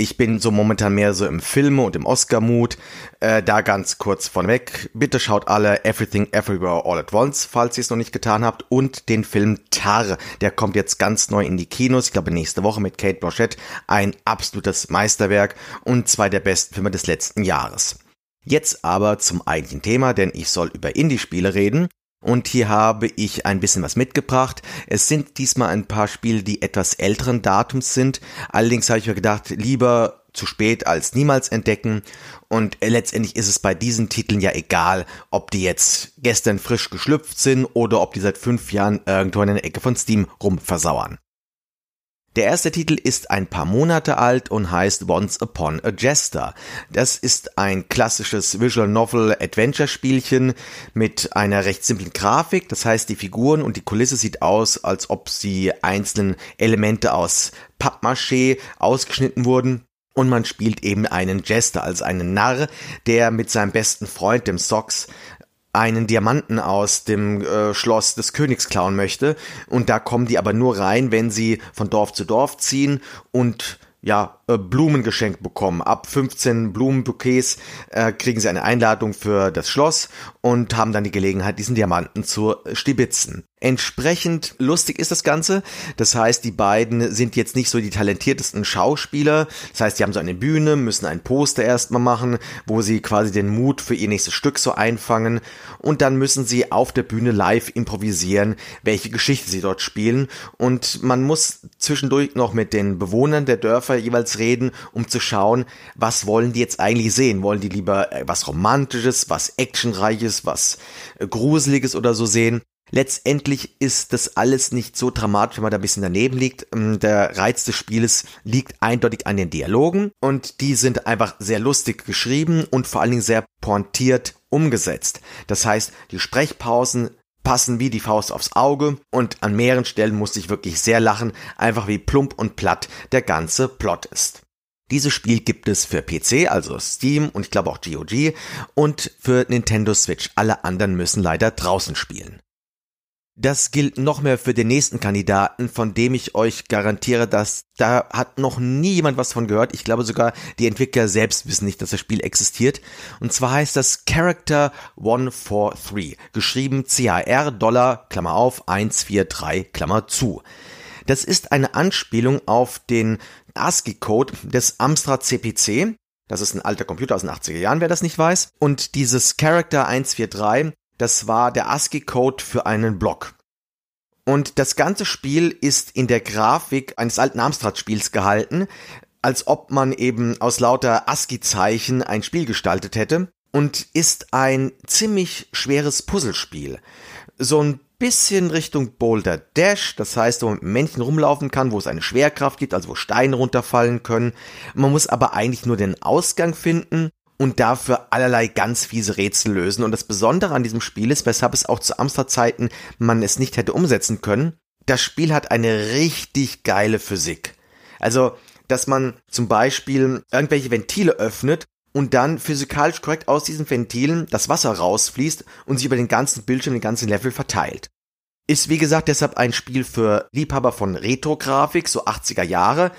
[SPEAKER 4] Ich bin so momentan mehr so im Filme und im Oscar-Mut. Äh, da ganz kurz vorweg. Bitte schaut alle Everything Everywhere All at Once, falls ihr es noch nicht getan habt. Und den Film Tar. Der kommt jetzt ganz neu in die Kinos. Ich glaube nächste Woche mit Kate Blanchett. Ein absolutes Meisterwerk und zwei der besten Filme des letzten Jahres. Jetzt aber zum eigentlichen Thema, denn ich soll über Indie-Spiele reden. Und hier habe ich ein bisschen was mitgebracht. Es sind diesmal ein paar Spiele, die etwas älteren Datums sind. Allerdings habe ich mir gedacht, lieber zu spät als niemals entdecken. Und letztendlich ist es bei diesen Titeln ja egal, ob die jetzt gestern frisch geschlüpft sind oder ob die seit fünf Jahren irgendwo in der Ecke von Steam rumversauern. Der erste Titel ist ein paar Monate alt und heißt Once Upon a Jester. Das ist ein klassisches Visual Novel Adventure Spielchen mit einer recht simplen Grafik. Das heißt, die Figuren und die Kulisse sieht aus, als ob sie einzelnen Elemente aus Pappmaché ausgeschnitten wurden. Und man spielt eben einen Jester, also einen Narr, der mit seinem besten Freund, dem Sox, einen Diamanten aus dem äh, Schloss des Königs klauen möchte. Und da kommen die aber nur rein, wenn sie von Dorf zu Dorf ziehen und ja, Blumen geschenkt bekommen. Ab 15 Blumenbouquets äh, kriegen sie eine Einladung für das Schloss und haben dann die Gelegenheit, diesen Diamanten zu stibitzen. Entsprechend lustig ist das Ganze. Das heißt, die beiden sind jetzt nicht so die talentiertesten Schauspieler. Das heißt, die haben so eine Bühne, müssen ein Poster erstmal machen, wo sie quasi den Mut für ihr nächstes Stück so einfangen. Und dann müssen sie auf der Bühne live improvisieren, welche Geschichte sie dort spielen. Und man muss zwischendurch noch mit den Bewohnern der Dörfer jeweils reden, um zu schauen, was wollen die jetzt eigentlich sehen? Wollen die lieber äh, was Romantisches, was Actionreiches, was äh, Gruseliges oder so sehen? Letztendlich ist das alles nicht so dramatisch, wenn man da ein bisschen daneben liegt. Ähm, der Reiz des Spieles liegt eindeutig an den Dialogen und die sind einfach sehr lustig geschrieben und vor allen Dingen sehr pointiert umgesetzt. Das heißt, die Sprechpausen passen wie die Faust aufs Auge und an mehreren Stellen musste ich wirklich sehr lachen, einfach wie plump und platt der ganze Plot ist. Dieses Spiel gibt es für PC, also Steam und ich glaube auch GOG und für Nintendo Switch. Alle anderen müssen leider draußen spielen. Das gilt noch mehr für den nächsten Kandidaten, von dem ich euch garantiere, dass da hat noch nie jemand was von gehört. Ich glaube sogar, die Entwickler selbst wissen nicht, dass das Spiel existiert. Und zwar heißt das Character 143, geschrieben CHR Dollar, Klammer auf, 143, Klammer zu. Das ist eine Anspielung auf den ASCII-Code des Amstrad CPC. Das ist ein alter Computer aus den 80er Jahren, wer das nicht weiß. Und dieses Character 143 das war der ASCII-Code für einen Block. Und das ganze Spiel ist in der Grafik eines alten Amstrad-Spiels gehalten, als ob man eben aus lauter ASCII-Zeichen ein Spiel gestaltet hätte und ist ein ziemlich schweres Puzzlespiel. So ein bisschen Richtung Boulder Dash, das heißt, wo man mit Männchen rumlaufen kann, wo es eine Schwerkraft gibt, also wo Steine runterfallen können. Man muss aber eigentlich nur den Ausgang finden und dafür allerlei ganz fiese Rätsel lösen. Und das Besondere an diesem Spiel ist, weshalb es auch zu Amstrad-Zeiten man es nicht hätte umsetzen können, das Spiel hat eine richtig geile Physik. Also, dass man zum Beispiel irgendwelche Ventile öffnet und dann physikalisch korrekt aus diesen Ventilen das Wasser rausfließt und sich über den ganzen Bildschirm, den ganzen Level verteilt. Ist wie gesagt deshalb ein Spiel für Liebhaber von Retro-Grafik, so 80er Jahre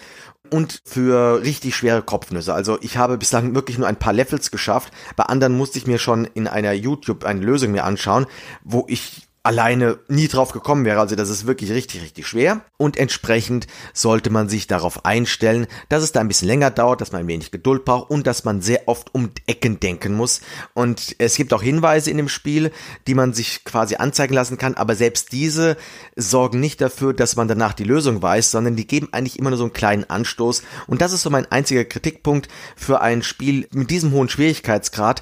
[SPEAKER 4] und für richtig schwere Kopfnüsse. Also ich habe bislang wirklich nur ein paar Levels geschafft. Bei anderen musste ich mir schon in einer YouTube eine Lösung mir anschauen, wo ich alleine nie drauf gekommen wäre. Also das ist wirklich richtig, richtig schwer. Und entsprechend sollte man sich darauf einstellen, dass es da ein bisschen länger dauert, dass man ein wenig Geduld braucht und dass man sehr oft um Ecken denken muss. Und es gibt auch Hinweise in dem Spiel, die man sich quasi anzeigen lassen kann. Aber selbst diese sorgen nicht dafür, dass man danach die Lösung weiß, sondern die geben eigentlich immer nur so einen kleinen Anstoß. Und das ist so mein einziger Kritikpunkt für ein Spiel mit diesem hohen Schwierigkeitsgrad.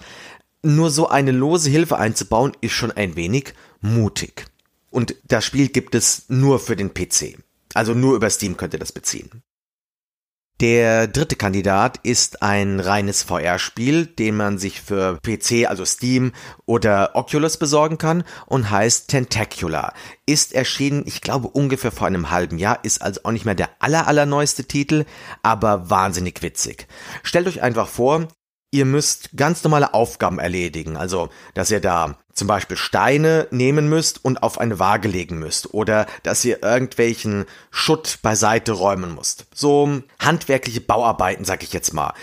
[SPEAKER 4] Nur so eine lose Hilfe einzubauen, ist schon ein wenig mutig. Und das Spiel gibt es nur für den PC. Also nur über Steam könnt ihr das beziehen. Der dritte Kandidat ist ein reines VR-Spiel, den man sich für PC, also Steam oder Oculus besorgen kann und heißt Tentacular. Ist erschienen, ich glaube ungefähr vor einem halben Jahr, ist also auch nicht mehr der aller, allerneueste Titel, aber wahnsinnig witzig. Stellt euch einfach vor, ihr müsst ganz normale Aufgaben erledigen. Also, dass ihr da zum Beispiel Steine nehmen müsst und auf eine Waage legen müsst. Oder dass ihr irgendwelchen Schutt beiseite räumen müsst. So handwerkliche Bauarbeiten, sag ich jetzt mal.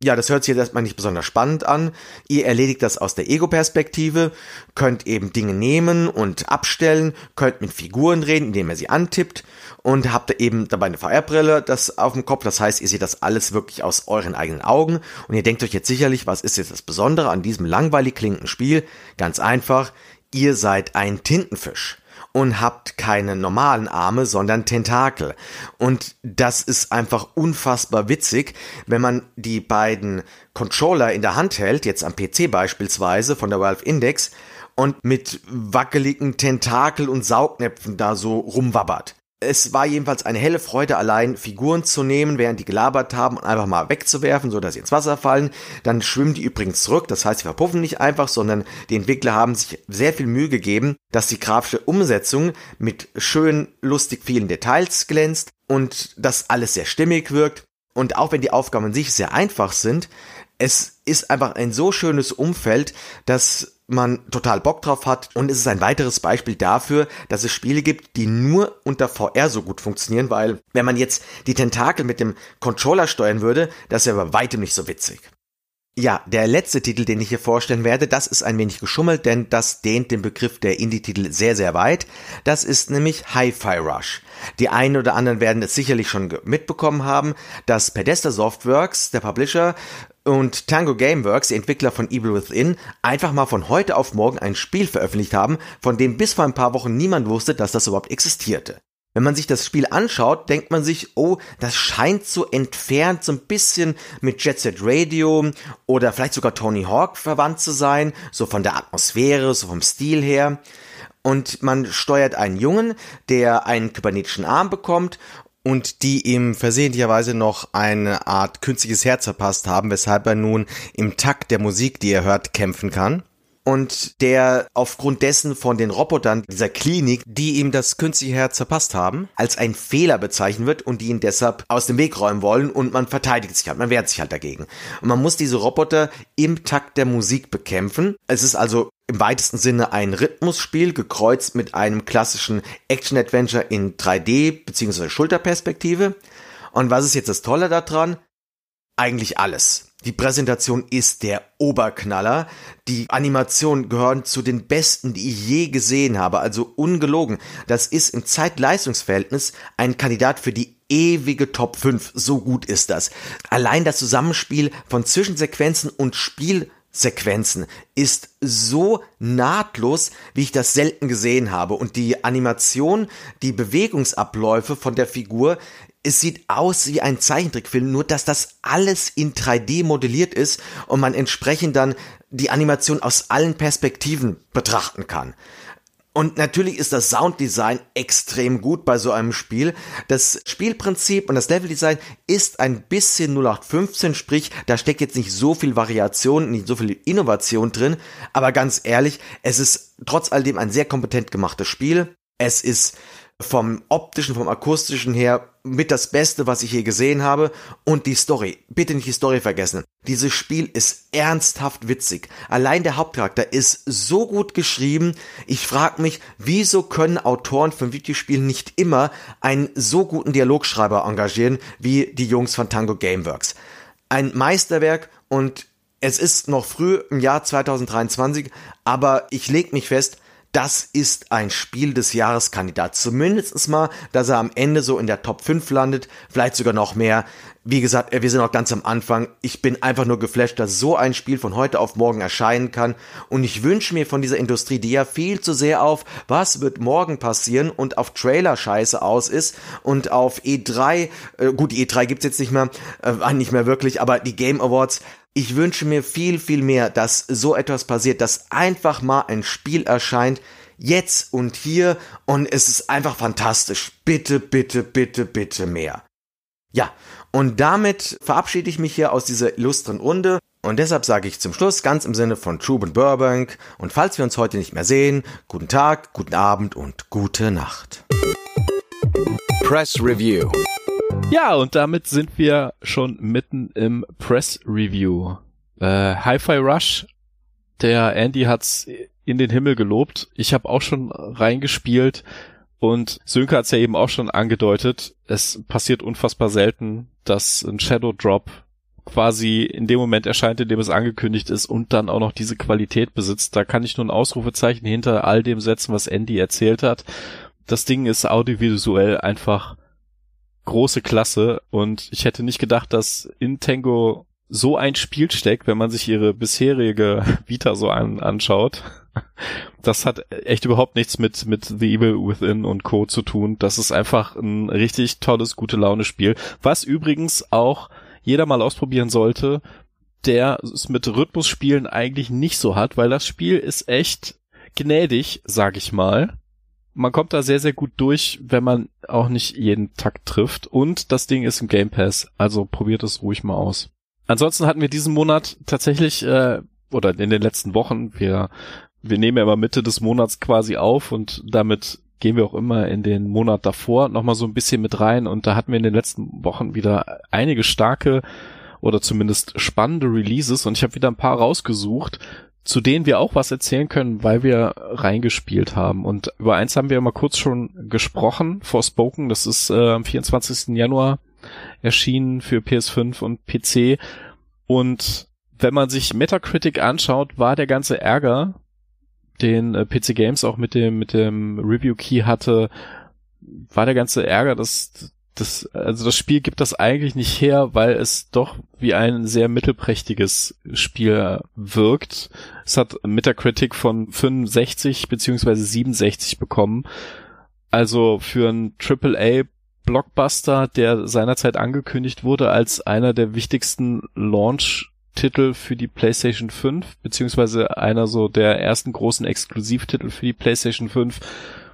[SPEAKER 4] Ja, das hört sich jetzt erstmal nicht besonders spannend an. Ihr erledigt das aus der Ego-Perspektive, könnt eben Dinge nehmen und abstellen, könnt mit Figuren reden, indem ihr sie antippt und habt eben dabei eine VR-Brille das auf dem Kopf. Das heißt, ihr seht das alles wirklich aus euren eigenen Augen und ihr denkt euch jetzt sicherlich, was ist jetzt das Besondere an diesem langweilig klingenden Spiel? Ganz einfach, ihr seid ein Tintenfisch und habt keine normalen Arme, sondern Tentakel. Und das ist einfach unfassbar witzig, wenn man die beiden Controller in der Hand hält, jetzt am PC beispielsweise von der Valve Index, und mit wackeligen Tentakel und Saugnäpfen da so rumwabbert. Es war jedenfalls eine helle Freude, allein Figuren zu nehmen, während die gelabert haben und einfach mal wegzuwerfen, so dass sie ins Wasser fallen. Dann schwimmen die übrigens zurück, das heißt, sie verpuffen nicht einfach, sondern die Entwickler haben sich sehr viel Mühe gegeben, dass die grafische Umsetzung mit schön, lustig vielen Details glänzt und dass alles sehr stimmig wirkt. Und auch wenn die Aufgaben an sich sehr einfach sind, es ist einfach ein so schönes Umfeld, dass man total Bock drauf hat und es ist ein weiteres Beispiel dafür, dass es Spiele gibt, die nur unter VR so gut funktionieren, weil wenn man jetzt die Tentakel mit dem Controller steuern würde, das wäre bei weitem nicht so witzig. Ja, der letzte Titel, den ich hier vorstellen werde, das ist ein wenig geschummelt, denn das dehnt den Begriff der Indie-Titel sehr, sehr weit. Das ist nämlich Hi-Fi Rush. Die einen oder anderen werden es sicherlich schon mitbekommen haben, dass Pedesta Softworks, der Publisher, und Tango Gameworks, die Entwickler von Evil Within, einfach mal von heute auf morgen ein Spiel veröffentlicht haben, von dem bis vor ein paar Wochen niemand wusste, dass das überhaupt existierte. Wenn man sich das Spiel anschaut, denkt man sich, oh, das scheint so entfernt so ein bisschen mit Jet Set Radio oder vielleicht sogar Tony Hawk verwandt zu sein, so von der Atmosphäre, so vom Stil her. Und man steuert einen Jungen, der einen kybernetischen Arm bekommt und die ihm versehentlicherweise noch eine Art künstliches Herz verpasst haben, weshalb er nun im Takt der Musik, die er hört, kämpfen kann. Und der aufgrund dessen von den Robotern dieser Klinik, die ihm das künstliche Herz verpasst haben, als ein Fehler bezeichnet wird und die ihn deshalb aus dem Weg räumen wollen und man verteidigt sich halt, man wehrt sich halt dagegen. Und man muss diese Roboter im Takt der Musik bekämpfen. Es ist also im weitesten Sinne ein Rhythmusspiel, gekreuzt mit einem klassischen Action-Adventure in 3D bzw. Schulterperspektive. Und was ist jetzt das Tolle daran? Eigentlich alles. Die Präsentation ist der Oberknaller. Die Animationen gehören zu den besten, die ich je gesehen habe. Also ungelogen. Das ist im Zeit-Leistungsverhältnis ein Kandidat für die ewige Top 5. So gut ist das. Allein das Zusammenspiel von Zwischensequenzen und Spiel Sequenzen ist so nahtlos, wie ich das selten gesehen habe. Und die Animation, die Bewegungsabläufe von der Figur, es sieht aus wie ein Zeichentrickfilm, nur dass das alles in 3D modelliert ist und man entsprechend dann die Animation aus allen Perspektiven betrachten kann. Und natürlich ist das Sounddesign extrem gut bei so einem Spiel. Das Spielprinzip und das Leveldesign ist ein bisschen 0815, sprich, da steckt jetzt nicht so viel Variation, nicht so viel Innovation drin. Aber ganz ehrlich, es ist trotz alledem ein sehr kompetent gemachtes Spiel. Es ist vom optischen, vom akustischen her mit das Beste, was ich je gesehen habe. Und die Story. Bitte nicht die Story vergessen. Dieses Spiel ist ernsthaft witzig. Allein der Hauptcharakter ist so gut geschrieben. Ich frage mich, wieso können Autoren von Videospielen nicht immer einen so guten Dialogschreiber engagieren wie die Jungs von Tango Gameworks. Ein Meisterwerk und es ist noch früh im Jahr 2023, aber ich leg mich fest, das ist ein Spiel des Jahreskandidat. Zumindest mal, dass er am Ende so in der Top 5 landet, vielleicht sogar noch mehr. Wie gesagt, wir sind noch ganz am Anfang. Ich bin einfach nur geflasht, dass so ein Spiel von heute auf morgen erscheinen kann. Und ich wünsche mir von dieser Industrie, die ja viel zu sehr auf was wird morgen passieren und auf Trailer-Scheiße aus ist und auf E3, äh, gut, die E3 gibt's jetzt nicht mehr, äh, nicht mehr wirklich, aber die Game Awards, ich wünsche mir viel, viel mehr, dass so etwas passiert, dass einfach mal ein Spiel erscheint, jetzt und hier, und es ist einfach fantastisch. Bitte, bitte, bitte, bitte mehr. Ja, und damit verabschiede ich mich hier aus dieser illustren Runde. Und deshalb sage ich zum Schluss ganz im Sinne von Truben Burbank und falls wir uns heute nicht mehr sehen, guten Tag, guten Abend und gute Nacht.
[SPEAKER 1] Press Review.
[SPEAKER 2] Ja, und damit sind wir schon mitten im Press Review. Äh, Hi-Fi Rush, der Andy hat's in den Himmel gelobt. Ich habe auch schon reingespielt und Sönke hat's ja eben auch schon angedeutet. Es passiert unfassbar selten, dass ein Shadow Drop quasi in dem Moment erscheint, in dem es angekündigt ist und dann auch noch diese Qualität besitzt. Da kann ich nur ein Ausrufezeichen hinter all dem setzen, was Andy erzählt hat. Das Ding ist audiovisuell einfach große Klasse und ich hätte nicht gedacht, dass in Tango so ein Spiel steckt, wenn man sich ihre bisherige Vita so an, anschaut. Das hat echt überhaupt nichts mit, mit The Evil Within und Co. zu tun. Das ist einfach ein richtig tolles, gute Laune Spiel, was übrigens auch jeder mal ausprobieren sollte, der es mit Rhythmusspielen eigentlich nicht so hat, weil das Spiel ist echt gnädig, sag ich mal man kommt da sehr, sehr gut durch, wenn man auch nicht jeden Takt trifft. Und das Ding ist im Game Pass, also probiert es ruhig mal aus. Ansonsten hatten wir diesen Monat tatsächlich, äh, oder in den letzten Wochen, wir, wir nehmen ja immer Mitte des Monats quasi auf und damit gehen wir auch immer in den Monat davor nochmal so ein bisschen mit rein und da hatten wir in den letzten Wochen wieder einige starke oder zumindest spannende Releases und ich habe wieder ein paar rausgesucht, zu denen wir auch was erzählen können, weil wir reingespielt haben. Und über eins haben wir mal kurz schon gesprochen, Forspoken, das ist äh, am 24. Januar erschienen für PS5 und PC. Und wenn man sich Metacritic anschaut, war der ganze Ärger, den äh, PC Games auch mit dem, mit dem Review Key hatte, war der ganze Ärger, dass das, also das Spiel gibt das eigentlich nicht her, weil es doch wie ein sehr mittelprächtiges Spiel wirkt. Es hat Metacritic von 65 beziehungsweise 67 bekommen. Also für ein AAA Blockbuster, der seinerzeit angekündigt wurde als einer der wichtigsten Launch-Titel für die PlayStation 5, beziehungsweise einer so der ersten großen Exklusivtitel für die PlayStation 5,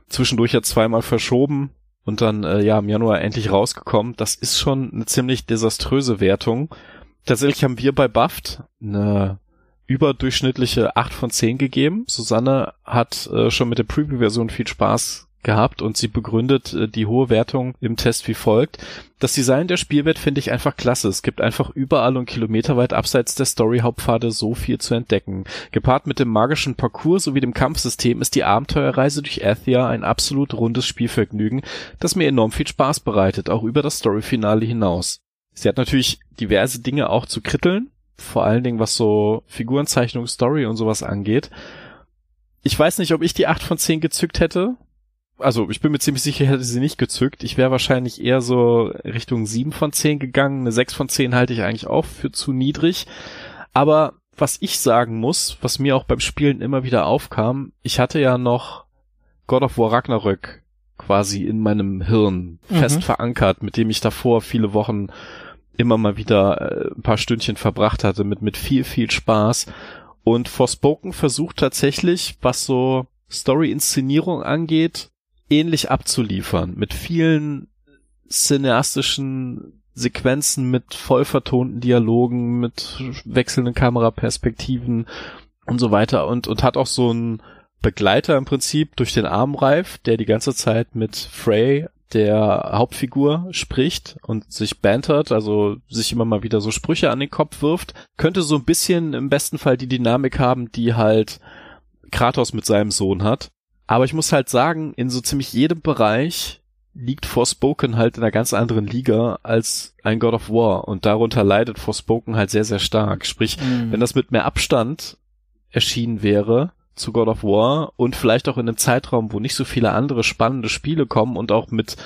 [SPEAKER 2] zwischendurch ja zweimal verschoben, und dann äh, ja im Januar endlich rausgekommen. Das ist schon eine ziemlich desaströse Wertung. Tatsächlich haben wir bei Buffed eine überdurchschnittliche 8 von 10 gegeben. Susanne hat äh, schon mit der Preview-Version viel Spaß gehabt und sie begründet äh, die hohe Wertung im Test wie folgt. Das Design der Spielwelt finde ich einfach klasse. Es gibt einfach überall und kilometerweit abseits der Story-Hauptpfade so viel zu entdecken. Gepaart mit dem magischen Parcours sowie dem Kampfsystem ist die Abenteuerreise durch Athia ein absolut rundes Spielvergnügen, das mir enorm viel Spaß bereitet, auch über das Story-Finale hinaus. Sie hat natürlich diverse Dinge auch zu kritteln, vor allen Dingen was so Figurenzeichnung, Story und sowas angeht. Ich weiß nicht, ob ich die 8 von 10 gezückt hätte, also ich bin mir ziemlich sicher, hätte sie nicht gezückt. Ich wäre wahrscheinlich eher so Richtung 7 von 10 gegangen. Eine 6 von 10 halte ich eigentlich auch für zu niedrig. Aber was ich sagen muss, was mir auch beim Spielen immer wieder aufkam, ich hatte ja noch God of War Ragnarök quasi in meinem Hirn mhm. fest verankert, mit dem ich davor viele Wochen immer mal wieder äh, ein paar Stündchen verbracht hatte mit, mit viel, viel Spaß. Und Forspoken versucht tatsächlich, was so Story-Inszenierung angeht, ähnlich abzuliefern. Mit vielen cineastischen Sequenzen, mit voll vertonten Dialogen, mit wechselnden Kameraperspektiven und so weiter und, und hat auch so einen Begleiter im Prinzip durch den Armreif, der die ganze Zeit mit Frey der Hauptfigur spricht und sich bantert, also sich immer mal wieder so Sprüche an den Kopf wirft, könnte so ein bisschen im besten Fall die Dynamik haben, die halt Kratos mit seinem Sohn hat. Aber ich muss halt sagen, in so ziemlich jedem Bereich liegt Forspoken halt in einer ganz anderen Liga als ein God of War und darunter leidet Forspoken halt sehr, sehr stark. Sprich, mhm. wenn das mit mehr Abstand erschienen wäre, zu God of War und vielleicht auch in einem Zeitraum, wo nicht so viele andere spannende Spiele kommen und auch mit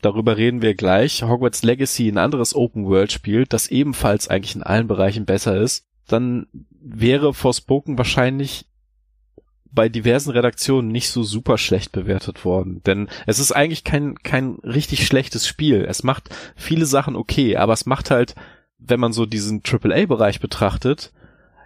[SPEAKER 2] darüber reden wir gleich, Hogwarts Legacy ein anderes Open World Spiel, das ebenfalls eigentlich in allen Bereichen besser ist, dann wäre Forspoken wahrscheinlich bei diversen Redaktionen nicht so super schlecht bewertet worden. Denn es ist eigentlich kein, kein richtig schlechtes Spiel. Es macht viele Sachen okay, aber es macht halt, wenn man so diesen AAA-Bereich betrachtet,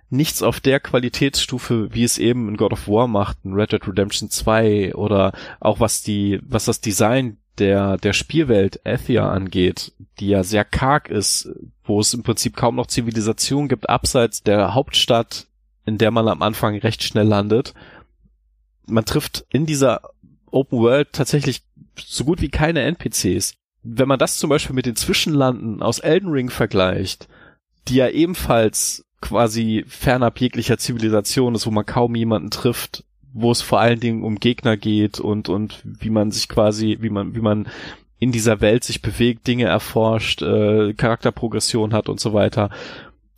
[SPEAKER 2] nichts auf der Qualitätsstufe, wie es eben in God of War macht, in Red Dead Redemption 2 oder auch was die, was das Design der, der Spielwelt Athia angeht, die ja sehr karg ist, wo es im Prinzip kaum noch Zivilisation gibt, abseits der Hauptstadt, in der man am Anfang recht schnell landet. Man trifft in dieser Open World tatsächlich so gut wie keine NPCs. Wenn man das zum Beispiel mit den Zwischenlanden aus Elden Ring vergleicht, die ja ebenfalls quasi fernab jeglicher Zivilisation ist, wo man kaum jemanden trifft, wo es vor allen Dingen um Gegner geht und, und wie man sich quasi, wie man, wie man in dieser Welt sich bewegt, Dinge erforscht, äh, Charakterprogression hat und so weiter,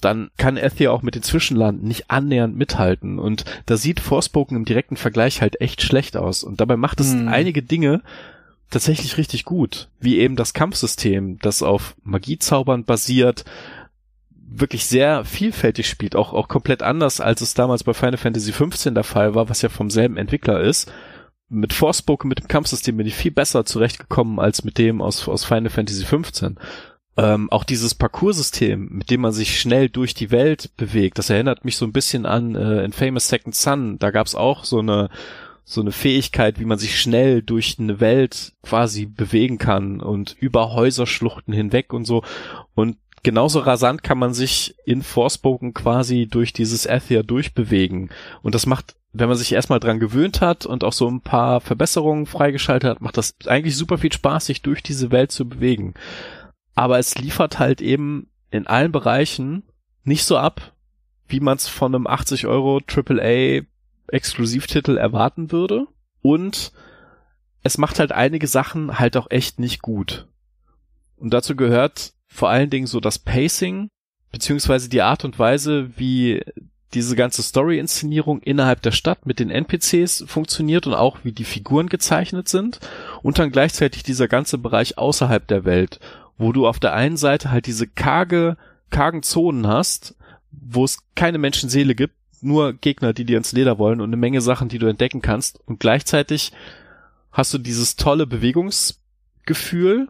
[SPEAKER 2] dann kann Ethia auch mit den Zwischenlanden nicht annähernd mithalten. Und da sieht Forspoken im direkten Vergleich halt echt schlecht aus. Und dabei macht es hm. einige Dinge tatsächlich richtig gut, wie eben das Kampfsystem, das auf Magiezaubern basiert, wirklich sehr vielfältig spielt, auch, auch komplett anders, als es damals bei Final Fantasy XV der Fall war, was ja vom selben Entwickler ist. Mit Forspoken, mit dem Kampfsystem bin ich viel besser zurechtgekommen als mit dem aus, aus Final Fantasy XV. Ähm, auch dieses Parcoursystem, mit dem man sich schnell durch die Welt bewegt, das erinnert mich so ein bisschen an äh, Infamous Second Son. Da gab's auch so eine so eine Fähigkeit, wie man sich schnell durch eine Welt quasi bewegen kann und über Häuserschluchten hinweg und so. Und genauso rasant kann man sich in Forspoken quasi durch dieses Athia durchbewegen. Und das macht, wenn man sich erstmal dran gewöhnt hat und auch so ein paar Verbesserungen freigeschaltet hat, macht das eigentlich super viel Spaß, sich durch diese Welt zu bewegen. Aber es liefert halt eben in allen Bereichen nicht so ab, wie man es von einem 80 Euro AAA Exklusivtitel erwarten würde. Und es macht halt einige Sachen halt auch echt nicht gut. Und dazu gehört vor allen Dingen so das Pacing, beziehungsweise die Art und Weise, wie diese ganze Story-Inszenierung innerhalb der Stadt mit den NPCs funktioniert und auch wie die Figuren gezeichnet sind und dann gleichzeitig dieser ganze Bereich außerhalb der Welt, wo du auf der einen Seite halt diese karge, kargen Zonen hast, wo es keine Menschenseele gibt, nur Gegner, die dir ins Leder wollen und eine Menge Sachen, die du entdecken kannst und gleichzeitig hast du dieses tolle Bewegungsgefühl,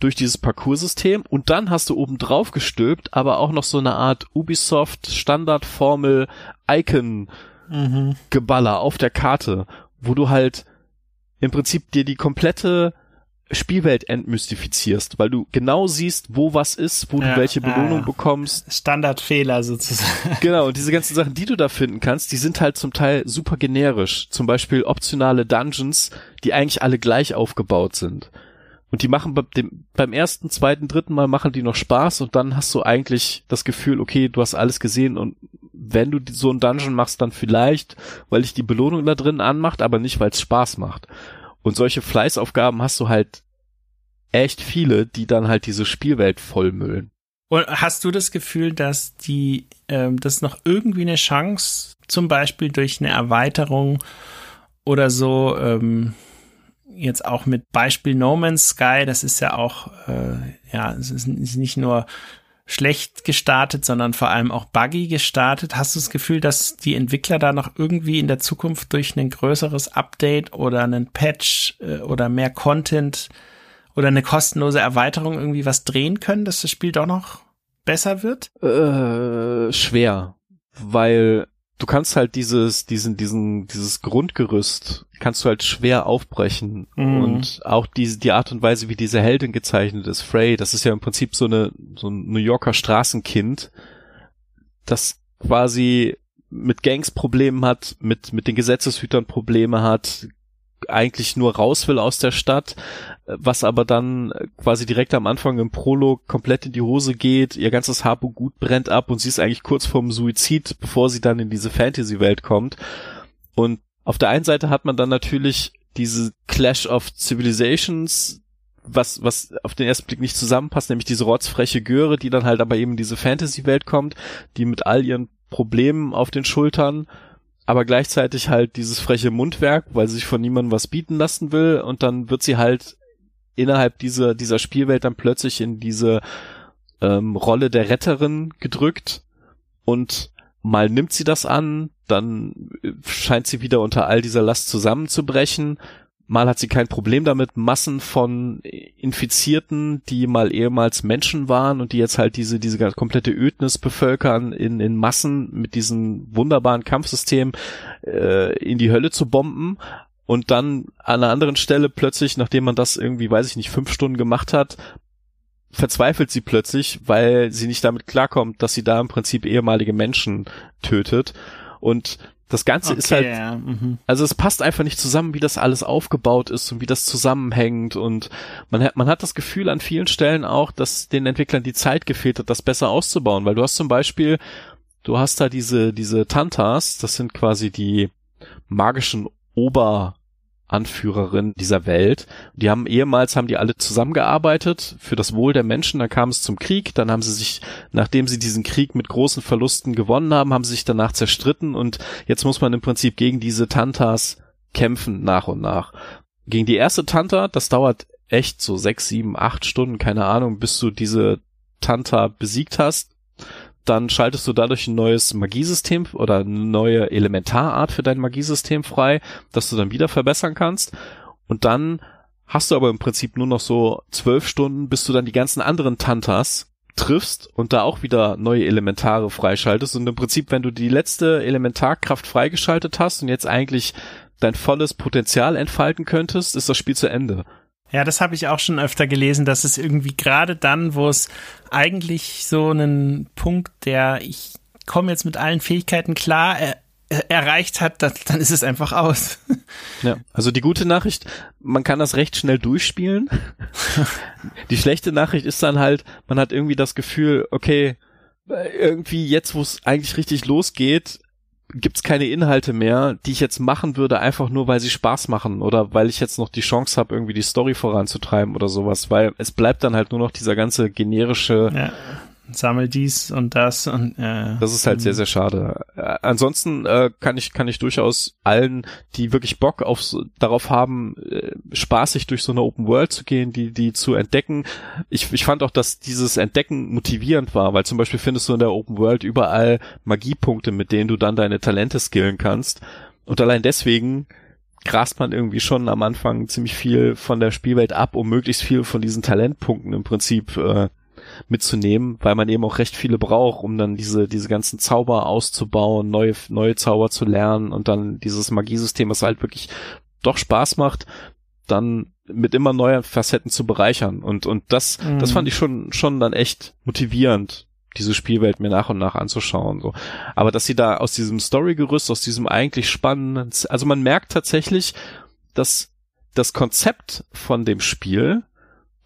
[SPEAKER 2] durch dieses Parcoursystem und dann hast du oben drauf gestülpt, aber auch noch so eine Art Ubisoft Standardformel Icon mhm. Geballer auf der Karte, wo du halt im Prinzip dir die komplette Spielwelt entmystifizierst, weil du genau siehst, wo was ist, wo ja, du welche Belohnung ja. bekommst.
[SPEAKER 3] Standardfehler sozusagen.
[SPEAKER 2] Genau, und diese ganzen Sachen, die du da finden kannst, die sind halt zum Teil super generisch. Zum Beispiel optionale Dungeons, die eigentlich alle gleich aufgebaut sind. Und die machen bei dem, beim ersten, zweiten, dritten Mal machen die noch Spaß und dann hast du eigentlich das Gefühl, okay, du hast alles gesehen und wenn du so einen Dungeon machst, dann vielleicht, weil dich die Belohnung da drin anmacht, aber nicht, weil es Spaß macht. Und solche Fleißaufgaben hast du halt echt viele, die dann halt diese Spielwelt vollmüllen.
[SPEAKER 3] Und hast du das Gefühl, dass die, ähm, das noch irgendwie eine Chance, zum Beispiel durch eine Erweiterung oder so, ähm, jetzt auch mit Beispiel No Man's Sky, das ist ja auch, äh, ja, es ist nicht nur schlecht gestartet, sondern vor allem auch buggy gestartet. Hast du das Gefühl, dass die Entwickler da noch irgendwie in der Zukunft durch ein größeres Update oder einen Patch äh, oder mehr Content oder eine kostenlose Erweiterung irgendwie was drehen können, dass das Spiel doch noch besser wird?
[SPEAKER 2] Äh, schwer, weil du kannst halt dieses, diesen, diesen, dieses Grundgerüst kannst du halt schwer aufbrechen. Mhm. Und auch diese, die Art und Weise, wie diese Heldin gezeichnet ist, Frey, das ist ja im Prinzip so eine, so ein New Yorker Straßenkind, das quasi mit Gangs Probleme hat, mit, mit den Gesetzeshütern Probleme hat, eigentlich nur raus will aus der Stadt, was aber dann quasi direkt am Anfang im Prolog komplett in die Hose geht, ihr ganzes Hab und Gut brennt ab und sie ist eigentlich kurz vorm Suizid, bevor sie dann in diese Fantasy-Welt kommt. Und auf der einen Seite hat man dann natürlich diese Clash of Civilizations, was, was auf den ersten Blick nicht zusammenpasst, nämlich diese rotzfreche Göre, die dann halt aber eben in diese Fantasy-Welt kommt, die mit all ihren Problemen auf den Schultern aber gleichzeitig halt dieses freche Mundwerk, weil sie sich von niemandem was bieten lassen will und dann wird sie halt innerhalb dieser, dieser Spielwelt dann plötzlich in diese ähm, Rolle der Retterin gedrückt und mal nimmt sie das an, dann scheint sie wieder unter all dieser Last zusammenzubrechen Mal hat sie kein Problem damit, Massen von Infizierten, die mal ehemals Menschen waren und die jetzt halt diese, diese komplette Ödnis bevölkern, in, in Massen mit diesem wunderbaren Kampfsystem äh, in die Hölle zu bomben. Und dann an einer anderen Stelle plötzlich, nachdem man das irgendwie, weiß ich nicht, fünf Stunden gemacht hat, verzweifelt sie plötzlich, weil sie nicht damit klarkommt, dass sie da im Prinzip ehemalige Menschen tötet. Und das Ganze okay, ist halt, ja. mhm. also es passt einfach nicht zusammen, wie das alles aufgebaut ist und wie das zusammenhängt und man hat, man hat das Gefühl an vielen Stellen auch, dass den Entwicklern die Zeit gefehlt hat, das besser auszubauen, weil du hast zum Beispiel, du hast da diese, diese Tantas, das sind quasi die magischen Ober, Anführerin dieser Welt. Die haben ehemals haben die alle zusammengearbeitet für das Wohl der Menschen. Dann kam es zum Krieg. Dann haben sie sich, nachdem sie diesen Krieg mit großen Verlusten gewonnen haben, haben sie sich danach zerstritten und jetzt muss man im Prinzip gegen diese Tantas kämpfen nach und nach. Gegen die erste Tanta, das dauert echt so sechs, sieben, acht Stunden, keine Ahnung, bis du diese Tanta besiegt hast dann schaltest du dadurch ein neues Magiesystem oder eine neue Elementarart für dein Magiesystem frei, das du dann wieder verbessern kannst. Und dann hast du aber im Prinzip nur noch so zwölf Stunden, bis du dann die ganzen anderen Tantas triffst und da auch wieder neue Elementare freischaltest. Und im Prinzip, wenn du die letzte Elementarkraft freigeschaltet hast und jetzt eigentlich dein volles Potenzial entfalten könntest, ist das Spiel zu Ende.
[SPEAKER 3] Ja, das habe ich auch schon öfter gelesen, dass es irgendwie gerade dann, wo es eigentlich so einen Punkt, der ich komme jetzt mit allen Fähigkeiten klar, er, erreicht hat, dann, dann ist es einfach aus.
[SPEAKER 2] Ja, also die gute Nachricht, man kann das recht schnell durchspielen. die schlechte Nachricht ist dann halt, man hat irgendwie das Gefühl, okay, irgendwie jetzt, wo es eigentlich richtig losgeht, gibt's keine Inhalte mehr, die ich jetzt machen würde, einfach nur weil sie Spaß machen oder weil ich jetzt noch die Chance habe, irgendwie die Story voranzutreiben oder sowas, weil es bleibt dann halt nur noch dieser ganze generische
[SPEAKER 3] ja sammel dies und das und
[SPEAKER 2] äh, das ist halt sehr sehr schade. Äh, ansonsten äh, kann ich kann ich durchaus allen, die wirklich Bock auf darauf haben, äh, spaßig durch so eine Open World zu gehen, die die zu entdecken. Ich ich fand auch, dass dieses Entdecken motivierend war, weil zum Beispiel findest du in der Open World überall Magiepunkte, mit denen du dann deine Talente skillen kannst. Und allein deswegen grast man irgendwie schon am Anfang ziemlich viel von der Spielwelt ab, um möglichst viel von diesen Talentpunkten im Prinzip äh, mitzunehmen, weil man eben auch recht viele braucht, um dann diese, diese ganzen Zauber auszubauen, neue, neue Zauber zu lernen und dann dieses Magiesystem, was halt wirklich doch Spaß macht, dann mit immer neuen Facetten zu bereichern. Und, und das, mhm. das fand ich schon, schon dann echt motivierend, diese Spielwelt mir nach und nach anzuschauen, so. Aber dass sie da aus diesem Storygerüst, aus diesem eigentlich spannenden, also man merkt tatsächlich, dass das Konzept von dem Spiel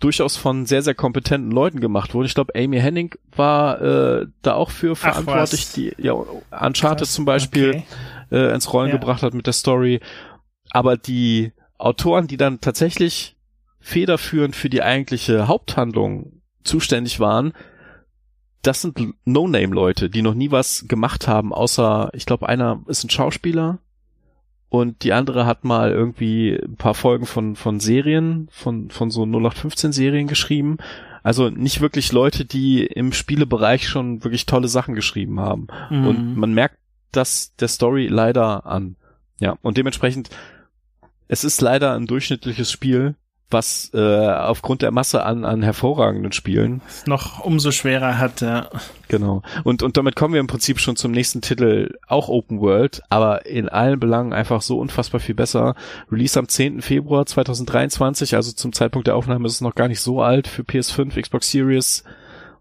[SPEAKER 2] durchaus von sehr, sehr kompetenten Leuten gemacht wurde. Ich glaube, Amy Henning war äh, da auch für verantwortlich, die ja Uncharted Krass. zum Beispiel okay. äh, ins Rollen ja. gebracht hat mit der Story. Aber die Autoren, die dann tatsächlich federführend für die eigentliche Haupthandlung zuständig waren, das sind No-Name-Leute, die noch nie was gemacht haben, außer, ich glaube, einer ist ein Schauspieler, und die andere hat mal irgendwie ein paar Folgen von, von Serien, von, von so 0815 Serien geschrieben. Also nicht wirklich Leute, die im Spielebereich schon wirklich tolle Sachen geschrieben haben. Mhm. Und man merkt das der Story leider an. Ja, und dementsprechend, es ist leider ein durchschnittliches Spiel, was äh, aufgrund der Masse an, an hervorragenden Spielen
[SPEAKER 3] noch umso schwerer hat, ja.
[SPEAKER 2] Genau. Und, und damit kommen wir im Prinzip schon zum nächsten Titel, auch Open World, aber in allen Belangen einfach so unfassbar viel besser. Release am 10. Februar 2023, also zum Zeitpunkt der Aufnahme ist es noch gar nicht so alt für PS5, Xbox Series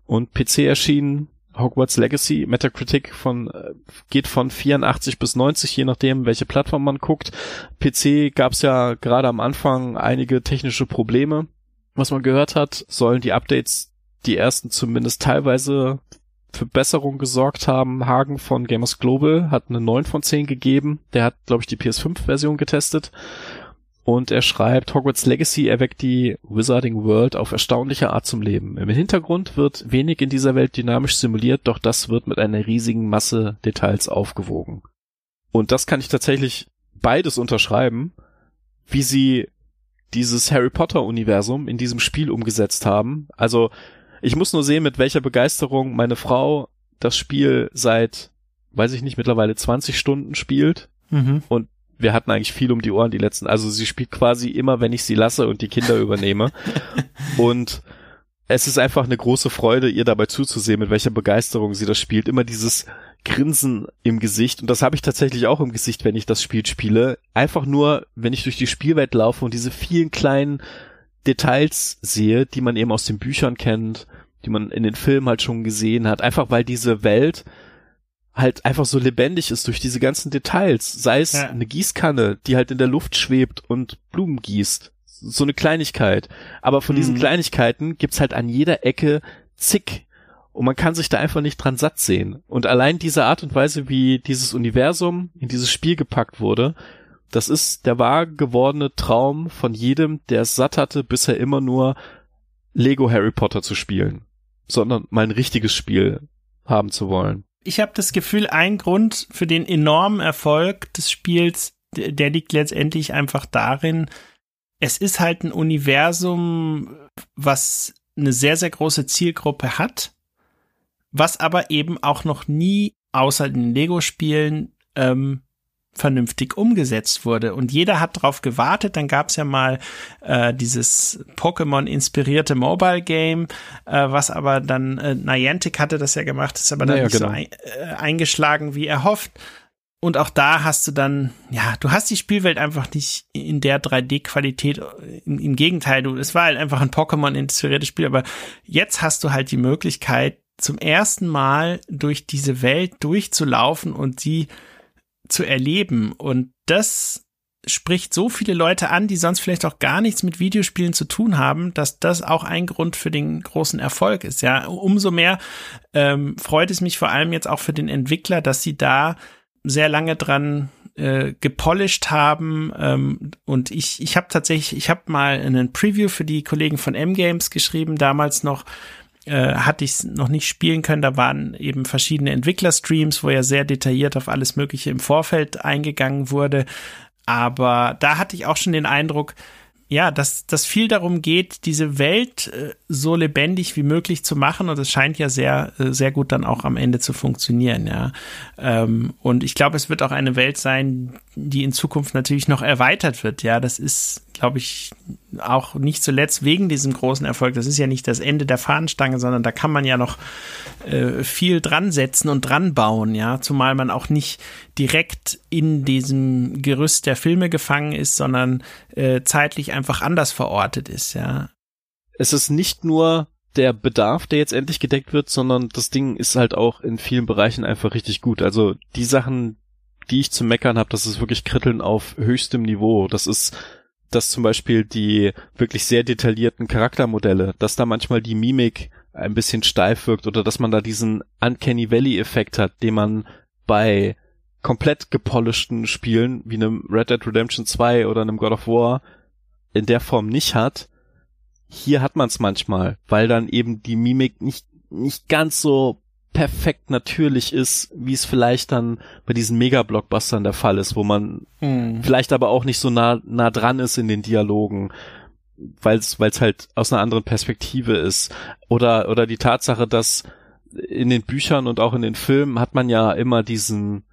[SPEAKER 2] und PC erschienen. Hogwarts Legacy, Metacritic von äh, geht von 84 bis 90, je nachdem, welche Plattform man guckt. PC gab es ja gerade am Anfang einige technische Probleme. Was man gehört hat, sollen die Updates die ersten zumindest teilweise für Besserung gesorgt haben. Hagen von Gamers Global hat eine 9 von 10 gegeben. Der hat, glaube ich, die PS5-Version getestet. Und er schreibt, Hogwarts Legacy erweckt die Wizarding World auf erstaunliche Art zum Leben. Im Hintergrund wird wenig in dieser Welt dynamisch simuliert, doch das wird mit einer riesigen Masse Details aufgewogen. Und das kann ich tatsächlich beides unterschreiben, wie sie dieses Harry Potter Universum in diesem Spiel umgesetzt haben. Also ich muss nur sehen, mit welcher Begeisterung meine Frau das Spiel seit, weiß ich nicht, mittlerweile 20 Stunden spielt. Mhm. Und wir hatten eigentlich viel um die Ohren die letzten. Also sie spielt quasi immer, wenn ich sie lasse und die Kinder übernehme. und es ist einfach eine große Freude, ihr dabei zuzusehen, mit welcher Begeisterung sie das spielt. Immer dieses Grinsen im Gesicht. Und das habe ich tatsächlich auch im Gesicht, wenn ich das Spiel spiele. Einfach nur, wenn ich durch die Spielwelt laufe und diese vielen kleinen Details sehe, die man eben aus den Büchern kennt, die man in den Filmen halt schon gesehen hat. Einfach weil diese Welt halt einfach so lebendig ist durch diese ganzen Details. Sei es ja. eine Gießkanne, die halt in der Luft schwebt und Blumen gießt. So eine Kleinigkeit. Aber von mhm. diesen Kleinigkeiten gibt's halt an jeder Ecke zig. Und man kann sich da einfach nicht dran satt sehen. Und allein diese Art und Weise, wie dieses Universum in dieses Spiel gepackt wurde, das ist der wahr gewordene Traum von jedem, der es satt hatte, bisher immer nur Lego Harry Potter zu spielen, sondern mal ein richtiges Spiel haben zu wollen
[SPEAKER 3] ich habe das Gefühl, ein Grund für den enormen Erfolg des Spiels, der liegt letztendlich einfach darin, es ist halt ein Universum, was eine sehr, sehr große Zielgruppe hat, was aber eben auch noch nie außer den Lego-Spielen ähm, vernünftig umgesetzt wurde. Und jeder hat drauf gewartet. Dann gab es ja mal äh, dieses Pokémon-inspirierte Mobile-Game, äh, was aber dann, äh, Niantic hatte das ja gemacht, ist aber dann naja, nicht genau. so ein, äh, eingeschlagen, wie erhofft. Und auch da hast du dann, ja, du hast die Spielwelt einfach nicht in der 3D-Qualität. Im, Im, Gegenteil, du, es war halt einfach ein Pokémon-inspiriertes Spiel, aber jetzt hast du halt die Möglichkeit, zum ersten Mal durch diese Welt durchzulaufen und sie zu erleben. Und das spricht so viele Leute an, die sonst vielleicht auch gar nichts mit Videospielen zu tun haben, dass das auch ein Grund für den großen Erfolg ist. Ja, umso mehr ähm, freut es mich vor allem jetzt auch für den Entwickler, dass sie da sehr lange dran äh, gepolished haben ähm, und ich ich habe tatsächlich ich habe mal einen Preview für die Kollegen von M Games geschrieben damals noch äh, hatte ich noch nicht spielen können. Da waren eben verschiedene Entwicklerstreams, wo ja sehr detailliert auf alles Mögliche im Vorfeld eingegangen wurde. Aber da hatte ich auch schon den Eindruck, ja, dass das viel darum geht, diese Welt äh, so lebendig wie möglich zu machen und es scheint ja sehr, äh, sehr gut dann auch am Ende zu funktionieren, ja. Ähm, und ich glaube, es wird auch eine Welt sein, die in Zukunft natürlich noch erweitert wird, ja. Das ist, glaube ich, auch nicht zuletzt wegen diesem großen Erfolg. Das ist ja nicht das Ende der Fahnenstange, sondern da kann man ja noch äh, viel dran setzen und dran bauen, ja. Zumal man auch nicht direkt in diesem Gerüst der Filme gefangen ist, sondern äh, zeitlich einfach anders verortet ist, ja.
[SPEAKER 2] Es ist nicht nur der Bedarf, der jetzt endlich gedeckt wird, sondern das Ding ist halt auch in vielen Bereichen einfach richtig gut. Also die Sachen, die ich zu meckern habe, das ist wirklich Kritteln auf höchstem Niveau. Das ist dass zum Beispiel die wirklich sehr detaillierten Charaktermodelle, dass da manchmal die Mimik ein bisschen steif wirkt oder dass man da diesen Uncanny Valley Effekt hat, den man bei komplett gepolischten Spielen wie einem Red Dead Redemption 2 oder einem God of War in der Form nicht hat. Hier hat man es manchmal, weil dann eben die Mimik nicht nicht ganz so perfekt natürlich ist, wie es vielleicht dann bei diesen Mega-Blockbustern der Fall ist, wo man hm. vielleicht aber auch nicht so nah, nah dran ist in den Dialogen. weil es weil es halt aus einer anderen Perspektive ist oder oder die Tatsache, dass in den Büchern und auch in den Filmen hat man ja immer diesen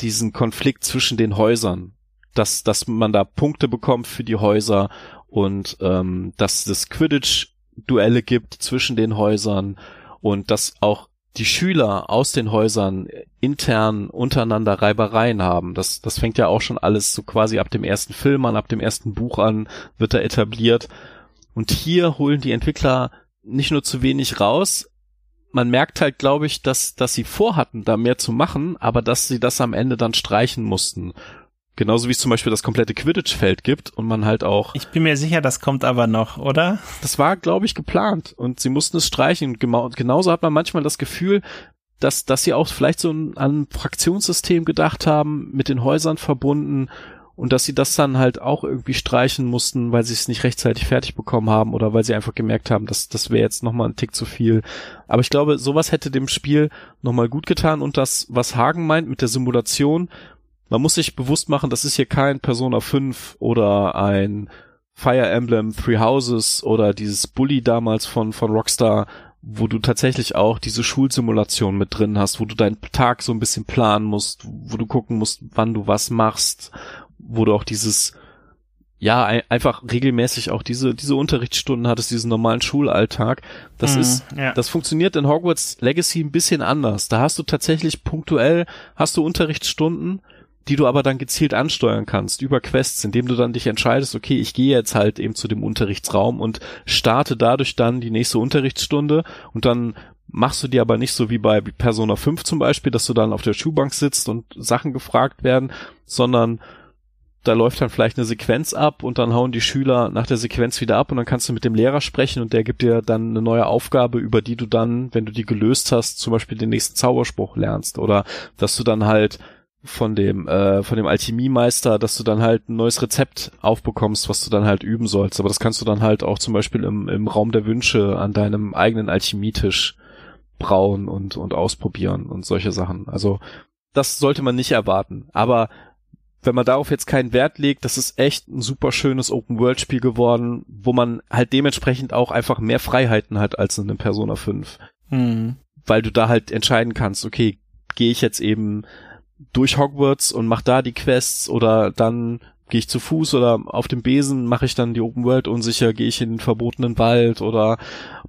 [SPEAKER 2] diesen Konflikt zwischen den Häusern, dass dass man da Punkte bekommt für die Häuser und ähm, dass es Quidditch Duelle gibt zwischen den Häusern und dass auch die Schüler aus den Häusern intern untereinander Reibereien haben. Das, das fängt ja auch schon alles so quasi ab dem ersten Film an, ab dem ersten Buch an, wird da etabliert. Und hier holen die Entwickler nicht nur zu wenig raus, man merkt halt, glaube ich, dass, dass sie vorhatten, da mehr zu machen, aber dass sie das am Ende dann streichen mussten. Genauso wie es zum Beispiel das komplette Quidditch-Feld gibt und man halt auch.
[SPEAKER 3] Ich bin mir sicher, das kommt aber noch, oder?
[SPEAKER 2] Das war, glaube ich, geplant und sie mussten es streichen. Und genauso hat man manchmal das Gefühl, dass, dass sie auch vielleicht so ein, an ein Fraktionssystem gedacht haben, mit den Häusern verbunden und dass sie das dann halt auch irgendwie streichen mussten, weil sie es nicht rechtzeitig fertig bekommen haben oder weil sie einfach gemerkt haben, dass das wäre jetzt nochmal ein Tick zu viel. Aber ich glaube, sowas hätte dem Spiel nochmal gut getan und das, was Hagen meint mit der Simulation, man muss sich bewusst machen, das ist hier kein Persona 5 oder ein Fire Emblem Three Houses oder dieses Bully damals von, von Rockstar, wo du tatsächlich auch diese Schulsimulation mit drin hast, wo du deinen Tag so ein bisschen planen musst, wo du gucken musst, wann du was machst, wo du auch dieses, ja, ein, einfach regelmäßig auch diese, diese Unterrichtsstunden hattest, diesen normalen Schulalltag. Das mm, ist, ja. das funktioniert in Hogwarts Legacy ein bisschen anders. Da hast du tatsächlich punktuell, hast du Unterrichtsstunden, die du aber dann gezielt ansteuern kannst über Quests, indem du dann dich entscheidest, okay, ich gehe jetzt halt eben zu dem Unterrichtsraum und starte dadurch dann die nächste Unterrichtsstunde und dann machst du dir aber nicht so wie bei Persona 5 zum Beispiel, dass du dann auf der Schulbank sitzt und Sachen gefragt werden, sondern da läuft dann vielleicht eine Sequenz ab und dann hauen die Schüler nach der Sequenz wieder ab und dann kannst du mit dem Lehrer sprechen und der gibt dir dann eine neue Aufgabe, über die du dann, wenn du die gelöst hast, zum Beispiel den nächsten Zauberspruch lernst oder dass du dann halt von dem äh, von dem Alchemiemeister, dass du dann halt ein neues Rezept aufbekommst, was du dann halt üben sollst. Aber das kannst du dann halt auch zum Beispiel im, im Raum der Wünsche an deinem eigenen Alchemietisch brauen und und ausprobieren und solche Sachen. Also das sollte man nicht erwarten. Aber wenn man darauf jetzt keinen Wert legt, das ist echt ein super schönes Open-World-Spiel geworden, wo man halt dementsprechend auch einfach mehr Freiheiten hat als in einem Persona 5. Mhm. Weil du da halt entscheiden kannst, okay, gehe ich jetzt eben durch Hogwarts und mach da die Quests oder dann gehe ich zu Fuß oder auf dem Besen mache ich dann die Open World unsicher, gehe ich in den verbotenen Wald oder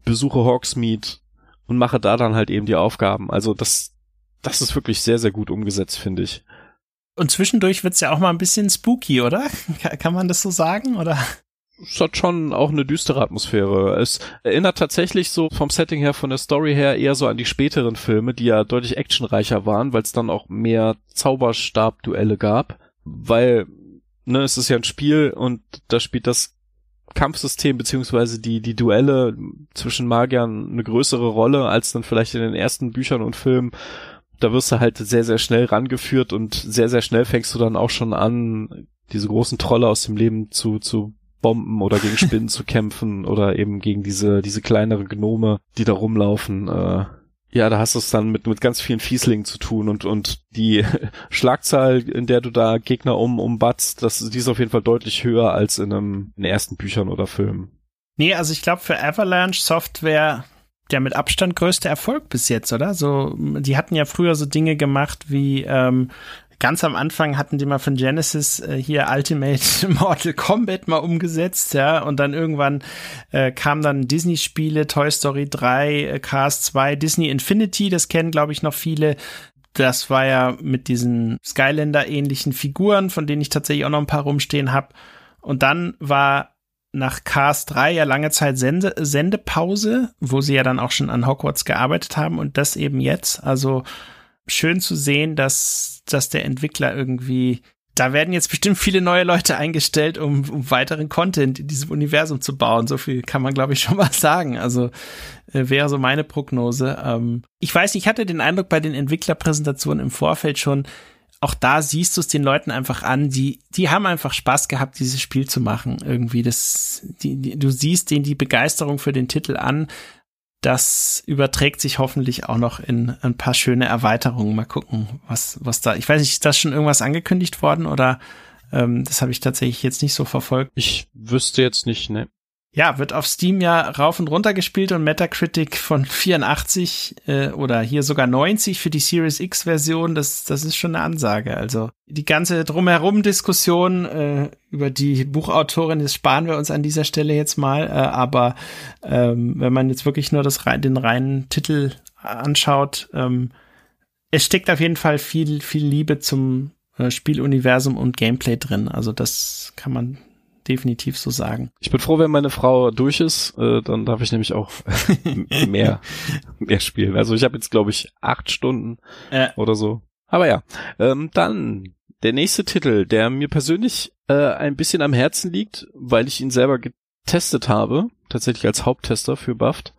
[SPEAKER 2] besuche Hogsmeade und mache da dann halt eben die Aufgaben. Also das, das ist wirklich sehr, sehr gut umgesetzt, finde ich.
[SPEAKER 3] Und zwischendurch wird's ja auch mal ein bisschen spooky, oder? Kann man das so sagen, oder?
[SPEAKER 2] Es hat schon auch eine düstere Atmosphäre. Es erinnert tatsächlich so vom Setting her, von der Story her eher so an die späteren Filme, die ja deutlich actionreicher waren, weil es dann auch mehr Zauberstab-Duelle gab. Weil, ne, es ist ja ein Spiel und da spielt das Kampfsystem beziehungsweise die, die Duelle zwischen Magiern eine größere Rolle als dann vielleicht in den ersten Büchern und Filmen. Da wirst du halt sehr, sehr schnell rangeführt und sehr, sehr schnell fängst du dann auch schon an, diese großen Trolle aus dem Leben zu, zu Bomben oder gegen Spinnen zu kämpfen oder eben gegen diese, diese kleinere Gnome, die da rumlaufen. Äh, ja, da hast du es dann mit, mit ganz vielen Fieslingen zu tun und, und die Schlagzahl, in der du da Gegner um, umbatzt, das, die ist auf jeden Fall deutlich höher als in einem, in ersten Büchern oder Filmen.
[SPEAKER 3] Nee, also ich glaube für Avalanche Software der mit Abstand größte Erfolg bis jetzt, oder? So, die hatten ja früher so Dinge gemacht wie ähm, ganz am Anfang hatten die mal von Genesis äh, hier Ultimate Mortal Kombat mal umgesetzt, ja, und dann irgendwann äh, kamen dann Disney-Spiele, Toy Story 3, äh, Cars 2, Disney Infinity, das kennen, glaube ich, noch viele. Das war ja mit diesen Skylander-ähnlichen Figuren, von denen ich tatsächlich auch noch ein paar rumstehen habe. Und dann war nach Cars 3 ja lange Zeit Sende Sendepause, wo sie ja dann auch schon an Hogwarts gearbeitet haben und das eben jetzt. Also schön zu sehen, dass, dass der Entwickler irgendwie da werden jetzt bestimmt viele neue Leute eingestellt, um, um weiteren Content in diesem Universum zu bauen. So viel kann man, glaube ich, schon mal sagen. Also äh, wäre so meine Prognose. Ähm, ich weiß, ich hatte den Eindruck bei den Entwicklerpräsentationen im Vorfeld schon, auch da siehst du es den Leuten einfach an, die, die haben einfach Spaß gehabt, dieses Spiel zu machen. Irgendwie, das, die, die, du siehst denen die Begeisterung für den Titel an das überträgt sich hoffentlich auch noch in ein paar schöne Erweiterungen. Mal gucken, was, was da. Ich weiß nicht, ist das schon irgendwas angekündigt worden oder ähm, das habe ich tatsächlich jetzt nicht so verfolgt?
[SPEAKER 2] Ich wüsste jetzt nicht, ne.
[SPEAKER 3] Ja, wird auf Steam ja rauf und runter gespielt und Metacritic von 84 äh, oder hier sogar 90 für die Series X Version, das, das ist schon eine Ansage. Also die ganze drumherum Diskussion äh, über die Buchautorin, das sparen wir uns an dieser Stelle jetzt mal. Äh, aber ähm, wenn man jetzt wirklich nur das, den reinen Titel anschaut, ähm, es steckt auf jeden Fall viel, viel Liebe zum äh, Spieluniversum und Gameplay drin. Also das kann man definitiv so sagen.
[SPEAKER 2] Ich bin froh, wenn meine Frau durch ist, äh, dann darf ich nämlich auch mehr, mehr spielen. Also ich habe jetzt, glaube ich, acht Stunden äh. oder so. Aber ja, ähm, dann der nächste Titel, der mir persönlich äh, ein bisschen am Herzen liegt, weil ich ihn selber getestet habe, tatsächlich als Haupttester für Buffed.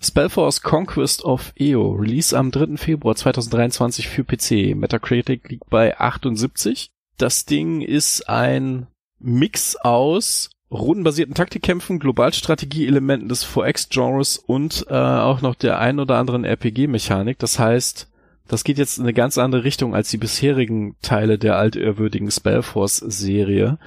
[SPEAKER 2] Spellforce Conquest of EO, Release am 3. Februar 2023 für PC. Metacritic liegt bei 78. Das Ding ist ein Mix aus rundenbasierten Taktikkämpfen, Globalstrategie-Elementen des 4X-Genres und äh, auch noch der ein oder anderen RPG-Mechanik. Das heißt, das geht jetzt in eine ganz andere Richtung als die bisherigen Teile der altehrwürdigen Spellforce-Serie.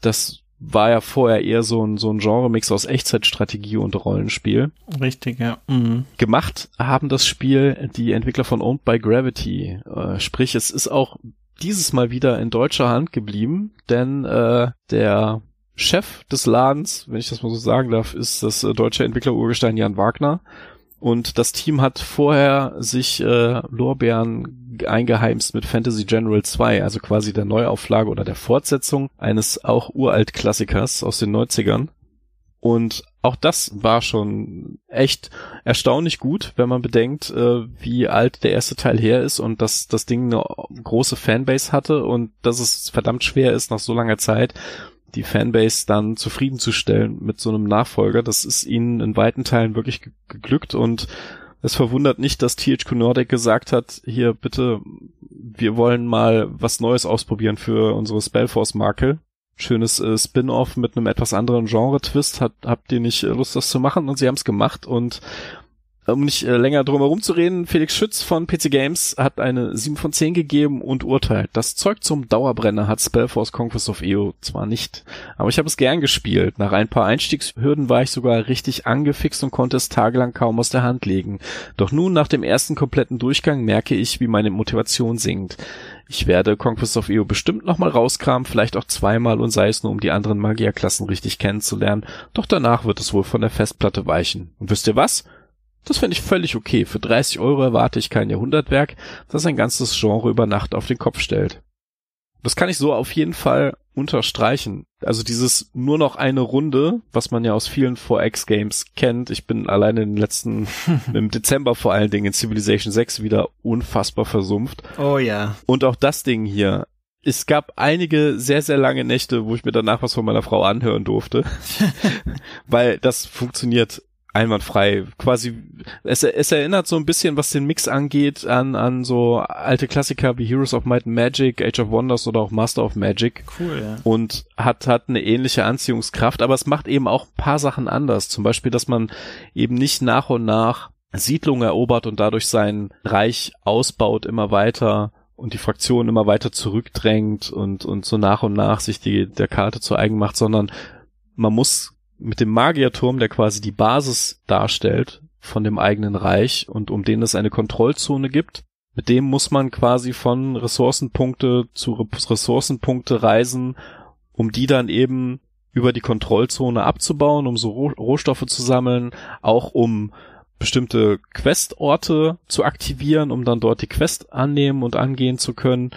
[SPEAKER 2] Das war ja vorher eher so ein, so ein Genre-Mix aus Echtzeitstrategie und Rollenspiel.
[SPEAKER 3] Richtig, ja. Mhm.
[SPEAKER 2] Gemacht haben das Spiel die Entwickler von Owned by Gravity. Äh, sprich, es ist auch dieses Mal wieder in deutscher Hand geblieben, denn äh, der Chef des Ladens, wenn ich das mal so sagen darf, ist das äh, deutsche Entwickler-Urgestein Jan Wagner. Und das Team hat vorher sich äh, Lorbeeren eingeheimst mit Fantasy General 2, also quasi der Neuauflage oder der Fortsetzung eines auch Uralt-Klassikers aus den 90ern. Und auch das war schon echt erstaunlich gut, wenn man bedenkt, äh, wie alt der erste Teil her ist und dass das Ding eine große Fanbase hatte und dass es verdammt schwer ist, nach so langer Zeit die Fanbase dann zufriedenzustellen mit so einem Nachfolger. Das ist ihnen in weiten Teilen wirklich geglückt und es verwundert nicht, dass THQ Nordic gesagt hat, hier bitte, wir wollen mal was Neues ausprobieren für unsere Spellforce-Marke schönes äh, Spin-off mit einem etwas anderen Genre-Twist. Hat, habt ihr nicht äh, Lust, das zu machen? Und sie haben es gemacht und um nicht äh, länger drum herum zu reden, Felix Schütz von PC Games hat eine 7 von 10 gegeben und urteilt. Das Zeug zum Dauerbrenner hat Spellforce Conquest of EO zwar nicht, aber ich habe es gern gespielt. Nach ein paar Einstiegshürden war ich sogar richtig angefixt und konnte es tagelang kaum aus der Hand legen. Doch nun nach dem ersten kompletten Durchgang merke ich, wie meine Motivation sinkt. Ich werde Conquest of EO bestimmt nochmal rauskramen, vielleicht auch zweimal und sei es nur, um die anderen Magierklassen richtig kennenzulernen, doch danach wird es wohl von der Festplatte weichen. Und wisst ihr was? Das fände ich völlig okay. Für 30 Euro erwarte ich kein Jahrhundertwerk, das ein ganzes Genre über Nacht auf den Kopf stellt. Das kann ich so auf jeden Fall unterstreichen. Also dieses nur noch eine Runde, was man ja aus vielen 4X-Games kennt. Ich bin alleine in den letzten, im Dezember vor allen Dingen in Civilization 6 wieder unfassbar versumpft.
[SPEAKER 3] Oh ja.
[SPEAKER 2] Und auch das Ding hier. Es gab einige sehr, sehr lange Nächte, wo ich mir danach was von meiner Frau anhören durfte. Weil das funktioniert einwandfrei. Quasi, es, es erinnert so ein bisschen, was den Mix angeht, an, an so alte Klassiker wie Heroes of Might and Magic, Age of Wonders oder auch Master of Magic.
[SPEAKER 3] Cool, ja.
[SPEAKER 2] Und hat, hat eine ähnliche Anziehungskraft, aber es macht eben auch ein paar Sachen anders. Zum Beispiel, dass man eben nicht nach und nach Siedlungen erobert und dadurch sein Reich ausbaut immer weiter und die Fraktion immer weiter zurückdrängt und, und so nach und nach sich die, der Karte zu eigen macht, sondern man muss mit dem Magierturm, der quasi die Basis darstellt von dem eigenen Reich und um den es eine Kontrollzone gibt. Mit dem muss man quasi von Ressourcenpunkte zu Ressourcenpunkte reisen, um die dann eben über die Kontrollzone abzubauen, um so Rohstoffe zu sammeln, auch um bestimmte Questorte zu aktivieren, um dann dort die Quest annehmen und angehen zu können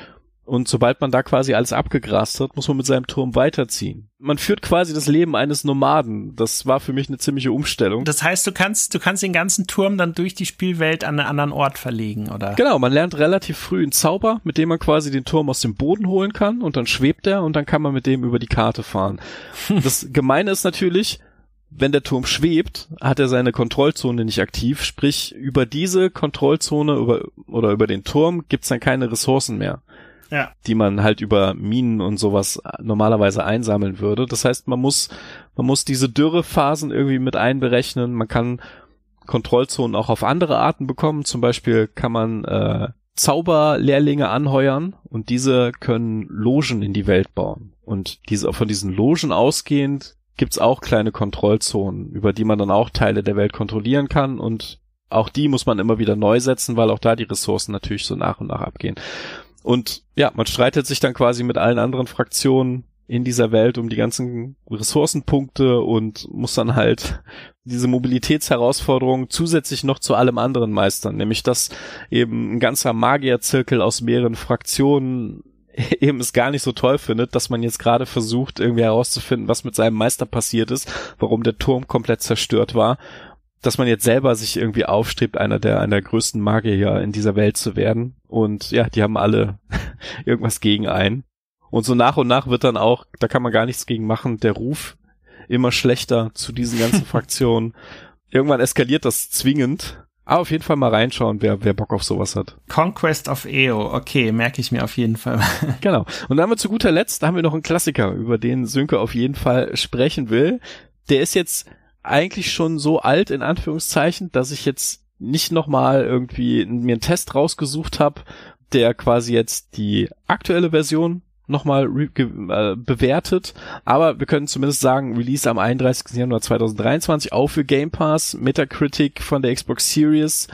[SPEAKER 2] und sobald man da quasi alles abgegrast hat, muss man mit seinem Turm weiterziehen. Man führt quasi das Leben eines Nomaden. Das war für mich eine ziemliche Umstellung.
[SPEAKER 3] Das heißt, du kannst, du kannst den ganzen Turm dann durch die Spielwelt an einen anderen Ort verlegen, oder?
[SPEAKER 2] Genau, man lernt relativ früh einen Zauber, mit dem man quasi den Turm aus dem Boden holen kann und dann schwebt er und dann kann man mit dem über die Karte fahren. das Gemeine ist natürlich, wenn der Turm schwebt, hat er seine Kontrollzone nicht aktiv, sprich über diese Kontrollzone über, oder über den Turm gibt's dann keine Ressourcen mehr
[SPEAKER 3] ja.
[SPEAKER 2] die man halt über Minen und sowas normalerweise einsammeln würde. Das heißt, man muss, man muss diese Dürrephasen irgendwie mit einberechnen. Man kann Kontrollzonen auch auf andere Arten bekommen. Zum Beispiel kann man äh, Zauberlehrlinge anheuern und diese können Logen in die Welt bauen. Und diese, von diesen Logen ausgehend gibt's auch kleine Kontrollzonen, über die man dann auch Teile der Welt kontrollieren kann und auch die muss man immer wieder neu setzen, weil auch da die Ressourcen natürlich so nach und nach abgehen. Und ja, man streitet sich dann quasi mit allen anderen Fraktionen in dieser Welt um die ganzen Ressourcenpunkte und muss dann halt diese Mobilitätsherausforderung zusätzlich noch zu allem anderen meistern, nämlich dass eben ein ganzer Magierzirkel aus mehreren Fraktionen eben es gar nicht so toll findet, dass man jetzt gerade versucht, irgendwie herauszufinden, was mit seinem Meister passiert ist, warum der Turm komplett zerstört war, dass man jetzt selber sich irgendwie aufstrebt, einer der, einer der größten Magier in dieser Welt zu werden. Und ja, die haben alle irgendwas gegen einen. Und so nach und nach wird dann auch, da kann man gar nichts gegen machen, der Ruf immer schlechter zu diesen ganzen Fraktionen. Irgendwann eskaliert das zwingend aber auf jeden Fall mal reinschauen, wer, wer Bock auf sowas hat.
[SPEAKER 3] Conquest of EO, okay, merke ich mir auf jeden Fall.
[SPEAKER 2] genau. Und dann haben wir zu guter Letzt, da haben wir noch einen Klassiker, über den Sönke auf jeden Fall sprechen will. Der ist jetzt eigentlich schon so alt, in Anführungszeichen, dass ich jetzt nicht nochmal irgendwie mir einen Test rausgesucht habe, der quasi jetzt die aktuelle Version nochmal äh, bewertet. Aber wir können zumindest sagen, Release am 31. Januar 2023 auch für Game Pass. Metacritic von der Xbox Series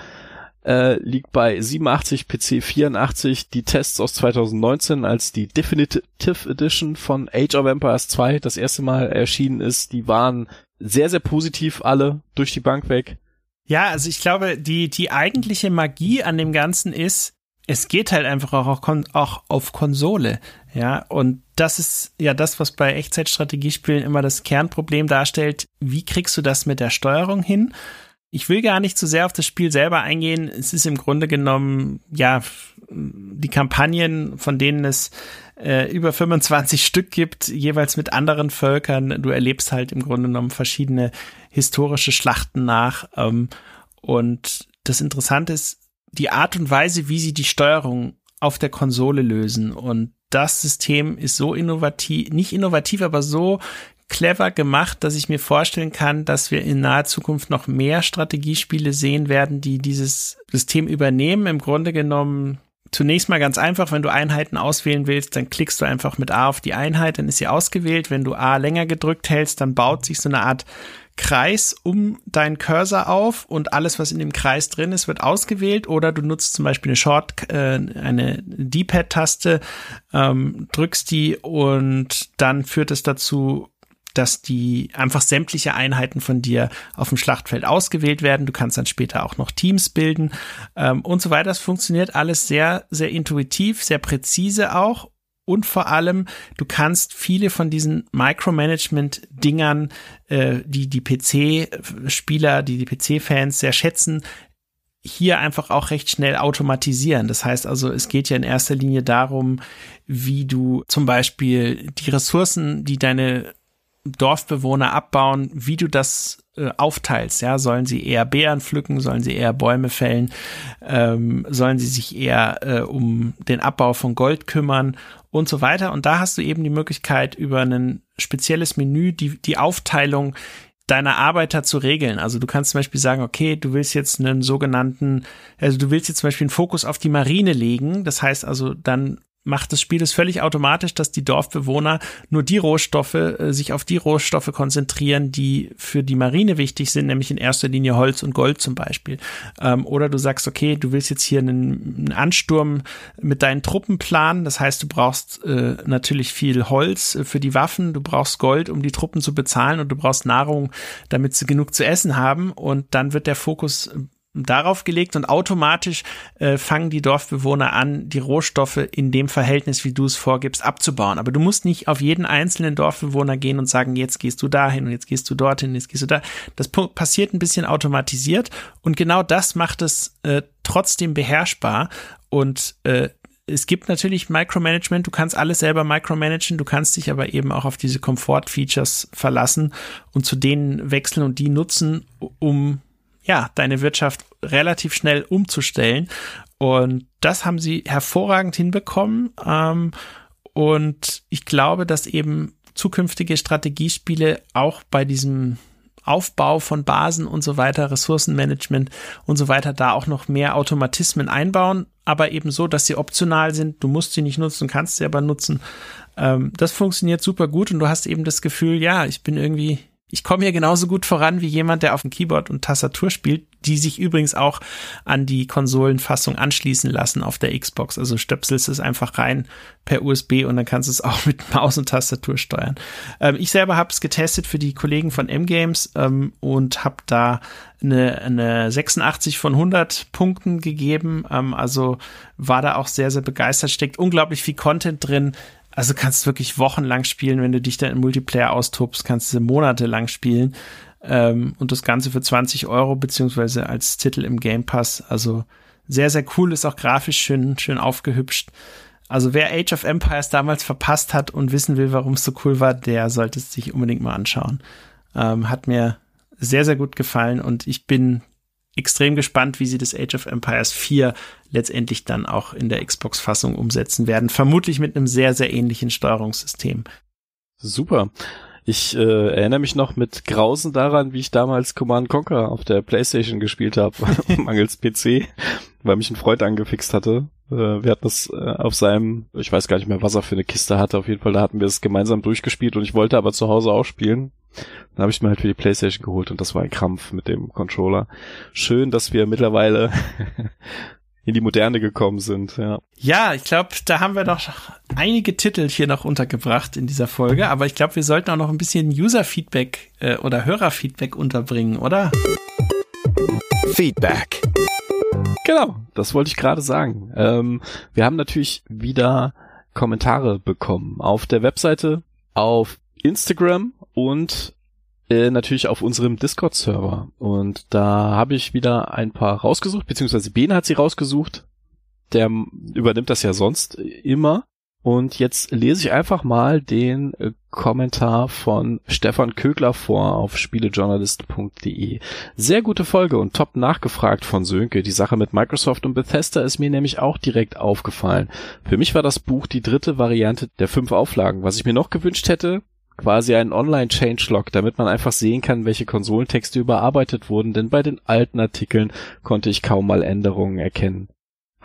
[SPEAKER 2] äh, liegt bei 87, PC 84. Die Tests aus 2019, als die Definitive Edition von Age of Empires 2 das erste Mal erschienen ist, die waren sehr, sehr positiv alle durch die Bank weg.
[SPEAKER 3] Ja, also ich glaube, die, die eigentliche Magie an dem Ganzen ist, es geht halt einfach auch, auch auf Konsole. Ja, und das ist ja das, was bei Echtzeitstrategiespielen immer das Kernproblem darstellt. Wie kriegst du das mit der Steuerung hin? Ich will gar nicht zu sehr auf das Spiel selber eingehen. Es ist im Grunde genommen, ja, die Kampagnen, von denen es äh, über 25 Stück gibt, jeweils mit anderen Völkern. Du erlebst halt im Grunde genommen verschiedene historische Schlachten nach. Ähm, und das Interessante ist, die Art und Weise, wie sie die Steuerung auf der Konsole lösen. Und das System ist so innovativ, nicht innovativ, aber so clever gemacht, dass ich mir vorstellen kann, dass wir in naher Zukunft noch mehr Strategiespiele sehen werden, die dieses System übernehmen. Im Grunde genommen zunächst mal ganz einfach, wenn du Einheiten auswählen willst, dann klickst du einfach mit A auf die Einheit, dann ist sie ausgewählt. Wenn du A länger gedrückt hältst, dann baut sich so eine Art Kreis um deinen Cursor auf und alles, was in dem Kreis drin ist, wird ausgewählt oder du nutzt zum Beispiel eine Short, äh, eine D-Pad-Taste, ähm, drückst die und dann führt es dazu, dass die einfach sämtliche Einheiten von dir auf dem Schlachtfeld ausgewählt werden. Du kannst dann später auch noch Teams bilden ähm, und so weiter. Das funktioniert alles sehr, sehr intuitiv, sehr präzise auch und vor allem, du kannst viele von diesen Micromanagement-Dingern, äh, die die PC-Spieler, die die PC-Fans sehr schätzen, hier einfach auch recht schnell automatisieren. Das heißt also, es geht ja in erster Linie darum, wie du zum Beispiel die Ressourcen, die deine Dorfbewohner abbauen, wie du das äh, aufteilst. Ja, sollen sie eher Beeren pflücken, sollen sie eher Bäume fällen, ähm, sollen sie sich eher äh, um den Abbau von Gold kümmern und so weiter. Und da hast du eben die Möglichkeit, über ein spezielles Menü die, die Aufteilung deiner Arbeiter zu regeln. Also du kannst zum Beispiel sagen, okay, du willst jetzt einen sogenannten, also du willst jetzt zum Beispiel einen Fokus auf die Marine legen. Das heißt also, dann macht das Spiel es völlig automatisch, dass die Dorfbewohner nur die Rohstoffe, äh, sich auf die Rohstoffe konzentrieren, die für die Marine wichtig sind, nämlich in erster Linie Holz und Gold zum Beispiel. Ähm, oder du sagst, okay, du willst jetzt hier einen, einen Ansturm mit deinen Truppen planen. Das heißt, du brauchst äh, natürlich viel Holz äh, für die Waffen, du brauchst Gold, um die Truppen zu bezahlen und du brauchst Nahrung, damit sie genug zu essen haben. Und dann wird der Fokus darauf gelegt und automatisch äh, fangen die Dorfbewohner an, die Rohstoffe in dem Verhältnis, wie du es vorgibst, abzubauen. Aber du musst nicht auf jeden einzelnen Dorfbewohner gehen und sagen, jetzt gehst du dahin und jetzt gehst du dorthin, jetzt gehst du da. Das passiert ein bisschen automatisiert und genau das macht es äh, trotzdem beherrschbar und äh, es gibt natürlich Micromanagement, du kannst alles selber micromanagen, du kannst dich aber eben auch auf diese Komfort-Features verlassen und zu denen wechseln und die nutzen, um ja, deine Wirtschaft relativ schnell umzustellen. Und das haben sie hervorragend hinbekommen. Ähm, und ich glaube, dass eben zukünftige Strategiespiele auch bei diesem Aufbau von Basen und so weiter, Ressourcenmanagement und so weiter, da auch noch mehr Automatismen einbauen, aber eben so, dass sie optional sind. Du musst sie nicht nutzen, kannst sie aber nutzen. Ähm, das funktioniert super gut und du hast eben das Gefühl, ja, ich bin irgendwie ich komme hier genauso gut voran wie jemand, der auf dem Keyboard und Tastatur spielt, die sich übrigens auch an die Konsolenfassung anschließen lassen auf der Xbox. Also stöpselst es einfach rein per USB und dann kannst du es auch mit Maus und Tastatur steuern. Ähm, ich selber habe es getestet für die Kollegen von M-Games ähm, und habe da eine, eine 86 von 100 Punkten gegeben. Ähm, also war da auch sehr, sehr begeistert. Steckt unglaublich viel Content drin. Also kannst wirklich wochenlang spielen, wenn du dich da in Multiplayer austobst, kannst du monatelang spielen. Ähm, und das Ganze für 20 Euro, beziehungsweise als Titel im Game Pass. Also sehr, sehr cool, ist auch grafisch schön, schön aufgehübscht. Also wer Age of Empires damals verpasst hat und wissen will, warum es so cool war, der sollte es sich unbedingt mal anschauen. Ähm, hat mir sehr, sehr gut gefallen und ich bin extrem gespannt, wie sie das Age of Empires 4 letztendlich dann auch in der Xbox-Fassung umsetzen werden. Vermutlich mit einem sehr, sehr ähnlichen Steuerungssystem.
[SPEAKER 2] Super. Ich äh, erinnere mich noch mit Grausen daran, wie ich damals Command Conquer auf der Playstation gespielt habe, mangels PC, weil mich ein Freund angefixt hatte. Äh, wir hatten das äh, auf seinem, ich weiß gar nicht mehr, was er für eine Kiste hatte, auf jeden Fall, da hatten wir es gemeinsam durchgespielt und ich wollte aber zu Hause auch spielen. Dann habe ich mir halt für die Playstation geholt und das war ein Krampf mit dem Controller. Schön, dass wir mittlerweile in die Moderne gekommen sind, ja.
[SPEAKER 3] Ja, ich glaube, da haben wir doch einige Titel hier noch untergebracht in dieser Folge, aber ich glaube, wir sollten auch noch ein bisschen User-Feedback äh, oder Hörer-Feedback unterbringen, oder?
[SPEAKER 1] Feedback.
[SPEAKER 2] Genau, das wollte ich gerade sagen. Ähm, wir haben natürlich wieder Kommentare bekommen auf der Webseite, auf Instagram und äh, natürlich auf unserem Discord-Server. Und da habe ich wieder ein paar rausgesucht, beziehungsweise Ben hat sie rausgesucht. Der übernimmt das ja sonst immer. Und jetzt lese ich einfach mal den äh, Kommentar von Stefan Kögler vor auf spielejournalist.de. Sehr gute Folge und top nachgefragt von Sönke. Die Sache mit Microsoft und Bethesda ist mir nämlich auch direkt aufgefallen. Für mich war das Buch die dritte Variante der fünf Auflagen. Was ich mir noch gewünscht hätte, quasi einen Online-Changelog, damit man einfach sehen kann, welche Konsolentexte überarbeitet wurden, denn bei den alten Artikeln konnte ich kaum mal Änderungen erkennen.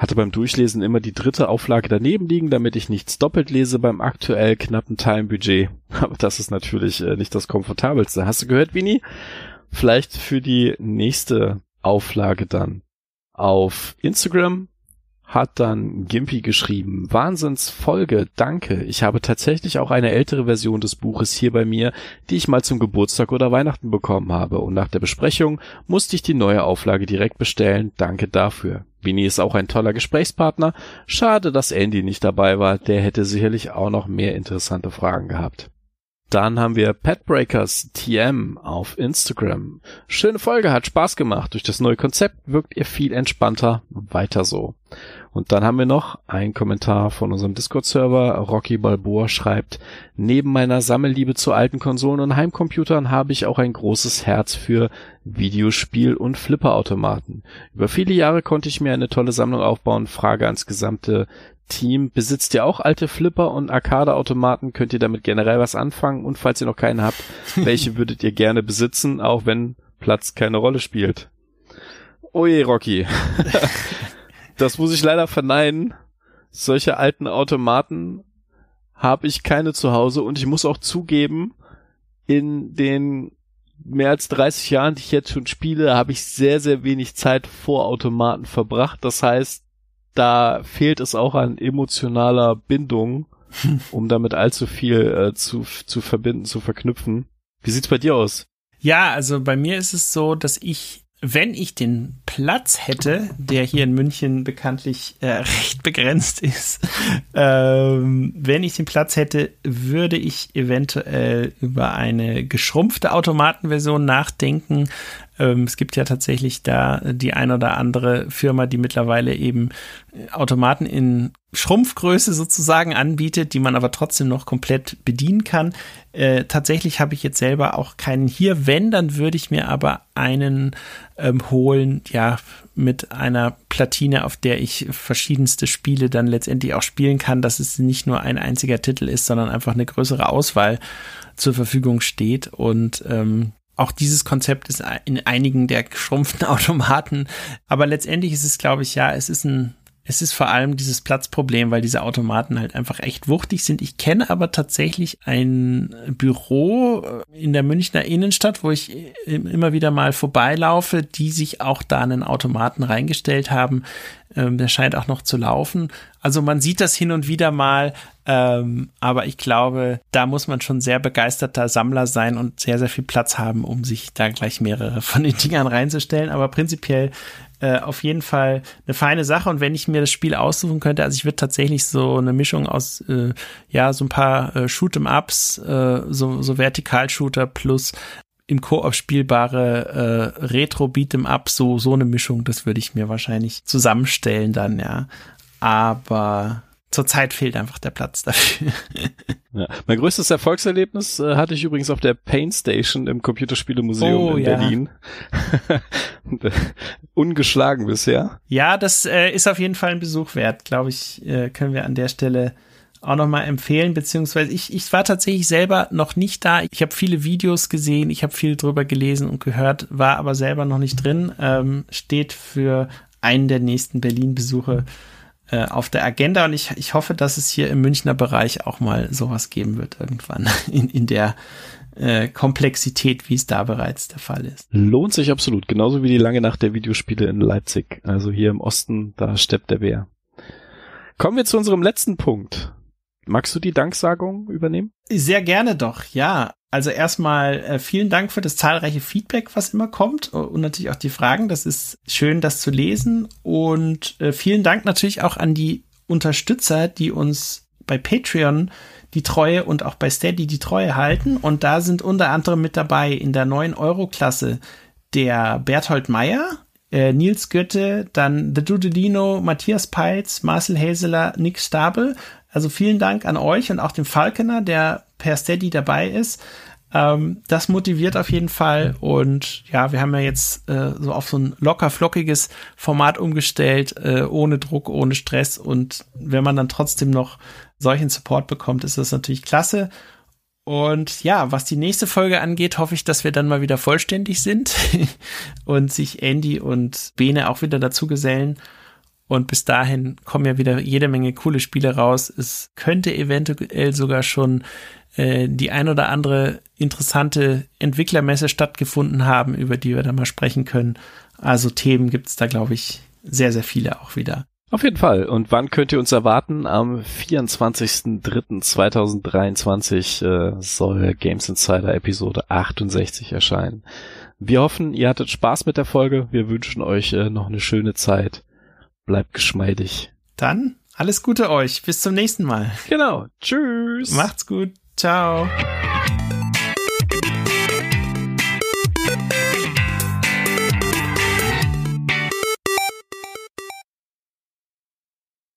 [SPEAKER 2] Hatte beim Durchlesen immer die dritte Auflage daneben liegen, damit ich nichts doppelt lese beim aktuell knappen Time-Budget. Aber das ist natürlich äh, nicht das komfortabelste. Hast du gehört, Vini? Vielleicht für die nächste Auflage dann. Auf Instagram hat dann Gimpy geschrieben, Wahnsinnsfolge, danke. Ich habe tatsächlich auch eine ältere Version des Buches hier bei mir, die ich mal zum Geburtstag oder Weihnachten bekommen habe und nach der Besprechung musste ich die neue Auflage direkt bestellen, danke dafür. Winnie ist auch ein toller Gesprächspartner, schade, dass Andy nicht dabei war, der hätte sicherlich auch noch mehr interessante Fragen gehabt. Dann haben wir Petbreakers TM auf Instagram. Schöne Folge, hat Spaß gemacht. Durch das neue Konzept wirkt ihr viel entspannter. Weiter so. Und dann haben wir noch einen Kommentar von unserem Discord-Server. Rocky Balboa schreibt, neben meiner Sammelliebe zu alten Konsolen und Heimcomputern habe ich auch ein großes Herz für Videospiel- und Flipperautomaten. Über viele Jahre konnte ich mir eine tolle Sammlung aufbauen. Frage ans gesamte Team. Besitzt ihr auch alte Flipper und Arcade-Automaten? Könnt ihr damit generell was anfangen? Und falls ihr noch keinen habt, welche würdet ihr gerne besitzen, auch wenn Platz keine Rolle spielt? Oje, Rocky. Das muss ich leider verneinen. Solche alten Automaten habe ich keine zu Hause und ich muss auch zugeben, in den mehr als 30 Jahren, die ich jetzt schon spiele, habe ich sehr, sehr wenig Zeit vor Automaten verbracht. Das heißt, da fehlt es auch an emotionaler Bindung, um damit allzu viel äh, zu, zu verbinden, zu verknüpfen. Wie sieht's bei dir aus?
[SPEAKER 3] Ja, also bei mir ist es so, dass ich wenn ich den Platz hätte, der hier in München bekanntlich äh, recht begrenzt ist, ähm, wenn ich den Platz hätte, würde ich eventuell über eine geschrumpfte Automatenversion nachdenken. Ähm, es gibt ja tatsächlich da die ein oder andere Firma, die mittlerweile eben Automaten in Schrumpfgröße sozusagen anbietet, die man aber trotzdem noch komplett bedienen kann. Äh, tatsächlich habe ich jetzt selber auch keinen hier. Wenn, dann würde ich mir aber einen ähm, holen, ja, mit einer Platine, auf der ich verschiedenste Spiele dann letztendlich auch spielen kann, dass es nicht nur ein einziger Titel ist, sondern einfach eine größere Auswahl zur Verfügung steht. Und ähm, auch dieses Konzept ist in einigen der geschrumpften Automaten. Aber letztendlich ist es, glaube ich, ja, es ist ein es ist vor allem dieses Platzproblem, weil diese Automaten halt einfach echt wuchtig sind. Ich kenne aber tatsächlich ein Büro äh, in der Münchner Innenstadt, wo ich immer wieder mal vorbeilaufe, die sich auch da einen Automaten reingestellt haben. Ähm, der scheint auch noch zu laufen. Also man sieht das hin und wieder mal, ähm, aber ich glaube, da muss man schon sehr begeisterter Sammler sein und sehr, sehr viel Platz haben, um sich da gleich mehrere von den Dingern reinzustellen. Aber prinzipiell äh, auf jeden Fall eine feine Sache. Und wenn ich mir das Spiel aussuchen könnte, also ich würde tatsächlich so eine Mischung aus, äh, ja, so ein paar äh, Shoot'em-Ups, äh, so, so Vertikalshooter plus im Koop spielbare äh, Retro Beat'em Up, so so eine Mischung, das würde ich mir wahrscheinlich zusammenstellen dann, ja. Aber zurzeit fehlt einfach der Platz dafür.
[SPEAKER 2] Ja. Mein größtes Erfolgserlebnis äh, hatte ich übrigens auf der Pain Station im Computerspielemuseum oh, in ja. Berlin. Ungeschlagen bisher.
[SPEAKER 3] Ja, das äh, ist auf jeden Fall ein Besuch wert, glaube ich, äh, können wir an der Stelle auch nochmal empfehlen, beziehungsweise ich, ich war tatsächlich selber noch nicht da. Ich habe viele Videos gesehen, ich habe viel drüber gelesen und gehört, war aber selber noch nicht drin. Ähm, steht für einen der nächsten Berlin-Besuche äh, auf der Agenda und ich, ich hoffe, dass es hier im Münchner Bereich auch mal sowas geben wird irgendwann in, in der äh, Komplexität, wie es da bereits der Fall ist.
[SPEAKER 2] Lohnt sich absolut, genauso wie die lange Nacht der Videospiele in Leipzig. Also hier im Osten, da steppt der Bär. Kommen wir zu unserem letzten Punkt. Magst du die Danksagung übernehmen?
[SPEAKER 3] Sehr gerne doch, ja. Also erstmal äh, vielen Dank für das zahlreiche Feedback, was immer kommt und natürlich auch die Fragen. Das ist schön, das zu lesen. Und äh, vielen Dank natürlich auch an die Unterstützer, die uns bei Patreon die Treue und auch bei Steady die Treue halten. Und da sind unter anderem mit dabei in der 9-Euro-Klasse der Berthold Meyer, äh, Nils Götte, dann The Dudelino, Matthias Peitz, Marcel Häseler, Nick Stabel. Also vielen Dank an euch und auch dem Falkener, der per Steady dabei ist. Ähm, das motiviert auf jeden Fall. Und ja, wir haben ja jetzt äh, so auf so ein locker flockiges Format umgestellt, äh, ohne Druck, ohne Stress. Und wenn man dann trotzdem noch solchen Support bekommt, ist das natürlich klasse. Und ja, was die nächste Folge angeht, hoffe ich, dass wir dann mal wieder vollständig sind und sich Andy und Bene auch wieder dazu gesellen. Und bis dahin kommen ja wieder jede Menge coole Spiele raus. Es könnte eventuell sogar schon äh, die ein oder andere interessante Entwicklermesse stattgefunden haben, über die wir da mal sprechen können. Also Themen gibt es da, glaube ich, sehr, sehr viele auch wieder.
[SPEAKER 2] Auf jeden Fall. Und wann könnt ihr uns erwarten? Am 24.03.2023 äh, soll Games Insider Episode 68 erscheinen. Wir hoffen, ihr hattet Spaß mit der Folge. Wir wünschen euch äh, noch eine schöne Zeit. Bleibt geschmeidig.
[SPEAKER 3] Dann alles Gute euch. Bis zum nächsten Mal.
[SPEAKER 2] Genau. Tschüss.
[SPEAKER 3] Macht's gut. Ciao.